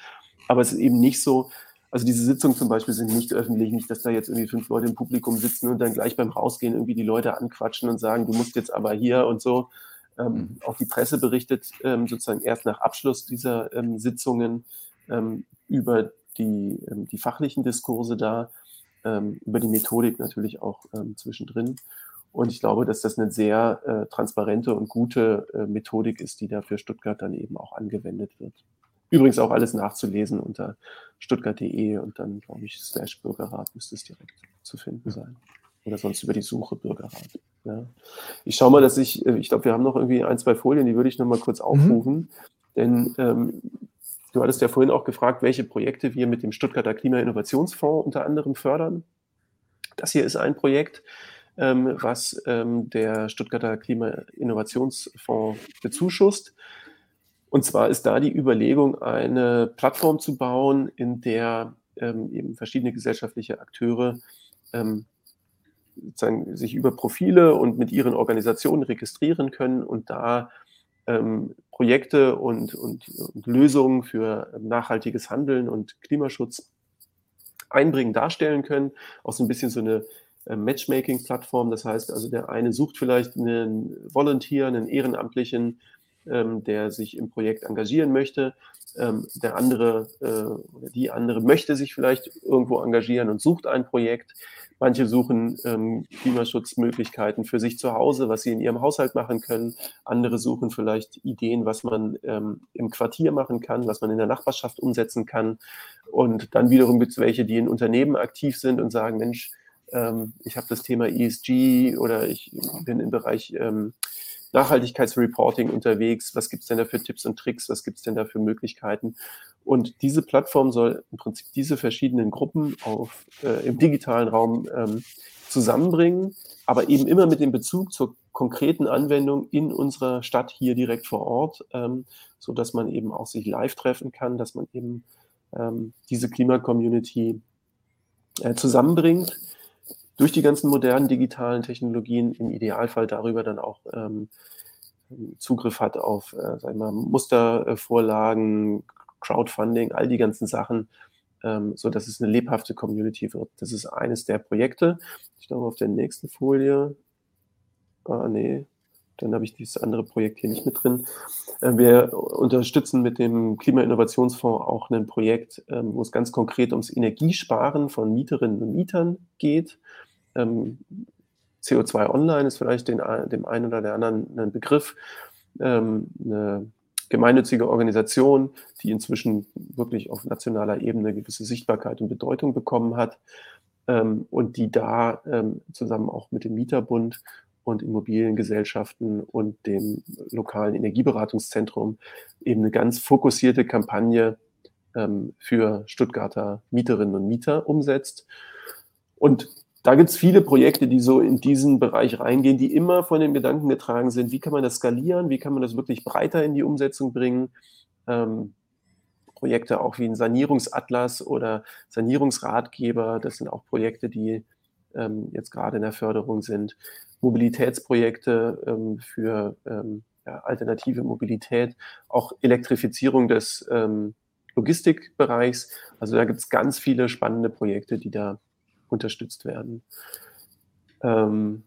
Aber es ist eben nicht so, also diese Sitzungen zum Beispiel sind nicht öffentlich, nicht, dass da jetzt irgendwie fünf Leute im Publikum sitzen und dann gleich beim Rausgehen irgendwie die Leute anquatschen und sagen, du musst jetzt aber hier und so. Ähm, mhm. auch die Presse berichtet ähm, sozusagen erst nach Abschluss dieser ähm, Sitzungen ähm, über die, ähm, die fachlichen Diskurse da ähm, über die Methodik natürlich auch ähm, zwischendrin. Und ich glaube, dass das eine sehr äh, transparente und gute äh, Methodik ist, die da für Stuttgart dann eben auch angewendet wird. Übrigens auch alles nachzulesen unter stuttgart.de und dann, glaube ich, slash Bürgerrat müsste es direkt zu finden sein. Oder sonst über die Suche Bürgerrat. Ja. Ich schaue mal, dass ich, äh, ich glaube, wir haben noch irgendwie ein, zwei Folien, die würde ich noch mal kurz mhm. aufrufen. Mhm. Denn ähm, Du hattest ja vorhin auch gefragt, welche Projekte wir mit dem Stuttgarter Klimainnovationsfonds unter anderem fördern. Das hier ist ein Projekt, ähm, was ähm, der Stuttgarter Klimainnovationsfonds bezuschusst. Und zwar ist da die Überlegung, eine Plattform zu bauen, in der ähm, eben verschiedene gesellschaftliche Akteure ähm, sich über Profile und mit ihren Organisationen registrieren können und da ähm, Projekte und, und, und, Lösungen für nachhaltiges Handeln und Klimaschutz einbringen, darstellen können. Auch so ein bisschen so eine äh, Matchmaking-Plattform. Das heißt also, der eine sucht vielleicht einen Volunteer, einen Ehrenamtlichen, ähm, der sich im Projekt engagieren möchte. Ähm, der andere äh, oder die andere möchte sich vielleicht irgendwo engagieren und sucht ein Projekt. Manche suchen ähm, Klimaschutzmöglichkeiten für sich zu Hause, was sie in ihrem Haushalt machen können. Andere suchen vielleicht Ideen, was man ähm, im Quartier machen kann, was man in der Nachbarschaft umsetzen kann. Und dann wiederum gibt es welche, die in Unternehmen aktiv sind und sagen, Mensch, ähm, ich habe das Thema ESG oder ich bin im Bereich ähm, Nachhaltigkeitsreporting unterwegs. Was gibt es denn da für Tipps und Tricks? Was gibt es denn da für Möglichkeiten? Und diese Plattform soll im Prinzip diese verschiedenen Gruppen auf, äh, im digitalen Raum ähm, zusammenbringen, aber eben immer mit dem Bezug zur konkreten Anwendung in unserer Stadt hier direkt vor Ort, ähm, so dass man eben auch sich live treffen kann, dass man eben ähm, diese Klima-Community äh, zusammenbringt durch die ganzen modernen digitalen Technologien im Idealfall darüber dann auch ähm, Zugriff hat auf äh, sagen wir mal, Mustervorlagen, Crowdfunding, all die ganzen Sachen, ähm, so es eine lebhafte Community wird. Das ist eines der Projekte. Ich glaube, auf der nächsten Folie, ah nee, dann habe ich dieses andere Projekt hier nicht mit drin. Äh, wir unterstützen mit dem Klimainnovationsfonds auch ein Projekt, ähm, wo es ganz konkret ums Energiesparen von Mieterinnen und Mietern geht. Ähm, CO2 Online ist vielleicht den, dem einen oder der anderen ein Begriff. Ähm, eine gemeinnützige Organisation, die inzwischen wirklich auf nationaler Ebene gewisse Sichtbarkeit und Bedeutung bekommen hat ähm, und die da ähm, zusammen auch mit dem Mieterbund und Immobiliengesellschaften und dem lokalen Energieberatungszentrum eben eine ganz fokussierte Kampagne ähm, für Stuttgarter Mieterinnen und Mieter umsetzt. Und da gibt es viele Projekte, die so in diesen Bereich reingehen, die immer von dem Gedanken getragen sind, wie kann man das skalieren, wie kann man das wirklich breiter in die Umsetzung bringen. Ähm, Projekte auch wie ein Sanierungsatlas oder Sanierungsratgeber, das sind auch Projekte, die ähm, jetzt gerade in der Förderung sind. Mobilitätsprojekte ähm, für ähm, ja, alternative Mobilität, auch Elektrifizierung des ähm, Logistikbereichs. Also da gibt es ganz viele spannende Projekte, die da unterstützt werden. Ähm,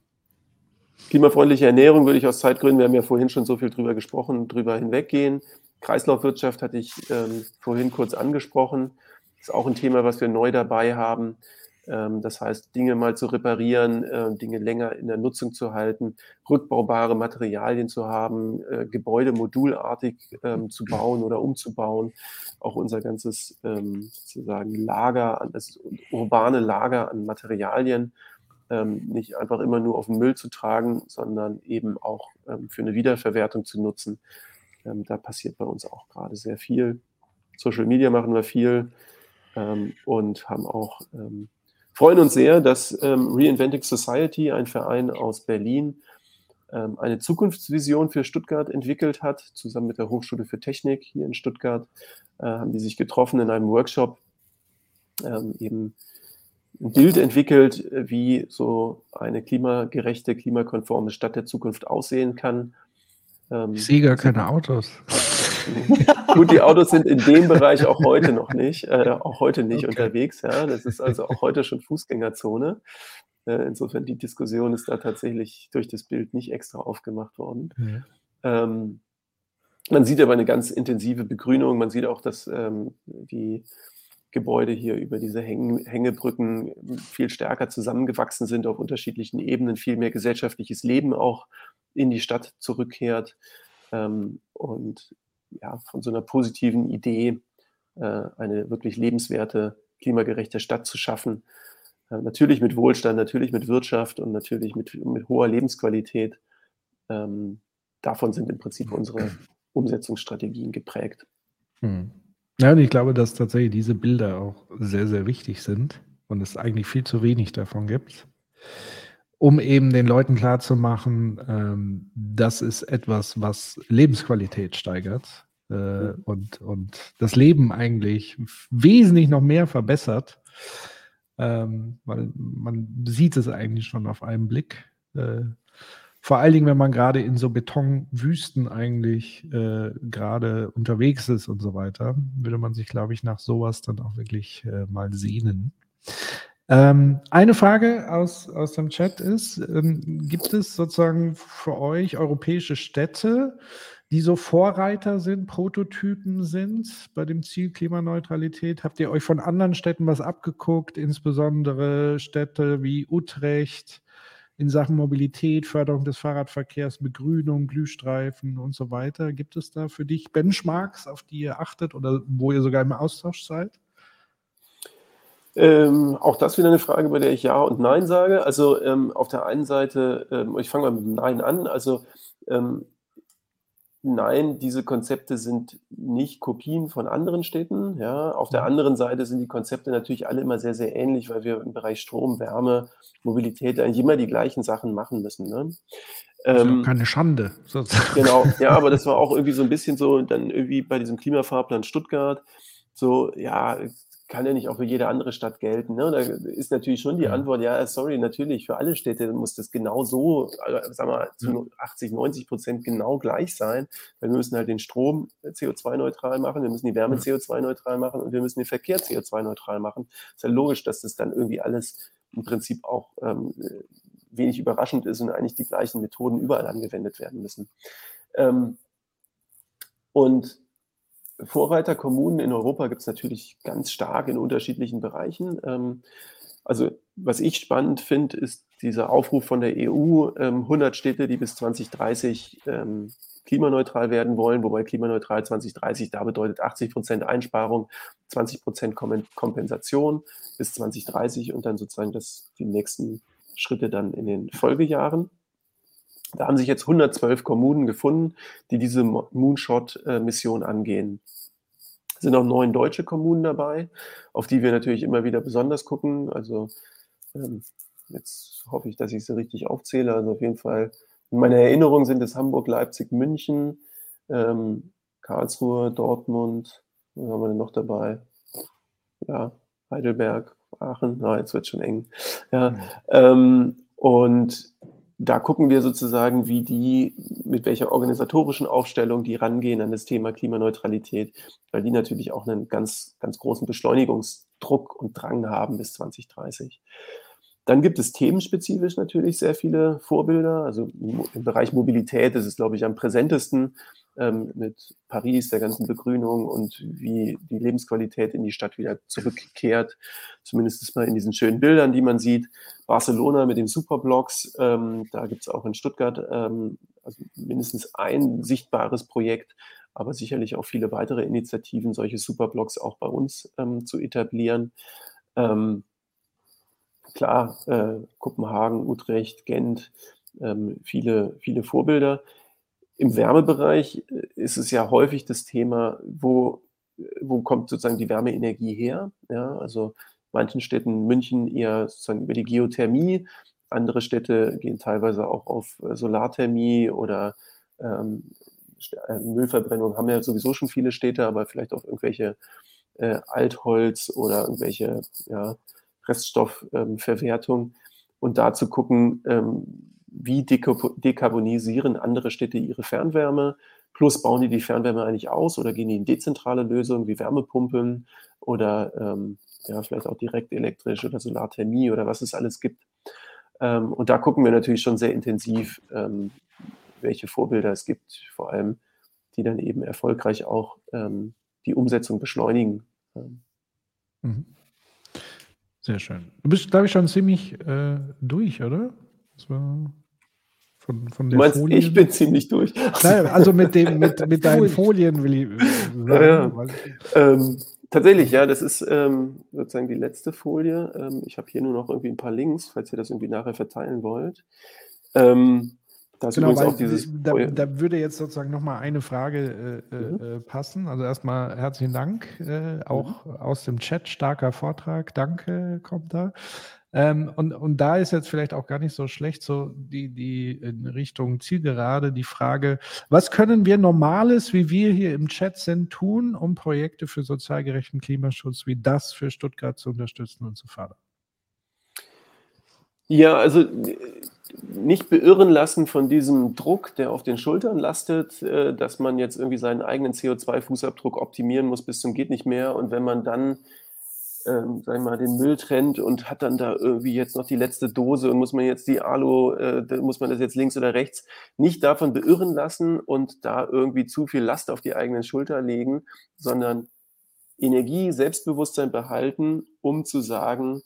klimafreundliche Ernährung würde ich aus Zeitgründen, wir haben ja vorhin schon so viel drüber gesprochen, drüber hinweggehen. Kreislaufwirtschaft hatte ich ähm, vorhin kurz angesprochen. Ist auch ein Thema, was wir neu dabei haben. Ähm, das heißt, Dinge mal zu reparieren, äh, Dinge länger in der Nutzung zu halten, rückbaubare Materialien zu haben, äh, Gebäude modulartig ähm, zu bauen oder umzubauen. Auch unser ganzes ähm, sozusagen Lager, das urbane Lager an Materialien nicht einfach immer nur auf den Müll zu tragen, sondern eben auch für eine Wiederverwertung zu nutzen. Da passiert bei uns auch gerade sehr viel. Social Media machen wir viel und haben auch, freuen uns sehr, dass ähm, Reinventing Society, ein Verein aus Berlin, eine Zukunftsvision für Stuttgart entwickelt hat. Zusammen mit der Hochschule für Technik hier in Stuttgart äh, haben die sich getroffen in einem Workshop, eben ein Bild entwickelt, wie so eine klimagerechte, klimakonforme Stadt der Zukunft aussehen kann. Ähm, ich sehe gar keine Autos. Gut, die Autos sind in dem Bereich auch heute noch nicht, äh, auch heute nicht okay. unterwegs. Ja, das ist also auch heute schon Fußgängerzone. Äh, insofern die Diskussion ist da tatsächlich durch das Bild nicht extra aufgemacht worden. Mhm. Ähm, man sieht aber eine ganz intensive Begrünung. Man sieht auch, dass ähm, die Gebäude hier über diese Häng Hängebrücken viel stärker zusammengewachsen sind auf unterschiedlichen Ebenen, viel mehr gesellschaftliches Leben auch in die Stadt zurückkehrt ähm, und ja, von so einer positiven Idee, äh, eine wirklich lebenswerte, klimagerechte Stadt zu schaffen. Äh, natürlich mit Wohlstand, natürlich mit Wirtschaft und natürlich mit, mit hoher Lebensqualität. Ähm, davon sind im Prinzip unsere Umsetzungsstrategien geprägt. Hm. Ja, und ich glaube, dass tatsächlich diese Bilder auch sehr, sehr wichtig sind und es eigentlich viel zu wenig davon gibt, um eben den Leuten klarzumachen, ähm, das ist etwas, was Lebensqualität steigert äh, und, und das Leben eigentlich wesentlich noch mehr verbessert, ähm, weil man sieht es eigentlich schon auf einen Blick. Äh, vor allen Dingen, wenn man gerade in so Betonwüsten eigentlich äh, gerade unterwegs ist und so weiter, würde man sich, glaube ich, nach sowas dann auch wirklich äh, mal sehnen. Ähm, eine Frage aus, aus dem Chat ist, ähm, gibt es sozusagen für euch europäische Städte, die so Vorreiter sind, Prototypen sind bei dem Ziel Klimaneutralität? Habt ihr euch von anderen Städten was abgeguckt, insbesondere Städte wie Utrecht, in Sachen Mobilität, Förderung des Fahrradverkehrs, Begrünung, Glühstreifen und so weiter. Gibt es da für dich Benchmarks, auf die ihr achtet oder wo ihr sogar im Austausch seid? Ähm, auch das wieder eine Frage, bei der ich Ja und Nein sage. Also ähm, auf der einen Seite, ähm, ich fange mal mit Nein an. Also ähm, Nein, diese Konzepte sind nicht Kopien von anderen Städten. Ja. Auf der mhm. anderen Seite sind die Konzepte natürlich alle immer sehr, sehr ähnlich, weil wir im Bereich Strom, Wärme, Mobilität eigentlich immer die gleichen Sachen machen müssen. Ne? Ähm, keine Schande. Sozusagen. Genau, ja, aber das war auch irgendwie so ein bisschen so, dann irgendwie bei diesem Klimafahrplan Stuttgart, so, ja, kann ja nicht auch für jede andere Stadt gelten. Ne? Da ist natürlich schon die Antwort, ja, sorry, natürlich, für alle Städte muss das genau so, äh, sagen wir zu 80, 90 Prozent genau gleich sein, weil wir müssen halt den Strom CO2-neutral machen, wir müssen die Wärme CO2-neutral machen und wir müssen den Verkehr CO2-neutral machen. Ist ja logisch, dass das dann irgendwie alles im Prinzip auch ähm, wenig überraschend ist und eigentlich die gleichen Methoden überall angewendet werden müssen. Ähm, und Vorreiterkommunen in Europa gibt es natürlich ganz stark in unterschiedlichen Bereichen. Ähm, also was ich spannend finde, ist dieser Aufruf von der EU, 100 ähm, Städte, die bis 2030 ähm, klimaneutral werden wollen, wobei klimaneutral 2030 da bedeutet 80 Prozent Einsparung, 20 Prozent Kompensation bis 2030 und dann sozusagen das, die nächsten Schritte dann in den Folgejahren. Da haben sich jetzt 112 Kommunen gefunden, die diese Moonshot-Mission angehen. Es sind auch neun deutsche Kommunen dabei, auf die wir natürlich immer wieder besonders gucken. Also ähm, jetzt hoffe ich, dass ich sie richtig aufzähle. Also auf jeden Fall, in meiner Erinnerung sind es Hamburg, Leipzig, München, ähm, Karlsruhe, Dortmund, was haben wir denn noch dabei? Ja, Heidelberg, Aachen, na, jetzt wird schon eng. Ja, mhm. ähm, und da gucken wir sozusagen, wie die, mit welcher organisatorischen Aufstellung die rangehen an das Thema Klimaneutralität, weil die natürlich auch einen ganz, ganz großen Beschleunigungsdruck und Drang haben bis 2030. Dann gibt es themenspezifisch natürlich sehr viele Vorbilder. Also im Bereich Mobilität ist es, glaube ich, am präsentesten ähm, mit Paris, der ganzen Begrünung und wie die Lebensqualität in die Stadt wieder zurückkehrt. Zumindest mal in diesen schönen Bildern, die man sieht. Barcelona mit den Superblocks, ähm, da gibt es auch in Stuttgart ähm, also mindestens ein sichtbares Projekt, aber sicherlich auch viele weitere Initiativen, solche Superblocks auch bei uns ähm, zu etablieren. Ähm, klar, äh, Kopenhagen, Utrecht, Gent, ähm, viele, viele Vorbilder. Im Wärmebereich äh, ist es ja häufig das Thema, wo, wo kommt sozusagen die Wärmeenergie her? Ja, also manchen Städten, München eher sozusagen über die Geothermie, andere Städte gehen teilweise auch auf äh, Solarthermie oder ähm, äh, Müllverbrennung haben ja sowieso schon viele Städte, aber vielleicht auch irgendwelche äh, Altholz oder irgendwelche ja, Reststoffverwertung. Ähm, und da zu gucken, ähm, wie dekarbonisieren andere Städte ihre Fernwärme, plus bauen die die Fernwärme eigentlich aus oder gehen die in dezentrale Lösungen wie Wärmepumpen oder ähm, ja, vielleicht auch direkt elektrisch oder Solarthermie oder was es alles gibt. Ähm, und da gucken wir natürlich schon sehr intensiv, ähm, welche Vorbilder es gibt, vor allem, die dann eben erfolgreich auch ähm, die Umsetzung beschleunigen. Ähm. Mhm. Sehr schön. Du bist, glaube ich, schon ziemlich äh, durch, oder? Von, von der du meinst, Folie. ich bin ziemlich durch. Nein, also mit, dem, mit, mit deinen Folien will ich. Ja, ja. Ähm, tatsächlich, ja, das ist ähm, sozusagen die letzte Folie. Ähm, ich habe hier nur noch irgendwie ein paar Links, falls ihr das irgendwie nachher verteilen wollt. Ähm, da ist genau, auch dieses. Da, da, würde jetzt sozusagen nochmal eine Frage äh, mhm. äh, passen. Also erstmal herzlichen Dank, äh, auch mhm. aus dem Chat, starker Vortrag. Danke, kommt da. Ähm, und, und da ist jetzt vielleicht auch gar nicht so schlecht, so die, die in Richtung Zielgerade die Frage, was können wir Normales, wie wir hier im Chat sind, tun, um Projekte für sozial gerechten Klimaschutz wie das für Stuttgart zu unterstützen und zu fördern? Ja, also nicht beirren lassen von diesem Druck, der auf den Schultern lastet, äh, dass man jetzt irgendwie seinen eigenen CO2-Fußabdruck optimieren muss bis zum geht nicht mehr. Und wenn man dann, ähm, sagen wir mal, den Müll trennt und hat dann da irgendwie jetzt noch die letzte Dose und muss man jetzt die Alu, äh, muss man das jetzt links oder rechts, nicht davon beirren lassen und da irgendwie zu viel Last auf die eigenen Schulter legen, sondern Energie, Selbstbewusstsein behalten, um zu sagen,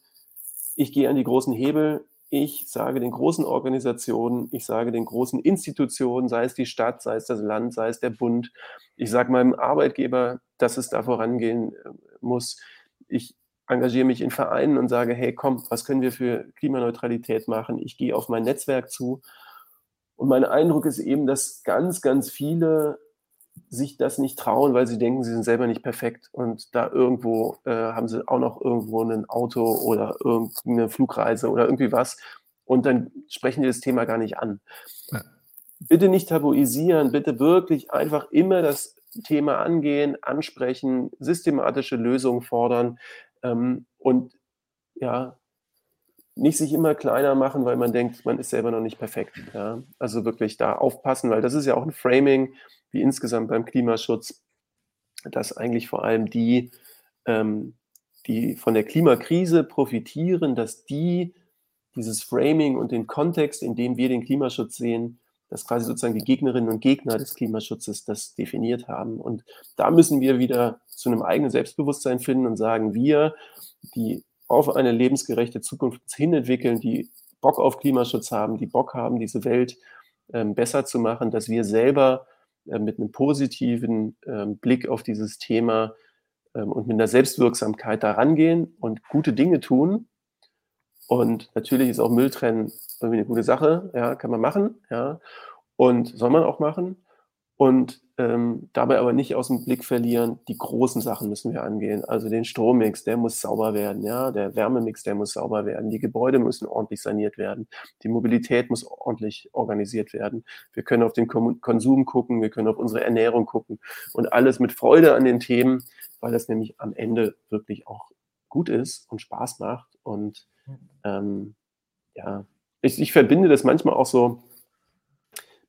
ich gehe an die großen Hebel, ich sage den großen Organisationen, ich sage den großen Institutionen, sei es die Stadt, sei es das Land, sei es der Bund, ich sage meinem Arbeitgeber, dass es da vorangehen äh, muss. Ich engagiere mich in Vereinen und sage, hey, komm, was können wir für Klimaneutralität machen? Ich gehe auf mein Netzwerk zu. Und mein Eindruck ist eben, dass ganz, ganz viele sich das nicht trauen, weil sie denken, sie sind selber nicht perfekt und da irgendwo äh, haben sie auch noch irgendwo ein Auto oder irgendeine Flugreise oder irgendwie was und dann sprechen die das Thema gar nicht an. Ja. Bitte nicht tabuisieren, bitte wirklich einfach immer das Thema angehen, ansprechen, systematische Lösungen fordern ähm, und ja, nicht sich immer kleiner machen, weil man denkt, man ist selber noch nicht perfekt. Ja? Also wirklich da aufpassen, weil das ist ja auch ein Framing, wie insgesamt beim Klimaschutz, dass eigentlich vor allem die, ähm, die von der Klimakrise profitieren, dass die dieses Framing und den Kontext, in dem wir den Klimaschutz sehen, dass quasi sozusagen die Gegnerinnen und Gegner des Klimaschutzes das definiert haben. Und da müssen wir wieder zu einem eigenen Selbstbewusstsein finden und sagen, wir, die auf eine lebensgerechte Zukunft hin entwickeln, die Bock auf Klimaschutz haben, die Bock haben, diese Welt ähm, besser zu machen, dass wir selber äh, mit einem positiven ähm, Blick auf dieses Thema ähm, und mit einer Selbstwirksamkeit da rangehen und gute Dinge tun. Und natürlich ist auch Mülltrennen irgendwie eine gute Sache, ja, kann man machen, ja, und soll man auch machen. Und ähm, dabei aber nicht aus dem Blick verlieren, die großen Sachen müssen wir angehen. Also den Strommix, der muss sauber werden, ja, der Wärmemix, der muss sauber werden, die Gebäude müssen ordentlich saniert werden, die Mobilität muss ordentlich organisiert werden. Wir können auf den Konsum gucken, wir können auf unsere Ernährung gucken. Und alles mit Freude an den Themen, weil das nämlich am Ende wirklich auch gut ist und Spaß macht. Und ähm, ja, ich, ich verbinde das manchmal auch so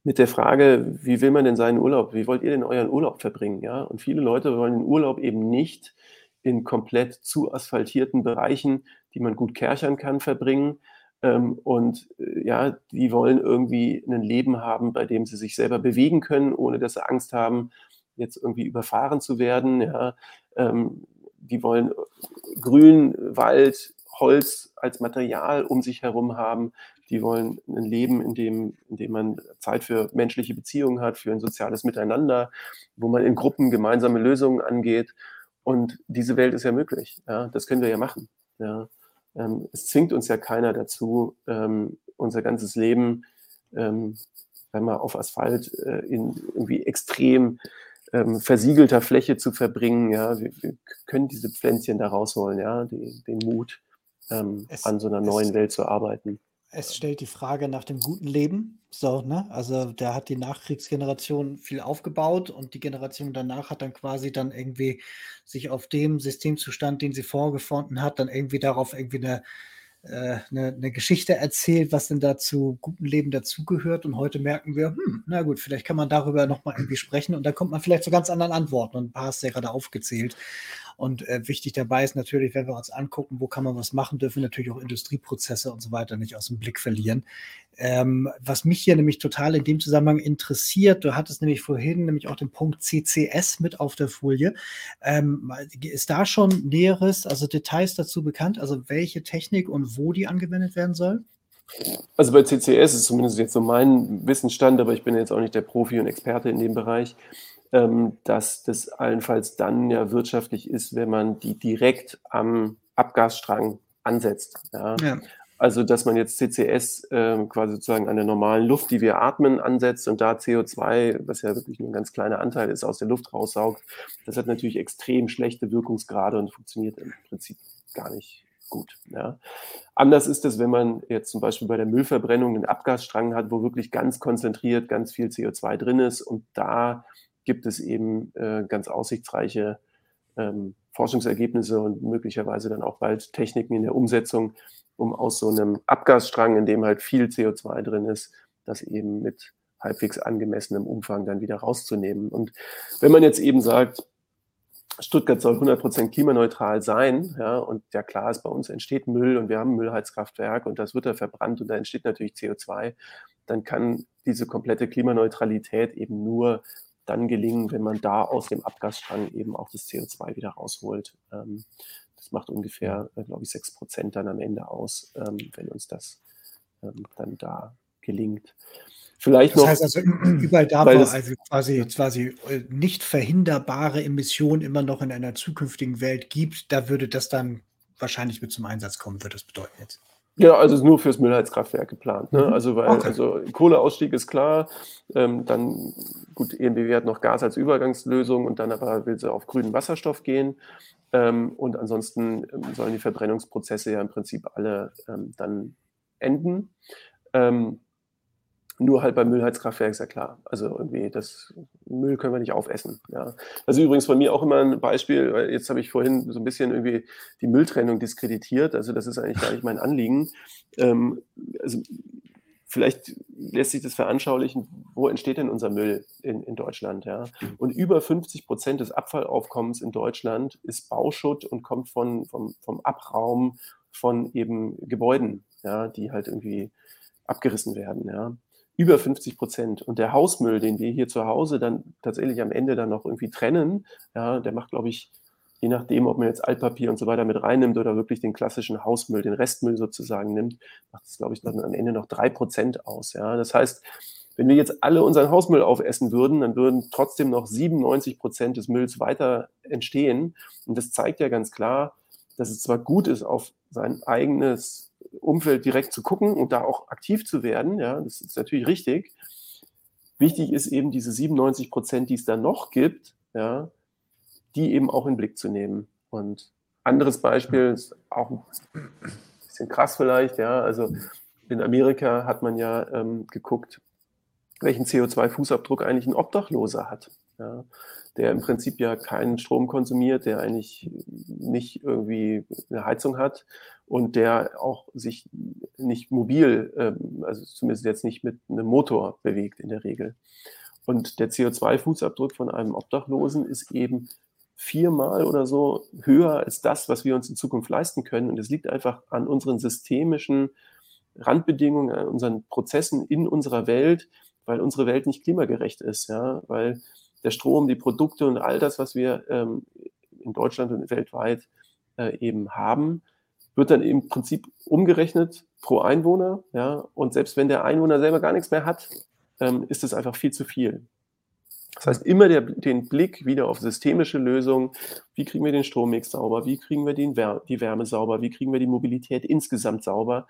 mit der Frage, wie will man denn seinen Urlaub, wie wollt ihr denn euren Urlaub verbringen? Ja? Und viele Leute wollen den Urlaub eben nicht in komplett zu asphaltierten Bereichen, die man gut kerchern kann, verbringen. Ähm, und äh, ja, die wollen irgendwie ein Leben haben, bei dem sie sich selber bewegen können, ohne dass sie Angst haben, jetzt irgendwie überfahren zu werden. Ja? Ähm, die wollen Grün, Wald, Holz als Material um sich herum haben die wollen ein Leben, in dem, in dem man Zeit für menschliche Beziehungen hat, für ein soziales Miteinander, wo man in Gruppen gemeinsame Lösungen angeht. Und diese Welt ist ja möglich. Ja, das können wir ja machen. Ja. ähm, es zwingt uns ja keiner dazu, ähm, unser ganzes Leben, ähm, wenn man auf Asphalt äh, in irgendwie extrem ähm, versiegelter Fläche zu verbringen. Ja, wir, wir, können diese Pflänzchen da rausholen, ja, die, den Mut, ähm, es, an so einer neuen es, Welt zu arbeiten. Es stellt die Frage nach dem guten Leben. So, ne? Also da hat die Nachkriegsgeneration viel aufgebaut und die Generation danach hat dann quasi dann irgendwie sich auf dem Systemzustand, den sie vorgefunden hat, dann irgendwie darauf irgendwie eine eine, eine, Geschichte erzählt, was denn dazu guten Leben dazugehört. Und heute merken wir, hm, na gut, vielleicht kann man darüber nochmal irgendwie sprechen und da kommt man vielleicht zu ganz anderen Antworten. Und ein paar hast du ja gerade aufgezählt. Und äh, wichtig dabei ist natürlich, wenn wir uns angucken, wo kann man was machen, dürfen wir natürlich auch Industrieprozesse und so weiter nicht aus dem Blick verlieren. Ähm, was mich hier nämlich total in dem Zusammenhang interessiert, du hattest nämlich vorhin nämlich auch den Punkt CCS mit auf der Folie. Ähm, ist da schon Näheres, also Details dazu bekannt, also welche Technik und wo die angewendet werden soll? Also bei CCS ist zumindest jetzt so mein Wissensstand, aber ich bin jetzt auch nicht der Profi und Experte in dem Bereich dass das allenfalls dann ja wirtschaftlich ist, wenn man die direkt am Abgasstrang ansetzt. Ja. ja. Also, dass man jetzt CCS äh, quasi sozusagen an der normalen Luft, die wir atmen, ansetzt und da CO2, was ja wirklich nur ein ganz kleiner Anteil ist, aus der Luft raussaugt, das hat natürlich extrem schlechte Wirkungsgrade und funktioniert im Prinzip gar nicht gut. Ja. Anders ist es, wenn man jetzt zum Beispiel bei der Müllverbrennung einen Abgasstrang hat, wo wirklich ganz konzentriert ganz viel CO2 drin ist und da gibt es eben äh, ganz aussichtsreiche ähm, Forschungsergebnisse und möglicherweise dann auch bald Techniken in der Umsetzung, um aus so einem Abgasstrang, in dem halt viel CO2 drin ist, das eben mit halbwegs angemessenem Umfang dann wieder rauszunehmen. Und wenn man jetzt eben sagt, Stuttgart soll 100% klimaneutral sein, ja, und ja klar ist, bei uns entsteht Müll und wir haben ein Müllheizkraftwerk und das wird da verbrannt und da entsteht natürlich CO2, dann kann diese komplette Klimaneutralität eben nur dann gelingen, wenn man da aus dem Abgasstrang eben auch das CO2 wieder rausholt. Ähm, das macht ungefähr, äh, glaube ich, 6 Prozent dann am Ende aus, ähm, wenn uns das ähm, dann da gelingt. Vielleicht das noch, heißt also überall da, wo also quasi, quasi äh, nicht verhinderbare Emissionen immer noch in einer zukünftigen Welt gibt, da würde das dann wahrscheinlich mit zum Einsatz kommen, würde das bedeuten jetzt. Ja, also ist nur fürs Müllheizkraftwerk geplant. Ne? Mhm. Also weil okay. also Kohleausstieg ist klar, ähm, dann gut, ENBW hat noch Gas als Übergangslösung und dann aber will sie auf grünen Wasserstoff gehen. Ähm, und ansonsten ähm, sollen die Verbrennungsprozesse ja im Prinzip alle ähm, dann enden. Ähm, nur halt beim Müllheizkraftwerk ist ja klar. Also irgendwie, das Müll können wir nicht aufessen. Ja. Also übrigens bei mir auch immer ein Beispiel, weil jetzt habe ich vorhin so ein bisschen irgendwie die Mülltrennung diskreditiert. Also das ist eigentlich gar nicht mein Anliegen. Ähm, also vielleicht lässt sich das veranschaulichen, wo entsteht denn unser Müll in, in Deutschland? Ja? Und über 50 Prozent des Abfallaufkommens in Deutschland ist Bauschutt und kommt von, vom, vom Abraum von eben Gebäuden, ja, die halt irgendwie abgerissen werden. Ja über 50 Prozent. Und der Hausmüll, den wir hier zu Hause dann tatsächlich am Ende dann noch irgendwie trennen, ja, der macht, glaube ich, je nachdem, ob man jetzt Altpapier und so weiter mit reinnimmt oder wirklich den klassischen Hausmüll, den Restmüll sozusagen nimmt, macht es, glaube ich, dann am Ende noch drei Prozent aus. Ja. Das heißt, wenn wir jetzt alle unseren Hausmüll aufessen würden, dann würden trotzdem noch 97 Prozent des Mülls weiter entstehen. Und das zeigt ja ganz klar, dass es zwar gut ist, auf sein eigenes Umfeld direkt zu gucken und da auch aktiv zu werden. Ja, das ist natürlich richtig. Wichtig ist eben diese 97 Prozent, die es da noch gibt, ja, die eben auch in den Blick zu nehmen. Und anderes Beispiel ist auch ein bisschen krass vielleicht, ja, also in Amerika hat man ja ähm, geguckt, welchen CO2-Fußabdruck eigentlich ein Obdachloser hat. Ja der im Prinzip ja keinen Strom konsumiert, der eigentlich nicht irgendwie eine Heizung hat und der auch sich nicht mobil, ähm, also zumindest jetzt nicht mit einem Motor bewegt in der Regel. Und der CO2-Fußabdruck von einem Obdachlosen ist eben viermal oder so höher als das, was wir uns in Zukunft leisten können. Und es liegt einfach an unseren systemischen Randbedingungen, an unseren Prozessen in unserer Welt, weil unsere Welt nicht klimagerecht ist, ja, weil der Strom, die Produkte und all das, was wir ähm, in Deutschland und weltweit äh, eben haben, wird dann im Prinzip umgerechnet pro Einwohner. Ja? Und selbst wenn der Einwohner selber gar nichts mehr hat, ähm, ist es einfach viel zu viel. Das heißt, immer der, den Blick wieder auf systemische Lösungen. Wie kriegen wir den Strommix sauber? Wie kriegen wir den, die Wärme sauber? Wie kriegen wir die Mobilität insgesamt sauber?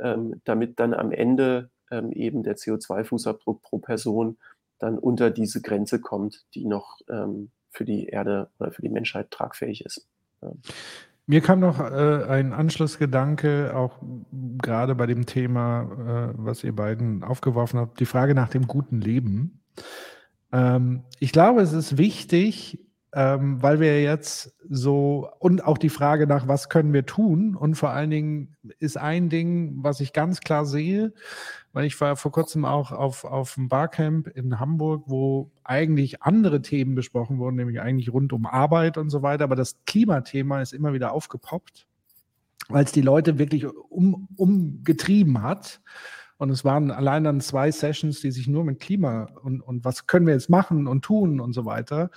Ähm, damit dann am Ende ähm, eben der CO2-Fußabdruck pro Person dann unter diese Grenze kommt, die noch ähm, für die Erde oder für die Menschheit tragfähig ist. Ja. Mir kam noch äh, ein Anschlussgedanke, auch gerade bei dem Thema, äh, was ihr beiden aufgeworfen habt, die Frage nach dem guten Leben. Ähm, ich glaube, es ist wichtig, ähm, weil wir jetzt so und auch die Frage nach, was können wir tun? Und vor allen Dingen ist ein Ding, was ich ganz klar sehe, weil ich war vor kurzem auch auf, auf dem Barcamp in Hamburg, wo eigentlich andere Themen besprochen wurden, nämlich eigentlich rund um Arbeit und so weiter, aber das Klimathema ist immer wieder aufgepoppt, weil es die Leute wirklich um, umgetrieben hat. Und es waren allein dann zwei Sessions, die sich nur mit Klima und, und was können wir jetzt machen und tun und so weiter.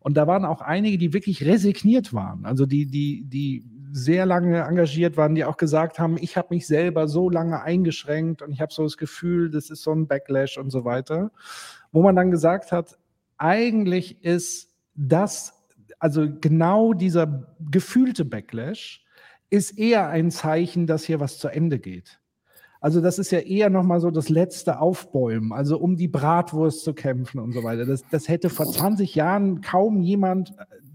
Und da waren auch einige, die wirklich resigniert waren. Also die, die, die sehr lange engagiert waren, die auch gesagt haben, ich habe mich selber so lange eingeschränkt und ich habe so das Gefühl, das ist so ein Backlash und so weiter. Wo man dann gesagt hat, eigentlich ist das, also genau dieser gefühlte Backlash, ist eher ein Zeichen, dass hier was zu Ende geht. Also das ist ja eher nochmal so das letzte Aufbäumen, also um die Bratwurst zu kämpfen und so weiter. Das, das hätte vor 20 Jahren kaum jemand,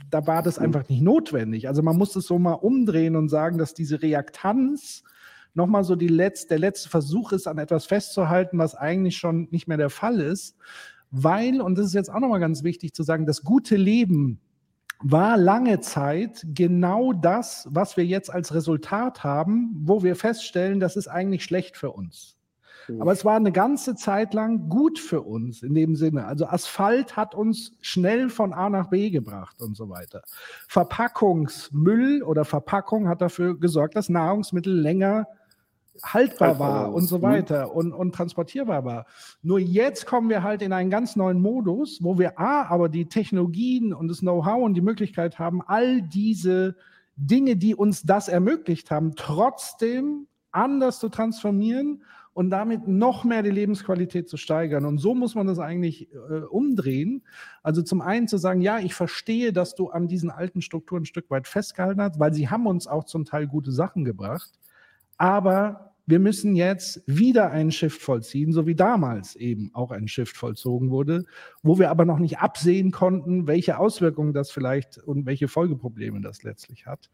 da war das einfach nicht notwendig. Also man muss es so mal umdrehen und sagen, dass diese Reaktanz nochmal so die Letz-, der letzte Versuch ist, an etwas festzuhalten, was eigentlich schon nicht mehr der Fall ist. Weil, und das ist jetzt auch nochmal ganz wichtig zu sagen, das gute Leben war lange Zeit genau das, was wir jetzt als Resultat haben, wo wir feststellen, das ist eigentlich schlecht für uns. Mhm. Aber es war eine ganze Zeit lang gut für uns in dem Sinne. Also Asphalt hat uns schnell von A nach B gebracht und so weiter. Verpackungsmüll oder Verpackung hat dafür gesorgt, dass Nahrungsmittel länger haltbar war und so mhm. weiter und, und transportierbar war. Nur jetzt kommen wir halt in einen ganz neuen Modus, wo wir A, aber die Technologien und das Know-how und die Möglichkeit haben, all diese Dinge, die uns das ermöglicht haben, trotzdem anders zu transformieren und damit noch mehr die Lebensqualität zu steigern. Und so muss man das eigentlich äh, umdrehen. Also zum einen zu sagen, ja, ich verstehe, dass du an diesen alten Strukturen ein Stück weit festgehalten hast, weil sie haben uns auch zum Teil gute Sachen gebracht. Aber wir müssen jetzt wieder einen Shift vollziehen, so wie damals eben auch ein Shift vollzogen wurde, wo wir aber noch nicht absehen konnten, welche Auswirkungen das vielleicht und welche Folgeprobleme das letztlich hat.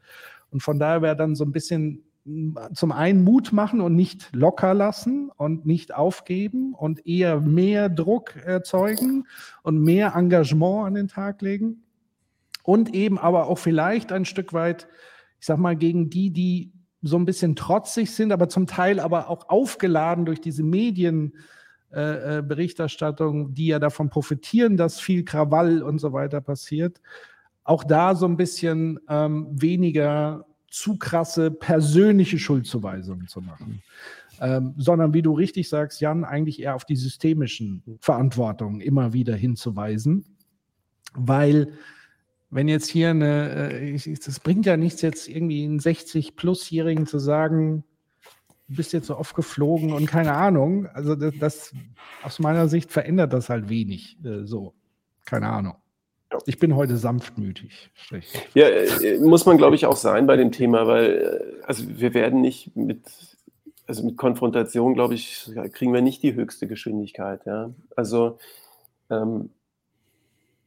Und von daher wäre dann so ein bisschen mm, zum einen Mut machen und nicht locker lassen und nicht aufgeben und eher mehr Druck erzeugen und mehr Engagement an den Tag legen und eben aber auch vielleicht ein Stück weit, ich sag mal, gegen die, die so ein bisschen trotzig sind, aber zum Teil aber auch aufgeladen durch diese Medienberichterstattung, äh, äh die ja davon profitieren, dass viel Krawall und so weiter passiert. Auch da so ein bisschen ähm, weniger zu krasse persönliche Schuldzuweisungen zu machen. Ähm, sondern wie du richtig sagst, Jan, eigentlich eher auf die systemischen Verantwortungen immer wieder hinzuweisen, weil wenn jetzt hier eine, es bringt ja nichts, jetzt irgendwie einen 60-Plus-Jährigen zu sagen, du bist jetzt so oft geflogen und keine Ahnung. Also das, das aus meiner Sicht verändert das halt wenig. Äh, so, keine Ahnung. Ich bin heute sanftmütig. Ja, äh, muss man, glaube ich, auch sein bei dem Thema, weil äh, also wir werden nicht mit, also mit Konfrontation, glaube ich, kriegen wir nicht die höchste Geschwindigkeit. Ja? Also ähm,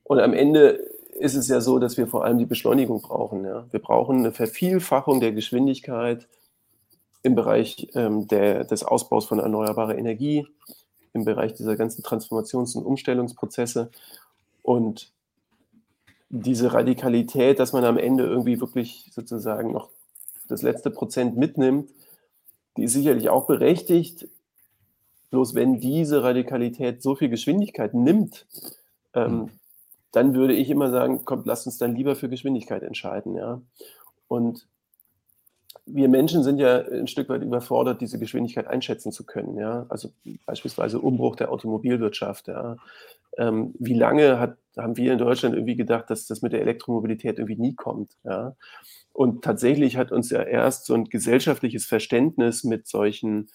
und am Ende ist es ja so, dass wir vor allem die Beschleunigung brauchen. Ja? Wir brauchen eine Vervielfachung der Geschwindigkeit im Bereich ähm, der, des Ausbaus von erneuerbarer Energie, im Bereich dieser ganzen Transformations- und Umstellungsprozesse. Und diese Radikalität, dass man am Ende irgendwie wirklich sozusagen noch das letzte Prozent mitnimmt, die ist sicherlich auch berechtigt. Bloß wenn diese Radikalität so viel Geschwindigkeit nimmt, ähm, mhm dann würde ich immer sagen, kommt, lasst uns dann lieber für Geschwindigkeit entscheiden, ja. Und wir Menschen sind ja ein Stück weit überfordert, diese Geschwindigkeit einschätzen zu können, ja. Also beispielsweise Umbruch der Automobilwirtschaft, ja. Ähm, wie lange hat, haben wir in Deutschland irgendwie gedacht, dass das mit der Elektromobilität irgendwie nie kommt, ja. Und tatsächlich hat uns ja erst so ein gesellschaftliches Verständnis mit solchen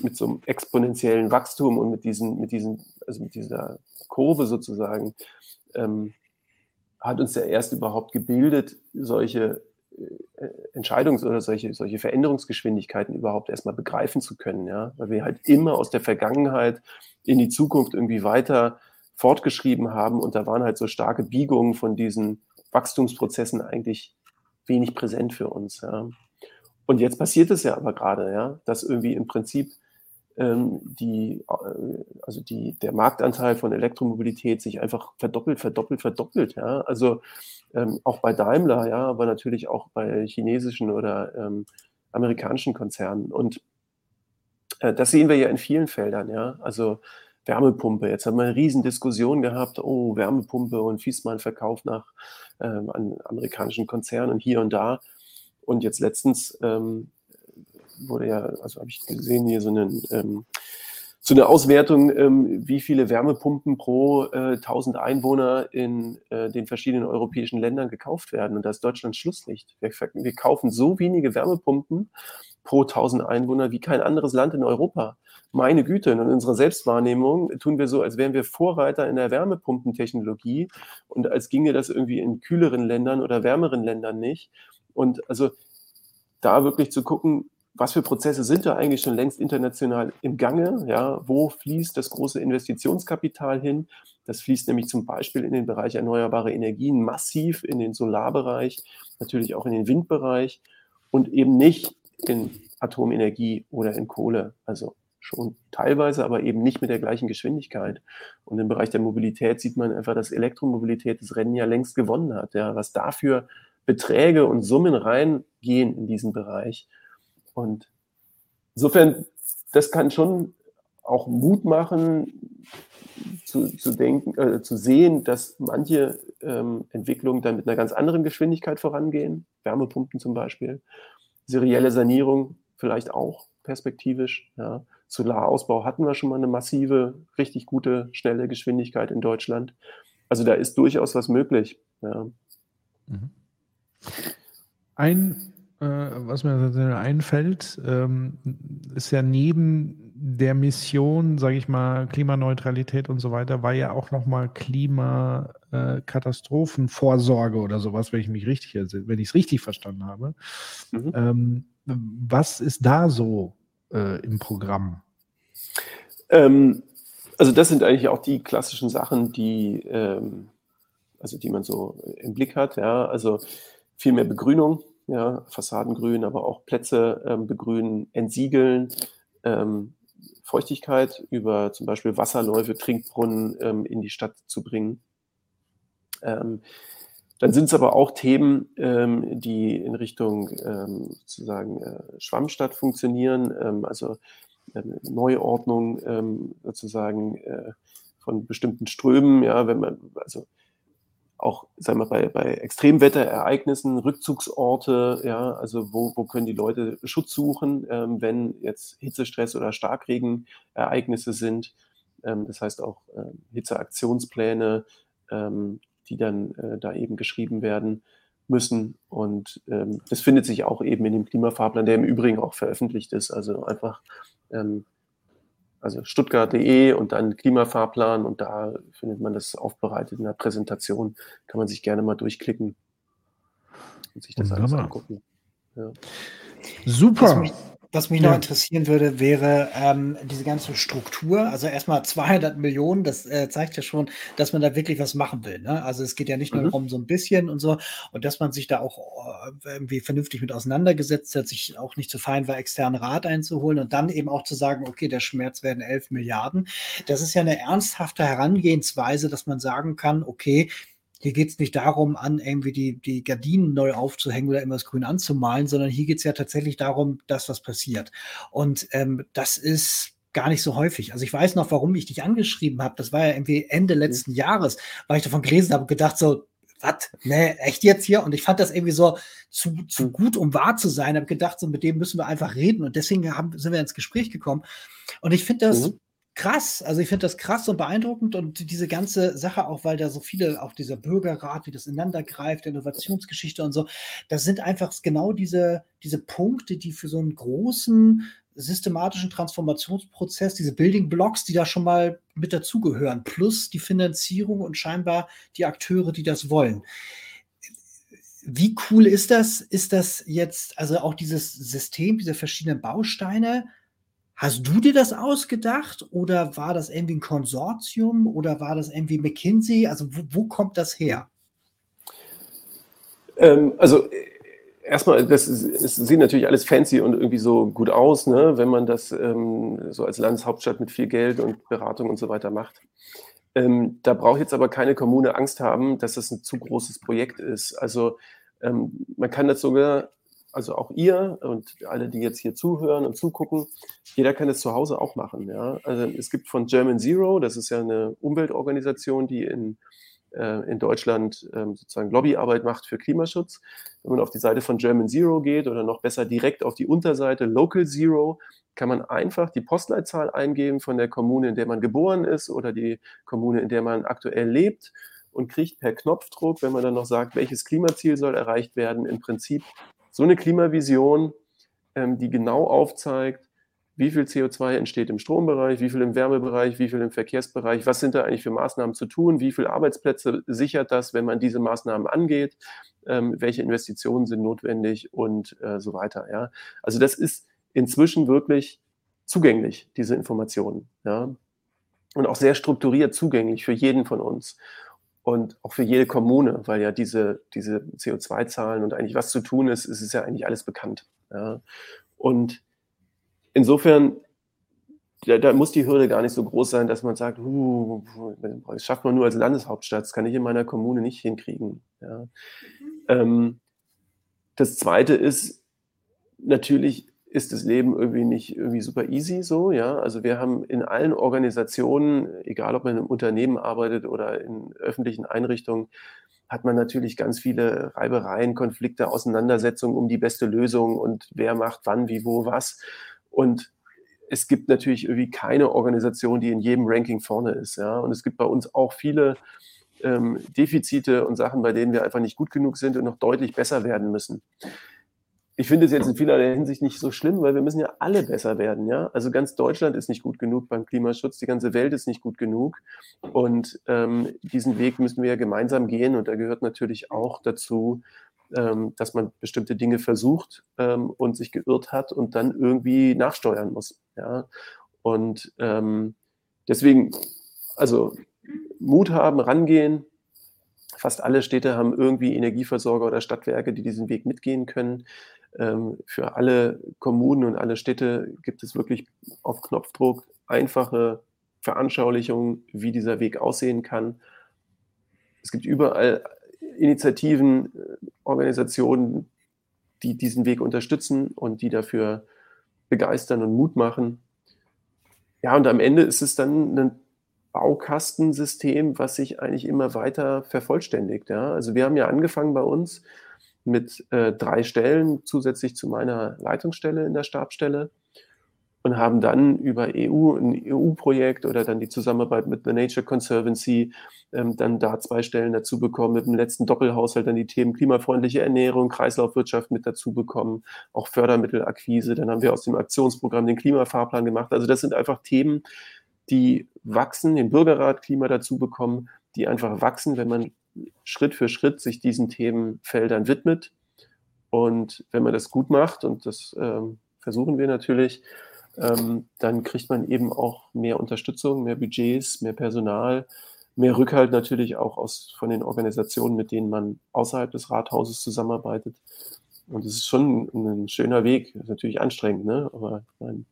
mit so einem exponentiellen Wachstum und mit diesen, mit diesen, also mit dieser Kurve sozusagen, ähm, hat uns ja erst überhaupt gebildet, solche äh, Entscheidungs- oder solche, solche Veränderungsgeschwindigkeiten überhaupt erstmal begreifen zu können, ja, weil wir halt immer aus der Vergangenheit in die Zukunft irgendwie weiter fortgeschrieben haben und da waren halt so starke Biegungen von diesen Wachstumsprozessen eigentlich wenig präsent für uns. Ja. Und jetzt passiert es ja aber gerade, ja, dass irgendwie im Prinzip die, äh, also die, der Marktanteil von Elektromobilität sich einfach verdoppelt, verdoppelt, verdoppelt. Ja? Also ähm, auch bei Daimler, ja, aber natürlich auch bei chinesischen oder ähm, amerikanischen Konzernen. Und äh, das sehen wir ja in vielen Feldern, ja. Also Wärmepumpe. Jetzt haben wir eine Riesendiskussion gehabt, oh, Wärmepumpe und Fiesmann verkauft nach ähm, an amerikanischen Konzernen hier und da. Und jetzt letztens ähm, wurde ja, also habe ich gesehen, hier so einen ähm, so eine Auswertung, ähm, wie viele Wärmepumpen pro äh, 1000 Einwohner in äh, den verschiedenen europäischen Ländern gekauft werden. Und da ist Deutschland Schlusslicht. Wir, wir, kaufen so wenige Wärmepumpen pro 1000 Einwohner wie kein anderes Land in Europa. Meine Güte, und in unserer Selbstwahrnehmung tun wir so, als wären wir Vorreiter in der Wärmepumpentechnologie und als ginge das irgendwie in kühleren Ländern oder wärmeren Ländern nicht. Und also da wirklich zu gucken, was für Prozesse sind da eigentlich schon längst international im Gange? Ja, wo fließt das große Investitionskapital hin? Das fließt nämlich zum Beispiel in den Bereich erneuerbare Energien massiv, in den Solarbereich, natürlich auch in den Windbereich und eben nicht in Atomenergie oder in Kohle. Also schon teilweise, aber eben nicht mit der gleichen Geschwindigkeit. Und im Bereich der Mobilität sieht man einfach, dass Elektromobilität das Rennen ja längst gewonnen hat. Ja, was dafür Beträge und Summen reingehen in diesen Bereich und insofern, das kann schon auch Mut machen, zu, zu denken, äh, zu sehen, dass manche ähm, Entwicklungen dann mit einer ganz anderen Geschwindigkeit vorangehen, Wärmepumpen zum Beispiel, serielle Sanierung vielleicht auch perspektivisch. Ja. Solarausbau hatten wir schon mal eine massive, richtig gute, schnelle Geschwindigkeit in Deutschland. Also da ist durchaus was möglich. Ja. Mhm. Ein was mir einfällt, ähm, ist ja neben der Mission, sage ich mal, Klimaneutralität und so weiter, war ja auch nochmal Klimakatastrophenvorsorge oder sowas, wenn ich mich richtig, wenn ich es richtig verstanden habe. Mhm. Ähm, was ist da so äh, im Programm? Ähm, also das sind eigentlich auch die klassischen Sachen, die, also die man so im Blick hat. Ja, also viel mehr Begrünung, ja, Fassadengrün, aber auch Plätze ähm, begrünen, entsiegeln, ähm, Feuchtigkeit über zum Beispiel Wasserläufe, Trinkbrunnen ähm, in die Stadt zu bringen. Ähm, dann sind es aber auch Themen, ähm, die in Richtung ähm, sozusagen äh, Schwammstadt funktionieren, also Neuordnung sozusagen äh, von bestimmten Strömen, ja, wenn man, also auch, sagen wir, bei, bei Extremwetterereignissen, Rückzugsorte, ja, also wo, wo können die Leute Schutz suchen, ähm, wenn jetzt Hitzestress oder Starkregenereignisse sind. Ähm, das heißt auch äh, Hitzeaktionspläne, ähm, die dann äh, da eben geschrieben werden müssen. Und ähm, das findet sich auch eben in dem Klimafahrplan, der im Übrigen auch veröffentlicht ist. Also einfach ähm, also stuttgart.de und dann Klimafahrplan und da findet man das aufbereitet in der Präsentation. Kann man sich gerne mal durchklicken und sich das Wunderbar. alles angucken. Ja. Super. Was mich ja. noch interessieren würde, wäre ähm, diese ganze Struktur. Also erstmal 200 Millionen, das äh, zeigt ja schon, dass man da wirklich was machen will. Ne? Also es geht ja nicht nur mhm. um so ein bisschen und so und dass man sich da auch äh, irgendwie vernünftig mit auseinandergesetzt hat, sich auch nicht zu fein war, externen Rat einzuholen und dann eben auch zu sagen, okay, der Schmerz werden 11 Milliarden. Das ist ja eine ernsthafte Herangehensweise, dass man sagen kann, okay, hier geht es nicht darum, an irgendwie die, die Gardinen neu aufzuhängen oder irgendwas grün anzumalen, sondern hier geht es ja tatsächlich darum, dass was passiert. Und ähm, das ist gar nicht so häufig. Also ich weiß noch, warum ich dich angeschrieben habe. Das war ja irgendwie Ende letzten mhm. Jahres, weil ich davon gelesen habe und gedacht so, was? Ne, echt jetzt hier? Und ich fand das irgendwie so zu, zu mhm. gut, um wahr zu sein. Habe gedacht, so mit dem müssen wir einfach reden. Und deswegen haben, sind wir ins Gespräch gekommen. Und ich finde das mhm krass. Also ich finde das krass und beeindruckend und diese ganze Sache auch, weil da so viele, auch dieser Bürgerrat, wie das ineinander greift, Innovationsgeschichte und so, das sind einfach genau diese, diese Punkte, die für so einen großen systematischen Transformationsprozess, diese Building Blocks, die da schon mal mit dazugehören, plus die Finanzierung und scheinbar die Akteure, die das wollen. Wie cool ist das? Ist das jetzt, also auch dieses System, diese verschiedenen Bausteine? Hast du dir das ausgedacht oder war das irgendwie ein Konsortium oder war das irgendwie McKinsey? Also wo, wo kommt das her? Ähm, also erstmal, das, ist, das sieht natürlich alles fancy und irgendwie so gut aus, ne, wenn man das ähm, so als Landeshauptstadt mit viel Geld und Beratung und so weiter macht. Ähm, da braucht jetzt aber keine Kommune Angst haben, dass das ein zu großes Projekt ist. Also ähm, man kann das sogar, also auch ihr und alle, die jetzt hier zuhören und zugucken, jeder kann das zu Hause auch machen. Ja? Also es gibt von German Zero, das ist ja eine Umweltorganisation, die in äh, in Deutschland ähm, sozusagen Lobbyarbeit macht für Klimaschutz. Wenn man auf die Seite von German Zero geht oder noch besser direkt auf die Unterseite Local Zero, kann man einfach die Postleitzahl eingeben von der Kommune, in der man geboren ist oder die Kommune, in der man aktuell lebt und kriegt per Knopfdruck, wenn man dann noch sagt, welches Klimaziel soll erreicht werden, im Prinzip so eine Klimavision, ähm, die genau aufzeigt, wie viel CO2 entsteht im Strombereich, wie viel im Wärmebereich, wie viel im Verkehrsbereich, was sind da eigentlich für Maßnahmen zu tun, wie viele Arbeitsplätze sichert das, wenn man diese Maßnahmen angeht, ähm, welche Investitionen sind notwendig und äh, so weiter. Ja. Also das ist inzwischen wirklich zugänglich, diese Informationen. Ja. Und auch sehr strukturiert zugänglich für jeden von uns und auch für jede Kommune, weil ja diese, diese CO2-Zahlen und eigentlich was zu tun ist, ist es ja eigentlich alles bekannt. Ja. Und insofern, da, da, muss die Hürde gar nicht so groß sein, dass man sagt, uh, das schafft man nur als Landeshauptstadt, das kann ich in meiner Kommune nicht hinkriegen. Ja. Mhm. Ähm, das Zweite ist, natürlich ist das Leben irgendwie nicht irgendwie super easy so, ja. Also wir haben in allen Organisationen, egal ob man im Unternehmen arbeitet oder in öffentlichen Einrichtungen, hat man natürlich ganz viele Reibereien, Konflikte, Auseinandersetzungen um die beste Lösung und wer macht wann, wie, wo, was. Und es gibt natürlich irgendwie keine Organisation, die in jedem Ranking vorne ist. Ja? Und es gibt bei uns auch viele ähm, Defizite und Sachen, bei denen wir einfach nicht gut genug sind und noch deutlich besser werden müssen. Ich finde es jetzt in vielerlei Hinsicht nicht so schlimm, weil wir müssen ja alle besser werden. Ja? Also ganz Deutschland ist nicht gut genug beim Klimaschutz, die ganze Welt ist nicht gut genug. Und ähm, diesen Weg müssen wir ja gemeinsam gehen. Und da gehört natürlich auch dazu, ähm, dass man bestimmte Dinge versucht ähm, und sich geirrt hat und dann irgendwie nachsteuern muss. Ja? Und ähm, deswegen, also Mut haben, rangehen. Fast alle Städte haben irgendwie Energieversorger oder Stadtwerke, die diesen Weg mitgehen können. Ähm, für alle Kommunen und alle Städte gibt es wirklich auf Knopfdruck einfache Veranschaulichungen, wie dieser Weg aussehen kann. Es gibt überall Initiativen, äh, Organisationen, die diesen Weg unterstützen und die dafür begeistern und Mut machen. Ja, und am Ende ist es dann ein Baukastensystem, was sich eigentlich immer weiter vervollständigt. Ja? Also wir haben ja angefangen bei uns mit äh, drei Stellen zusätzlich zu meiner Leitungsstelle in der Stabstelle und haben dann über EU, ein EU-Projekt oder dann die Zusammenarbeit mit The Nature Conservancy ähm, dann da zwei Stellen dazu bekommen, mit dem letzten Doppelhaushalt dann die Themen klimafreundliche Ernährung, Kreislaufwirtschaft mit dazu bekommen, auch Fördermittelakquise. Dann haben wir aus dem Aktionsprogramm den Klimafahrplan gemacht. Also das sind einfach Themen, die wachsen, den Bürgerrat Klima dazu bekommen, die einfach wachsen, wenn man Schritt für Schritt sich diesen Themenfeldern widmet. Und wenn man das gut macht, und das ähm, versuchen wir natürlich, ähm, dann kriegt man eben auch mehr Unterstützung, mehr Budgets, mehr Personal, mehr Rückhalt natürlich auch aus, von den Organisationen, mit denen man außerhalb des Rathauses zusammenarbeitet. Und es ist schon ein, schöner Weg, ist natürlich anstrengend, ne? aber mein,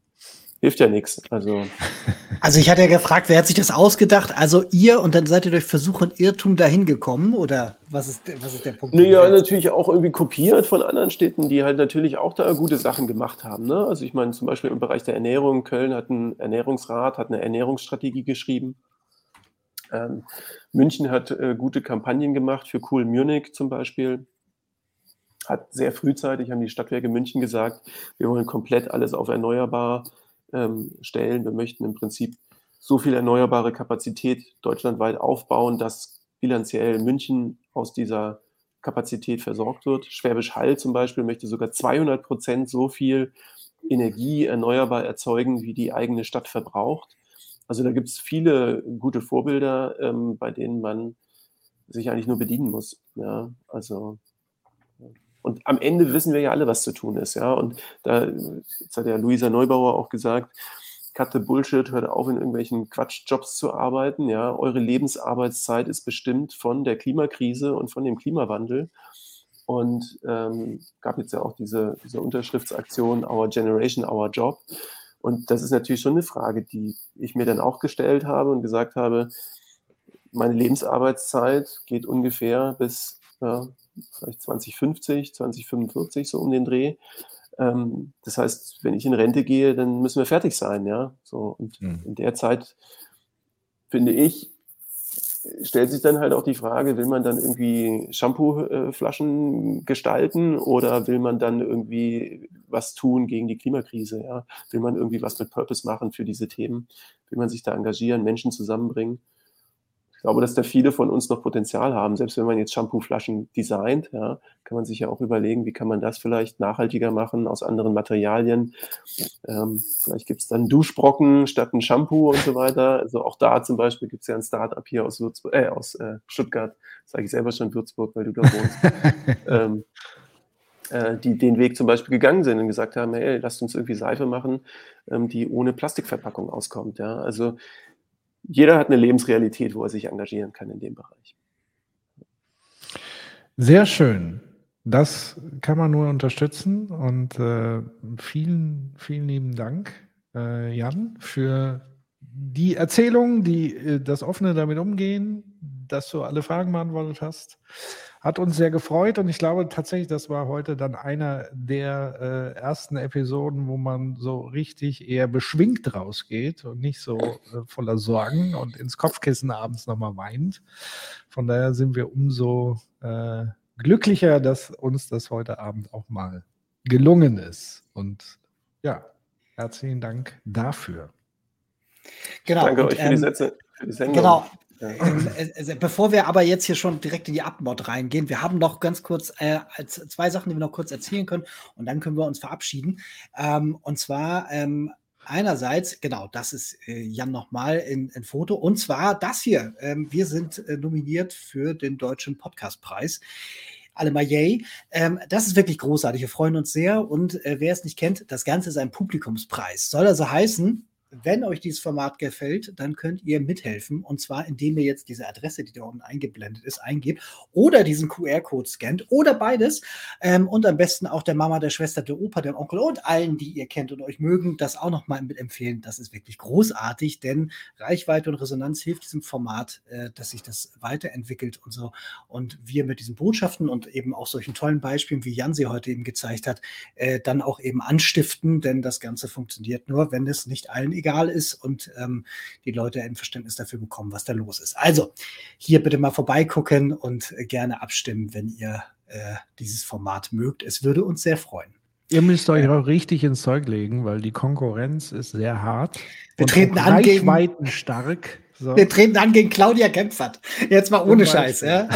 hilft ja nichts. Also. also ich hatte ja gefragt, wer hat sich das ausgedacht? Also ihr und dann seid ihr durch Versuch und Irrtum dahin gekommen oder was ist, was ist der Punkt? Naja, natürlich auch irgendwie kopiert von anderen Städten, die halt natürlich auch da gute Sachen gemacht haben. Ne? Also ich meine zum Beispiel im Bereich der Ernährung, Köln hat einen Ernährungsrat, hat eine Ernährungsstrategie geschrieben. Ähm, München hat äh, gute Kampagnen gemacht für Cool Munich zum Beispiel hat sehr frühzeitig, haben die Stadtwerke München gesagt, wir wollen komplett alles auf erneuerbar ähm, stellen. Wir möchten im Prinzip so viel erneuerbare Kapazität deutschlandweit aufbauen, dass bilanziell München aus dieser Kapazität versorgt wird. Schwäbisch Hall zum Beispiel möchte sogar 200 Prozent so viel Energie erneuerbar erzeugen, wie die eigene Stadt verbraucht. Also da gibt es viele gute Vorbilder, ähm, bei denen man sich eigentlich nur bedienen muss. Ja, also und am Ende wissen wir ja alle, was zu tun ist. Ja, und da jetzt hat ja Luisa Neubauer auch gesagt, cut the bullshit, hört auf, in irgendwelchen Quatschjobs zu arbeiten. Ja, eure Lebensarbeitszeit ist bestimmt von der Klimakrise und von dem Klimawandel. Und ähm, gab jetzt ja auch diese, diese Unterschriftsaktion Our Generation, Our Job. Und das ist natürlich schon eine Frage, die ich mir dann auch gestellt habe und gesagt habe, meine Lebensarbeitszeit geht ungefähr bis vielleicht 2050, 2045 so um den Dreh. Ähm, das heißt, wenn ich in Rente gehe, dann müssen wir fertig sein, ja. So und mhm. in der Zeit finde ich stellt sich dann halt auch die Frage, will man dann irgendwie Shampooflaschen gestalten oder will man dann irgendwie was tun gegen die Klimakrise? Ja? Will man irgendwie was mit Purpose machen für diese Themen? Will man sich da engagieren, Menschen zusammenbringen? Ich glaube, dass da viele von uns noch Potenzial haben. Selbst wenn man jetzt Shampooflaschen designt, ja, kann man sich ja auch überlegen, wie kann man das vielleicht nachhaltiger machen aus anderen Materialien. Ähm, vielleicht gibt es dann Duschbrocken statt ein Shampoo und so weiter. Also auch da zum Beispiel gibt es ja ein Startup hier aus, Würzburg, äh, aus äh, Stuttgart, sage ich selber schon Würzburg, weil du da wohnst. ähm, äh, die den Weg zum Beispiel gegangen sind und gesagt haben, hey, lasst uns irgendwie Seife machen, ähm, die ohne Plastikverpackung auskommt. Ja? Also jeder hat eine Lebensrealität, wo er sich engagieren kann in dem Bereich. Sehr schön. Das kann man nur unterstützen und äh, vielen, vielen lieben Dank, äh, Jan, für die Erzählung, die äh, das offene damit umgehen, dass du alle Fragen beantwortet hast. Hat uns sehr gefreut und ich glaube tatsächlich, das war heute dann einer der äh, ersten Episoden, wo man so richtig eher beschwingt rausgeht und nicht so äh, voller Sorgen und ins Kopfkissen abends nochmal weint. Von daher sind wir umso äh, glücklicher, dass uns das heute Abend auch mal gelungen ist. Und ja, herzlichen Dank dafür. Genau. Danke und, euch für die ähm, Sätze. Für die Sendung. Genau. Ähm, äh, bevor wir aber jetzt hier schon direkt in die Abmod reingehen, wir haben noch ganz kurz äh, zwei Sachen, die wir noch kurz erzählen können und dann können wir uns verabschieden. Ähm, und zwar ähm, einerseits, genau, das ist äh, Jan nochmal in, in Foto und zwar das hier. Ähm, wir sind äh, nominiert für den Deutschen Podcastpreis alle mal yay. Ähm, das ist wirklich großartig. Wir freuen uns sehr. Und äh, wer es nicht kennt, das Ganze ist ein Publikumspreis. Soll also heißen, wenn euch dieses Format gefällt, dann könnt ihr mithelfen. Und zwar, indem ihr jetzt diese Adresse, die da unten eingeblendet ist, eingebt oder diesen QR-Code scannt oder beides. Ähm, und am besten auch der Mama, der Schwester, der Opa, dem Onkel und allen, die ihr kennt und euch mögen, das auch nochmal mitempfehlen. Das ist wirklich großartig, denn Reichweite und Resonanz hilft diesem Format, äh, dass sich das weiterentwickelt und so. Und wir mit diesen Botschaften und eben auch solchen tollen Beispielen, wie Jan sie heute eben gezeigt hat, äh, dann auch eben anstiften, denn das Ganze funktioniert nur, wenn es nicht allen egal ist und ähm, die Leute ein Verständnis dafür bekommen, was da los ist. Also hier bitte mal vorbeigucken und äh, gerne abstimmen, wenn ihr äh, dieses Format mögt. Es würde uns sehr freuen. Ihr müsst euch auch richtig ins Zeug legen, weil die Konkurrenz ist sehr hart. Wir treten an gegen stark. So. Wir treten an gegen Claudia Kempfert. Jetzt mal ohne Scheiß, ja.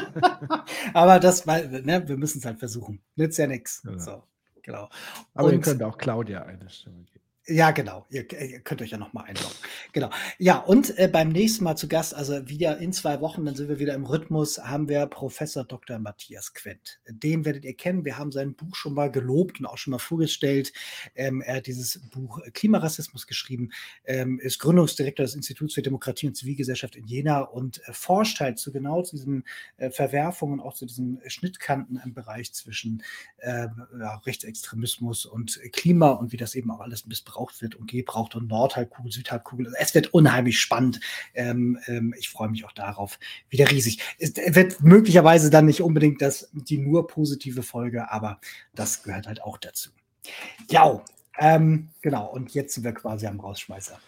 Aber das, ne, wir müssen es halt versuchen. Nützt ja nichts. Ja. So, genau. Aber Und, ihr könnt auch Claudia eine Stimme geben. Ja, genau. Ihr, ihr, könnt euch ja nochmal einloggen. Genau. Ja, und äh, beim nächsten Mal zu Gast, also wieder in zwei Wochen, dann sind wir wieder im Rhythmus, haben wir Professor Dr. Matthias Quent. Den werdet ihr kennen. Wir haben sein Buch schon mal gelobt und auch schon mal vorgestellt. Ähm, er hat dieses Buch Klimarassismus geschrieben, ähm, ist Gründungsdirektor des Instituts für Demokratie und Zivilgesellschaft in Jena und äh, forscht halt zu genau zu diesen äh, Verwerfungen, auch zu diesen Schnittkanten im Bereich zwischen ähm, ja, Rechtsextremismus und Klima und wie das eben auch alles missbraucht missbraucht wird und gebraucht und Nordhalbkugel, Südhalbkugel. Es wird unheimlich spannend. Ähm, ähm, ich freue mich auch darauf. Wieder riesig. Es wird möglicherweise dann nicht unbedingt das, die nur positive Folge, aber das gehört halt auch dazu. Ja, ähm, genau. Und jetzt sind wir quasi am Rausschmeißer.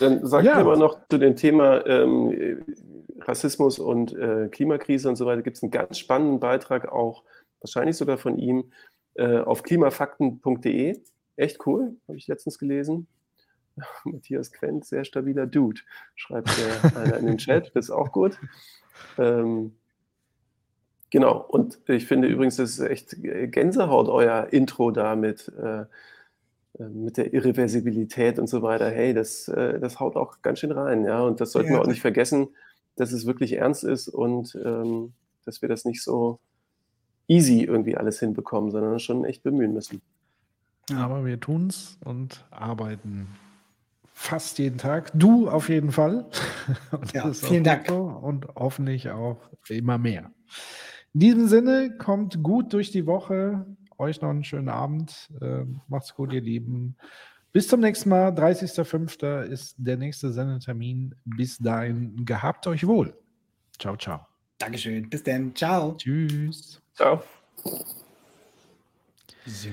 Dann sagt ja. mir noch zu dem Thema ähm, Rassismus und äh, Klimakrise und so weiter, gibt es einen ganz spannenden Beitrag auch, wahrscheinlich sogar von ihm, äh, auf klimafakten.de. Echt cool, habe ich letztens gelesen. Matthias Quent, sehr stabiler Dude, schreibt der einer in den Chat, das ist auch gut. Ähm, Genau, und ich finde übrigens, das ist echt Gänsehaut, euer Intro da mit, äh, äh, mit der Irreversibilität und so weiter. Hey, das, äh, das haut auch ganz schön rein, ja. Und das sollten ja. wir auch nicht vergessen, dass es wirklich ernst ist und ähm, dass wir das nicht so easy irgendwie alles hinbekommen, sondern schon echt bemühen müssen. Aber wir tun es und arbeiten fast jeden Tag. Du auf jeden Fall. ja, vielen Dank. Und hoffentlich auch immer mehr. In diesem Sinne, kommt gut durch die Woche. Euch noch einen schönen Abend. Äh, macht's gut, ihr Lieben. Bis zum nächsten Mal. 30.05. ist der nächste Sendetermin. Bis dahin, gehabt euch wohl. Ciao, ciao. Dankeschön. Bis dann. Ciao. Tschüss. Ciao. So.